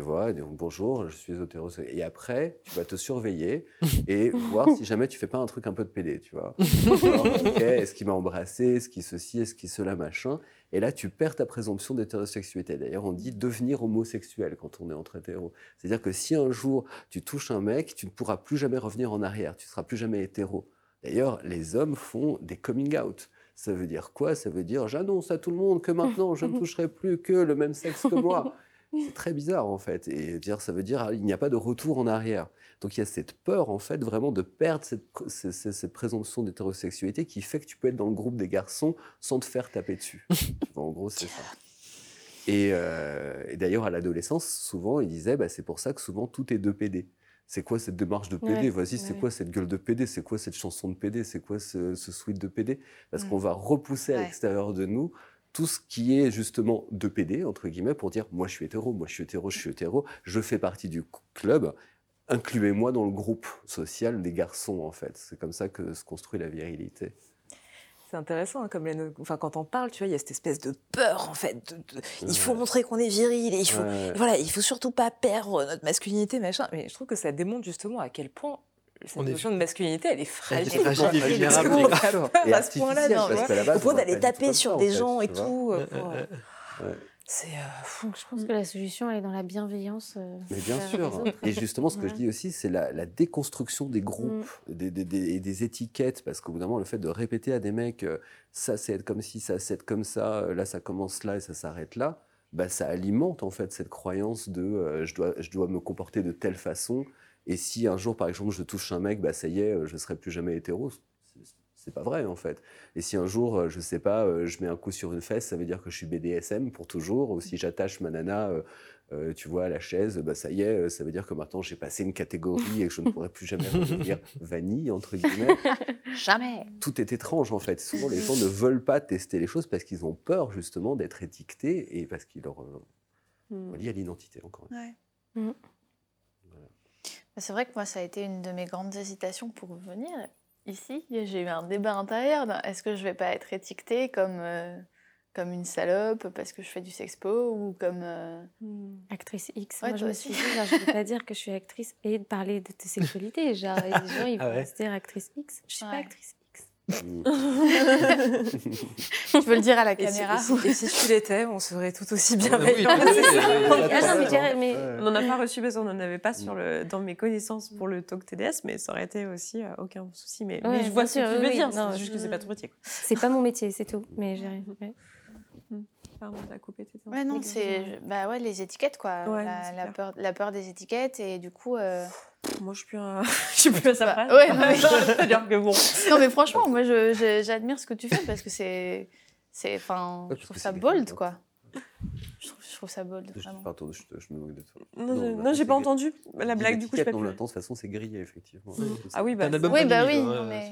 Tu vois, donc bonjour, je suis hétérosexuel. Et après, tu vas te surveiller et voir si jamais tu fais pas un truc un peu de pédé, tu vois. est-ce qu'il m'a embrassé, est-ce qu'il ceci, est-ce qu'il cela, machin. Et là, tu perds ta présomption d'hétérosexualité. D'ailleurs, on dit devenir homosexuel quand on est entre hétéros. C'est-à-dire que si un jour tu touches un mec, tu ne pourras plus jamais revenir en arrière, tu ne seras plus jamais hétéro. D'ailleurs, les hommes font des coming out. Ça veut dire quoi? Ça veut dire j'annonce à tout le monde que maintenant je ne toucherai plus que le même sexe que moi. C'est très bizarre en fait. Et dire, ça veut dire il n'y a pas de retour en arrière. Donc il y a cette peur, en fait, vraiment de perdre cette, cette, présomption d'hétérosexualité qui fait que tu peux être dans le groupe des garçons sans te faire taper dessus. en gros, c'est ça. Et, euh, d'ailleurs, à l'adolescence, souvent, il disait, bah, c'est pour ça que souvent tout est de PD. C'est quoi cette démarche de PD Vas-y, c'est quoi cette gueule de PD C'est quoi cette chanson de PD C'est quoi ce, ce suite de PD Parce qu'on mm. va repousser à l'extérieur de nous tout ce qui est justement de PD, entre guillemets, pour dire moi je suis hétéro, moi je suis hétéro, je suis hétéro, je fais partie du club, incluez-moi dans le groupe social des garçons, en fait. C'est comme ça que se construit la virilité. C'est intéressant, hein, comme enfin, quand on parle, tu vois, il y a cette espèce de peur, en fait. Il faut montrer qu'on est viril, et il faut, voilà, il faut surtout pas perdre notre masculinité, machin. Mais je trouve que ça démontre justement à quel point cette notion de masculinité, elle est fragile. Elle est fragile et vulnérable. À ce point-là, au point d'aller taper sur des gens et tout. C'est euh, Je pense que la solution, elle est dans la bienveillance. Euh, Mais bien sûr. Et justement, ce que je dis aussi, c'est la, déconstruction des groupes mm. et des, étiquettes. Parce qu'au bout d'un moment, le fait de répéter à des mecs, euh, ça c'est être comme ci, ça c'est être comme ça, là ça commence là et ça s'arrête là, bah, ça alimente en fait cette croyance de je, dois, je dois me comporter de telle façon. Et si un jour, par exemple, je touche un mec, bah, ça y est, je ne serai plus jamais hétéro c'est pas vrai en fait. Et si un jour, euh, je sais pas, euh, je mets un coup sur une fesse, ça veut dire que je suis BDSM pour toujours. Ou si j'attache ma nana, euh, tu vois, à la chaise, bah ça y est, ça veut dire que maintenant j'ai passé une catégorie et que je ne pourrai plus jamais redevenir vanille entre guillemets. Jamais. Tout est étrange en fait. Souvent les gens ne veulent pas tester les choses parce qu'ils ont peur justement d'être étiquetés et parce qu'ils leur mmh. à l'identité encore. Ouais. Mmh. C'est vrai que moi, ça a été une de mes grandes hésitations pour venir ici, j'ai eu un débat intérieur. Est-ce que je vais pas être étiquetée comme, euh, comme une salope parce que je fais du sexpo ou comme. Euh, hmm. Actrice X. Moi, je me suis dit, je ne vais pas dire que je suis actrice et de parler de tes sexualité. Genre, les gens, ils vont se dire actrice X. Je suis pas actrice tu veux le dire à la caméra Et si, tu l'étais, on serait tout aussi bien. On n'en a pas reçu parce qu'on n'en avait pas sur le, dans mes connaissances pour le talk TDS, mais ça aurait été aussi euh, aucun souci. Mais, je vois ce que tu veux dire, c'est juste que c'est pas ton métier. C'est pas mon métier, c'est tout. Mais j'ai Pardon, t'as coupé tes Ouais, non, c'est bah ouais, les étiquettes, quoi. la, peur, la peur des étiquettes, et du coup. Euh, moi, je suis plus, à... je suis plus à sa bah, place. ouais, mais... dire que bon. Non, mais franchement, moi, j'admire ce que tu fais parce que c'est. Enfin, je trouve ça bold, quoi. Je trouve, je trouve ça bold. Je, vraiment. Pardon, je, je, me moque de toi. Non, non, non j'ai pas entendu la blague, du coup, je pas Non, de toute façon, c'est grillé, effectivement. Mm. Ah oui, bah, oui, bah oui. mais...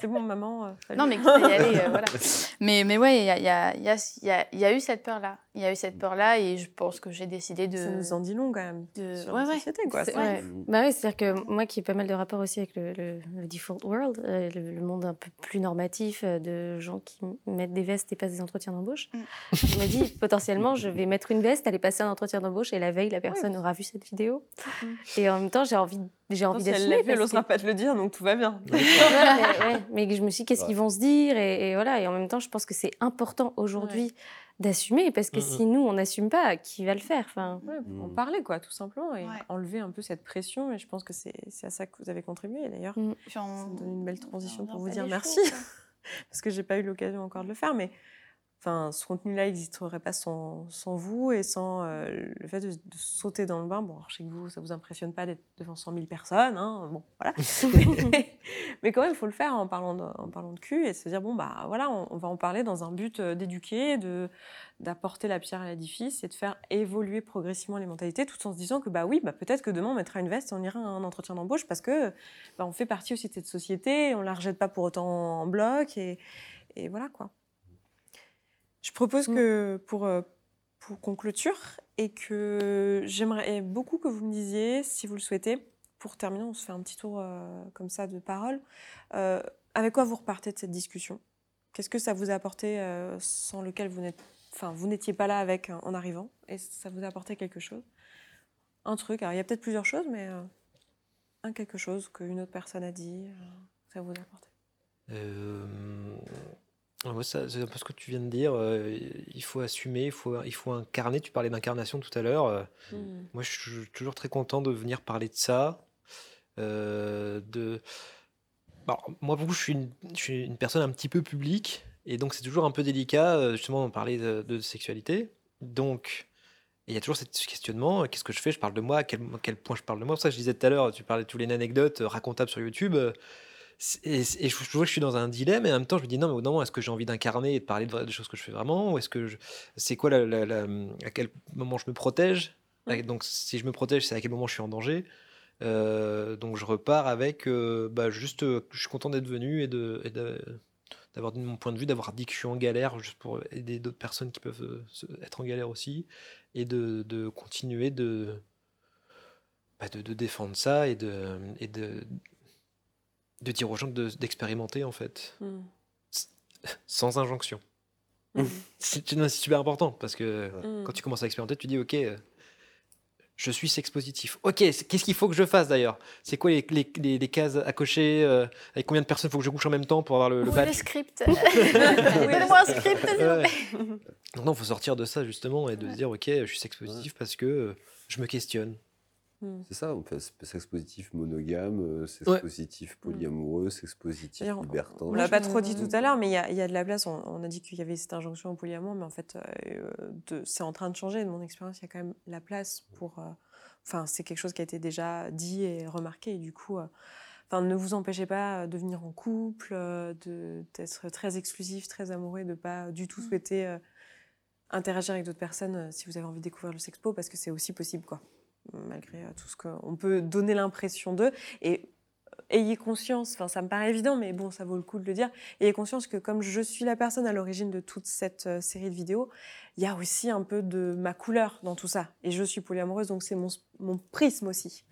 c'est bon, maman. Euh, non, mais y aller, euh, voilà. Mais, mais ouais, il y a, y, a, y, a, y a eu cette peur-là. Il y a eu cette peur-là et je pense que j'ai décidé de. Ça nous en dit long quand même. De... Sur ouais, la société, quoi. Ouais. Bah oui, c'est-à-dire que moi qui ai pas mal de rapports aussi avec le, le, default world, euh, le, monde un peu plus normatif de gens qui mettent des vestes et passent des entretiens d'embauche, mm. je me dis potentiellement je vais mettre une veste, aller passer un entretien d'embauche et la veille, la personne aura vu cette vidéo. Mm. Et en même temps, j'ai envie, j'ai envie d'assumer. Si elle l'a elle n'osera pas te le dire, donc tout va bien. mais, je me suis dit, qu'est-ce qu'ils vont se dire et, voilà. Et en même temps, je pense que c'est important aujourd'hui d'assumer parce que mm, mm. si nous, on n'assume pas, qui va le faire? Enfin... En parler, quoi, tout simplement, et enlever un peu cette pression. Et je pense que c'est à ça que vous avez contribué, d'ailleurs. Ça me donne une belle transition pour vous dire merci. parce que j'ai pas eu l'occasion encore de le faire, mais Enfin, ce contenu-là n'existerait pas sans, sans, vous et sans euh, le fait de, sauter dans le bain. Bon, je sais que vous, ça vous impressionne pas d'être devant 100 000 personnes, hein, bon, voilà. mais, quand même, il faut le faire en parlant, de, en parlant de cul et se dire, bon, bah voilà, on, va en parler dans un but euh, d'éduquer, d'apporter la pierre à l'édifice et de faire évoluer progressivement les mentalités tout en se disant que, bah oui, bah, peut-être que demain, on mettra une veste et on ira à un entretien d'embauche parce que bah, on fait partie aussi de cette société, on la rejette pas pour autant en bloc et, et voilà, quoi. Je propose mmh. que pour, euh, pour qu'on clôture et que j'aimerais beaucoup que vous me disiez, si vous le souhaitez, pour terminer, on se fait un petit tour euh, comme ça de parole. Euh, avec quoi vous repartez de cette discussion? Qu'est-ce que ça vous a apporté sans lequel vous n'êtes, enfin, vous n'étiez pas là avec en arrivant? Et ça vous a apporté quelque chose? Un truc. Alors il y a peut-être plusieurs choses, mais un quelque chose qu'une autre personne a dit, ça vous a apporté? Ah c'est un peu ce que tu viens de dire. Euh, il faut assumer, il faut, il faut incarner. Tu parlais d'incarnation tout à l'heure. Euh, mmh. Moi, je suis toujours très content de venir parler de ça. Euh, de... moi, beaucoup, je suis, une, je suis une personne un petit peu publique. Et donc, c'est toujours un peu délicat, justement, d'en parler de, sexualité. Donc, il y a toujours ce questionnement qu'est-ce que je fais? Je parle de moi? À quel, quel, point je parle de moi? Pour ça, je disais tout à l'heure, tu parlais de toutes les anecdotes racontables sur YouTube et, et je, je vois que je suis dans un dilemme et en même temps je me dis non mais au moment est-ce que j'ai envie d'incarner et de parler de, choses que je fais vraiment ou est-ce que c'est quoi la, la- la- à quel moment je me protège? Donc si je me protège c'est à quel moment je suis en danger? Euh, donc je repars avec euh, bah, juste euh, je suis content d'être venu et de et de- d'avoir mon point de vue d'avoir dit que je suis en galère juste pour aider d'autres personnes qui peuvent euh, être en galère aussi et de, de continuer de, bah, de de défendre ça et de et de de dire aux gens de- d'expérimenter en fait Mm. sans injonction. Mm. C'est super important parce que Mm. quand tu commences à expérimenter, tu dis ok, euh, je suis sex positif. Ok, qu'est-ce qu'il faut que je fasse d'ailleurs? C'est quoi les, les- les- les cases à cocher euh, Avec combien de personnes il faut que je couche en même temps pour avoir le, le badge le script? Donnez-moi un script, s'il vous Ouais. non, faut sortir de ça justement et de Ouais. se dire ok, je suis sex positif parce que euh, je me questionne. C'est ça, on fait sexe positif monogame, euh, sexe Ouais. positif polyamoureux, sexe positif libertin. On l'a pas trop dit tout à l'heure, mais il y, a- il y a de la place. On, on a dit qu'il y avait cette injonction au polyamour, mais en fait, euh, de- c'est en train de changer. De mon expérience, il y a quand même la place pour. euh, Enfin, c'est quelque chose qui a été déjà dit et remarqué. Et du coup, euh, enfin, ne vous empêchez pas de venir en couple, euh, d'être très exclusif, très amoureux, de pas du tout souhaiter euh, interagir avec d'autres personnes euh, si vous avez envie de découvrir le sexpo, parce que c'est aussi possible, quoi. Malgré euh, tout ce qu'on peut donner l'impression d'eux. Et ayez conscience, enfin ça me paraît évident, mais bon, ça vaut le coup de le dire, ayez conscience que comme je suis la personne à l'origine de toute cette euh, série de vidéos, il y a aussi un peu de ma couleur dans tout ça. Et je suis polyamoureuse, donc c'est mon, mon prisme aussi.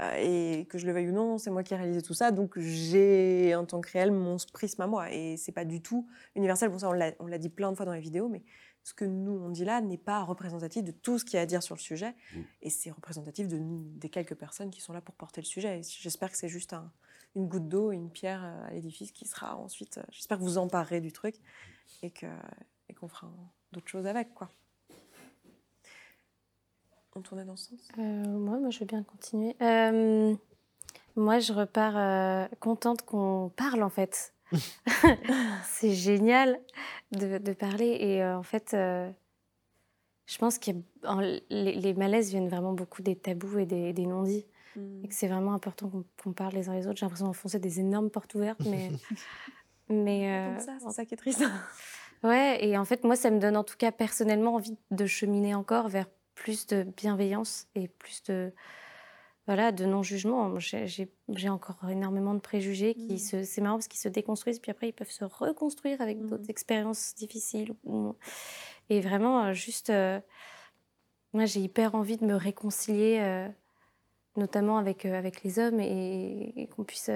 Euh, et que je le veuille ou non, c'est moi qui ai réalisé tout ça, donc j'ai en tant que réel mon prisme à moi. Et c'est pas du tout universel, bon ça on l'a dit plein de fois dans les vidéos, mais ce que nous on dit là n'est pas représentatif de tout ce qu'il y a à dire sur le sujet, Mm. et c'est représentatif de, des quelques personnes qui sont là pour porter le sujet. Et j'espère que c'est juste un, une goutte d'eau et une pierre euh, à l'édifice qui sera ensuite. euh, J'espère que vous emparerez du truc et que et qu'on fera d'autres choses avec quoi. On tournait dans ce sens? Euh, moi, moi, je veux bien continuer. Euh, moi, je repars euh, contente qu'on parle, en fait. c'est génial de, de parler. Et euh, en fait, euh, je pense que les, les malaises viennent vraiment beaucoup des tabous et des, des non-dits. Mm. Et que c'est vraiment important qu'on parle les uns les autres. J'ai l'impression d'enfoncer des énormes portes ouvertes, mais... mais euh, Comme ça, c'est ça qui est triste. Ouais, et en fait, moi, ça me donne en tout cas personnellement envie de cheminer encore vers plus de bienveillance et plus de, voilà, de non-jugement. J'ai- encore énormément de préjugés qui Mm. se, c'est marrant parce qu'ils se déconstruisent, puis après, ils peuvent se reconstruire avec Mm. d'autres expériences difficiles. Et vraiment, euh, juste, euh, moi, j'ai hyper envie de me réconcilier, euh, notamment avec, euh, avec les hommes, et, et qu'on puisse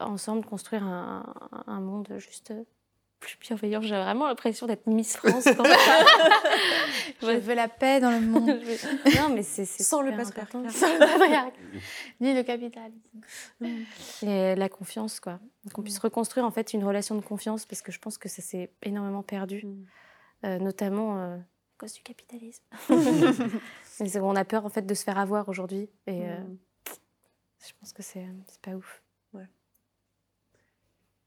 ensemble construire un, monde juste plus bienveillant. J'ai vraiment l'impression d'être Miss France. quand. Je veux la paix dans le monde. non, mais c'est Sans le patriarcat. Sans le. Ni le capitalisme. Et la confiance, quoi. Qu'on puisse reconstruire en fait une relation de confiance, parce que je pense que ça s'est énormément perdu, Mm. euh, notamment euh, à cause du capitalisme. Mais on a peur en fait de se faire avoir aujourd'hui, et euh, Mm. je pense que c'est pas ouf.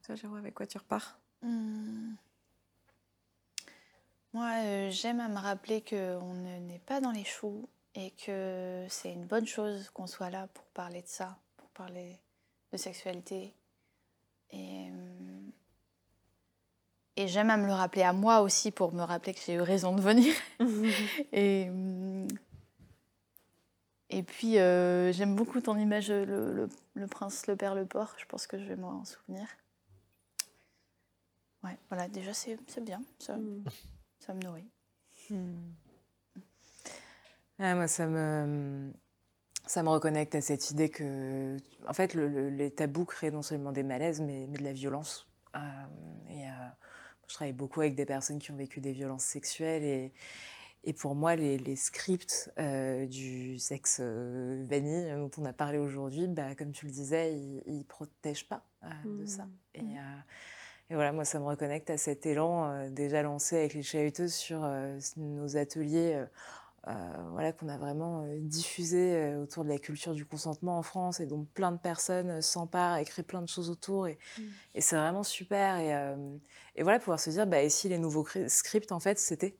Toi, Jérôme, avec quoi tu repars? Moi, euh, j'aime à me rappeler qu'on ne n'est pas dans les choux et que c'est une bonne chose qu'on soit là pour parler de ça, pour parler de sexualité. Et, euh, et j'aime à me le rappeler à moi aussi pour me rappeler que j'ai eu raison de venir. et, hum, et puis, euh, j'aime beaucoup ton image, le, le- le prince, le père, le porc. Je pense que je vais m'en souvenir. Ouais, voilà, déjà, c'est bien. Ça, Mm. ça me nourrit. Ah, moi, ça me, ça me reconnecte à cette idée que, en fait, le- le- les tabous créent non seulement des malaises, mais, mais de la violence. Euh, et, euh, je travaille beaucoup avec des personnes qui ont vécu des violences sexuelles et, et pour moi, les, les scripts euh, du sexe vanille dont on a parlé aujourd'hui, bah, comme tu le disais, ils ne protègent pas de ça. Et, Mhm. Et voilà, moi, ça me reconnecte à cet élan euh, déjà lancé avec les chahuteuses sur euh, nos ateliers, euh, voilà, qu'on a vraiment diffusé autour de la culture du consentement en France et dont plein de personnes s'emparent et créent plein de choses autour. Et, Mm. et c'est vraiment super. Et, et voilà, pouvoir se dire, bah, et si les nouveaux cri- scripts, en fait, c'était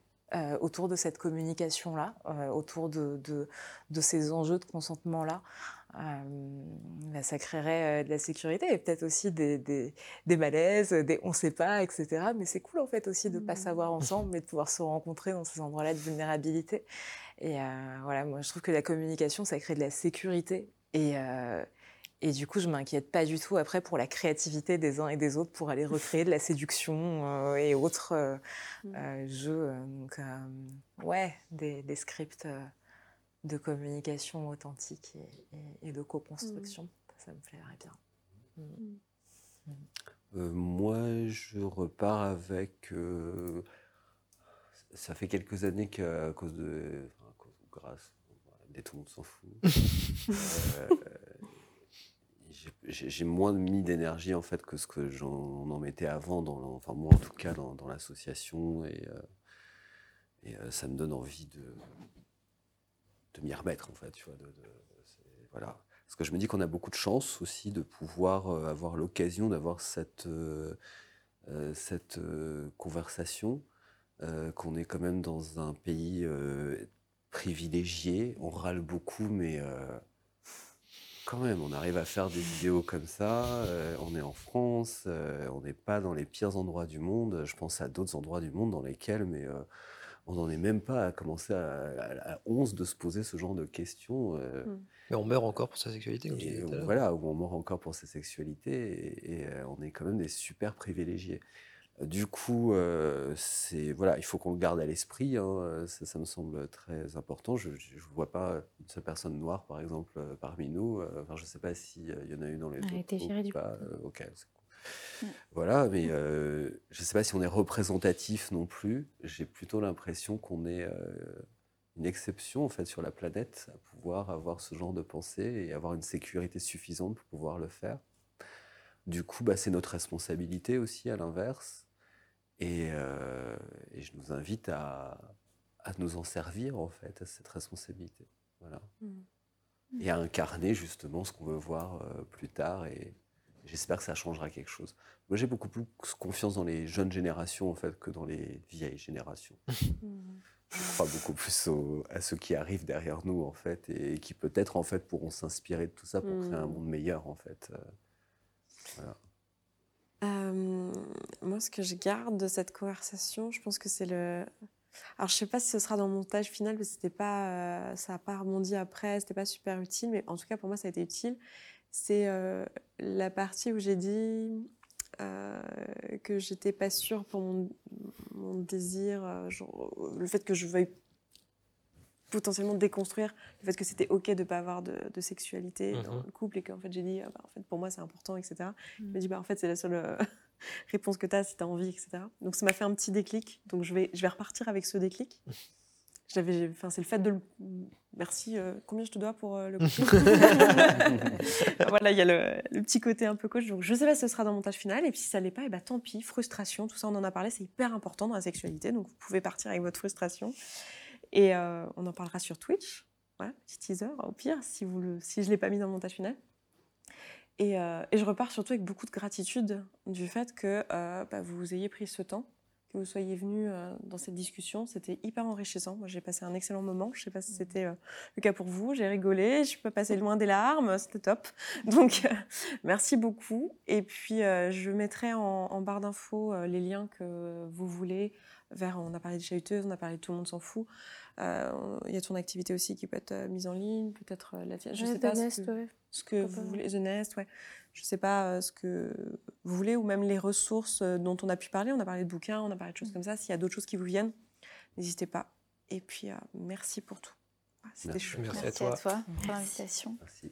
autour de cette communication-là, autour de, de, de ces enjeux de consentement-là. Ça créerait de la sécurité et peut-être aussi des, des, des, malaises, des on sait pas, etc. Mais c'est cool en fait aussi de ne pas mmh. savoir ensemble, mais de pouvoir se rencontrer dans ces endroits-là de vulnérabilité. Et voilà, moi je trouve que la communication, ça crée de la sécurité. Et, et du coup, je m'inquiète pas du tout après pour la créativité des uns et des autres pour aller recréer de la séduction et autres mmh. jeux. Donc, ouais, des, des scripts de communication authentique et, de co-construction. Mmh. Ça, me plairait bien. Mmh. Mmh. Euh, moi, je repars avec. Euh, ça fait quelques années qu'à cause de. Enfin, à cause de grâce, des tout le monde s'en fout. euh, j'ai moins mis d'énergie en fait que ce que j'en en mettais avant, dans, enfin moi en tout cas dans, dans l'association et, euh, et ça me donne envie de, de m'y remettre, en fait. Tu vois, de, voilà. Parce que je me dis qu'on a beaucoup de chance aussi de pouvoir euh, avoir l'occasion d'avoir cette, euh, euh, cette conversation, qu'on est quand même dans un pays privilégié. On râle beaucoup, mais quand même, on arrive à faire des vidéos comme ça. on est en France, on n'est pas dans les pires endroits du monde. Je pense à d'autres endroits du monde dans lesquels, mais on n'en est même pas à commencer à, 11 de se poser ce genre de questions. Euh. Mmh. Mais on meurt encore pour sa sexualité. Comme voilà, on meurt encore pour sa sexualité et, euh, on est quand même des super privilégiés. Du coup, euh, c'est voilà, il faut qu'on le garde à l'esprit. Hein, ça, me semble très important. Je ne vois pas une seule personne noire, par exemple, parmi nous. Enfin, je ne sais pas s'il y en a eu dans les. Elle a été virée du coup. Ok, Mm. Voilà, mais euh, je ne sais pas si on est représentatif non plus. J'ai plutôt l'impression qu'on est euh, une exception en fait sur la planète à pouvoir avoir ce genre de pensée et avoir une sécurité suffisante pour pouvoir le faire. Du coup, bah, c'est notre responsabilité aussi à l'inverse. Et, euh, je nous invite à, nous en servir en fait, à cette responsabilité. Voilà. Mm. Et à incarner justement ce qu'on veut voir plus tard et, J'espère que ça changera quelque chose. Moi, j'ai beaucoup plus confiance dans les jeunes générations en fait que dans les vieilles générations. Je crois beaucoup plus à ceux qui arrivent derrière nous en fait et, qui peut-être en fait pourront s'inspirer de tout ça pour créer un mm. monde meilleur en fait. Euh, voilà. Euh, moi, ce que je garde de cette conversation, je pense que c'est le. Alors, je sais pas si ce sera dans le montage final, parce que c'était pas, euh, ça n'a pas rebondi après, c'était pas super utile, mais en tout cas pour moi, ça a été utile c'est euh, la partie où j'ai dit euh, que j'étais pas sûre pour mon, désir, euh, le fait que je veuille potentiellement déconstruire le fait que c'était ok de pas avoir de, sexualité dans mm-hmm. le couple et qu'en fait j'ai dit ah bah, en fait pour moi c'est important etc je me dis bah en fait c'est la seule réponse que tu as si tu as envie etc donc ça m'a fait un petit déclic. Donc je vais je vais repartir avec ce déclic j'avais enfin c'est le fait de le Merci. Euh, combien je te dois pour euh, le coaching Voilà, il y a le, petit côté un peu coach. Donc, je ne sais pas si ce sera dans le montage final. Et puis, si ça ne l'est pas, et eh ben, tant pis. Frustration, tout ça, on en a parlé. C'est hyper important dans la sexualité. Donc, vous pouvez partir avec votre frustration. Et euh, on en parlera sur Twitch. Voilà, petit teaser, au pire, si, vous le, si je ne l'ai pas mis dans le montage final. Et, et, je repars surtout avec beaucoup de gratitude du fait que bah, vous ayez pris ce temps que vous soyez venu euh, dans cette discussion. C'était hyper enrichissant. Moi, j'ai passé un excellent moment. Je ne sais pas si mmh. c'était euh, le cas pour vous. J'ai rigolé. Je peux passer loin des larmes. C'était top. Donc, euh, merci beaucoup. Et puis, je mettrai en, barre d'infos les liens que vous voulez vers. On a parlé de chahuteuse, on a parlé de tout le monde s'en fout. Il y a ton activité aussi qui peut être mise en ligne, peut-être la tienne. Je sais pas ce que, ce que vous voulez. The Nest, ouais je ne sais pas euh, ce que vous voulez, ou même les ressources euh, dont on a pu parler. On a parlé de bouquins, on a parlé de choses mm. comme ça. S'il y a d'autres choses qui vous viennent, n'hésitez pas. Et puis, euh, merci pour tout. C'était chouette. Merci, merci, à toi, pour l'invitation. Merci.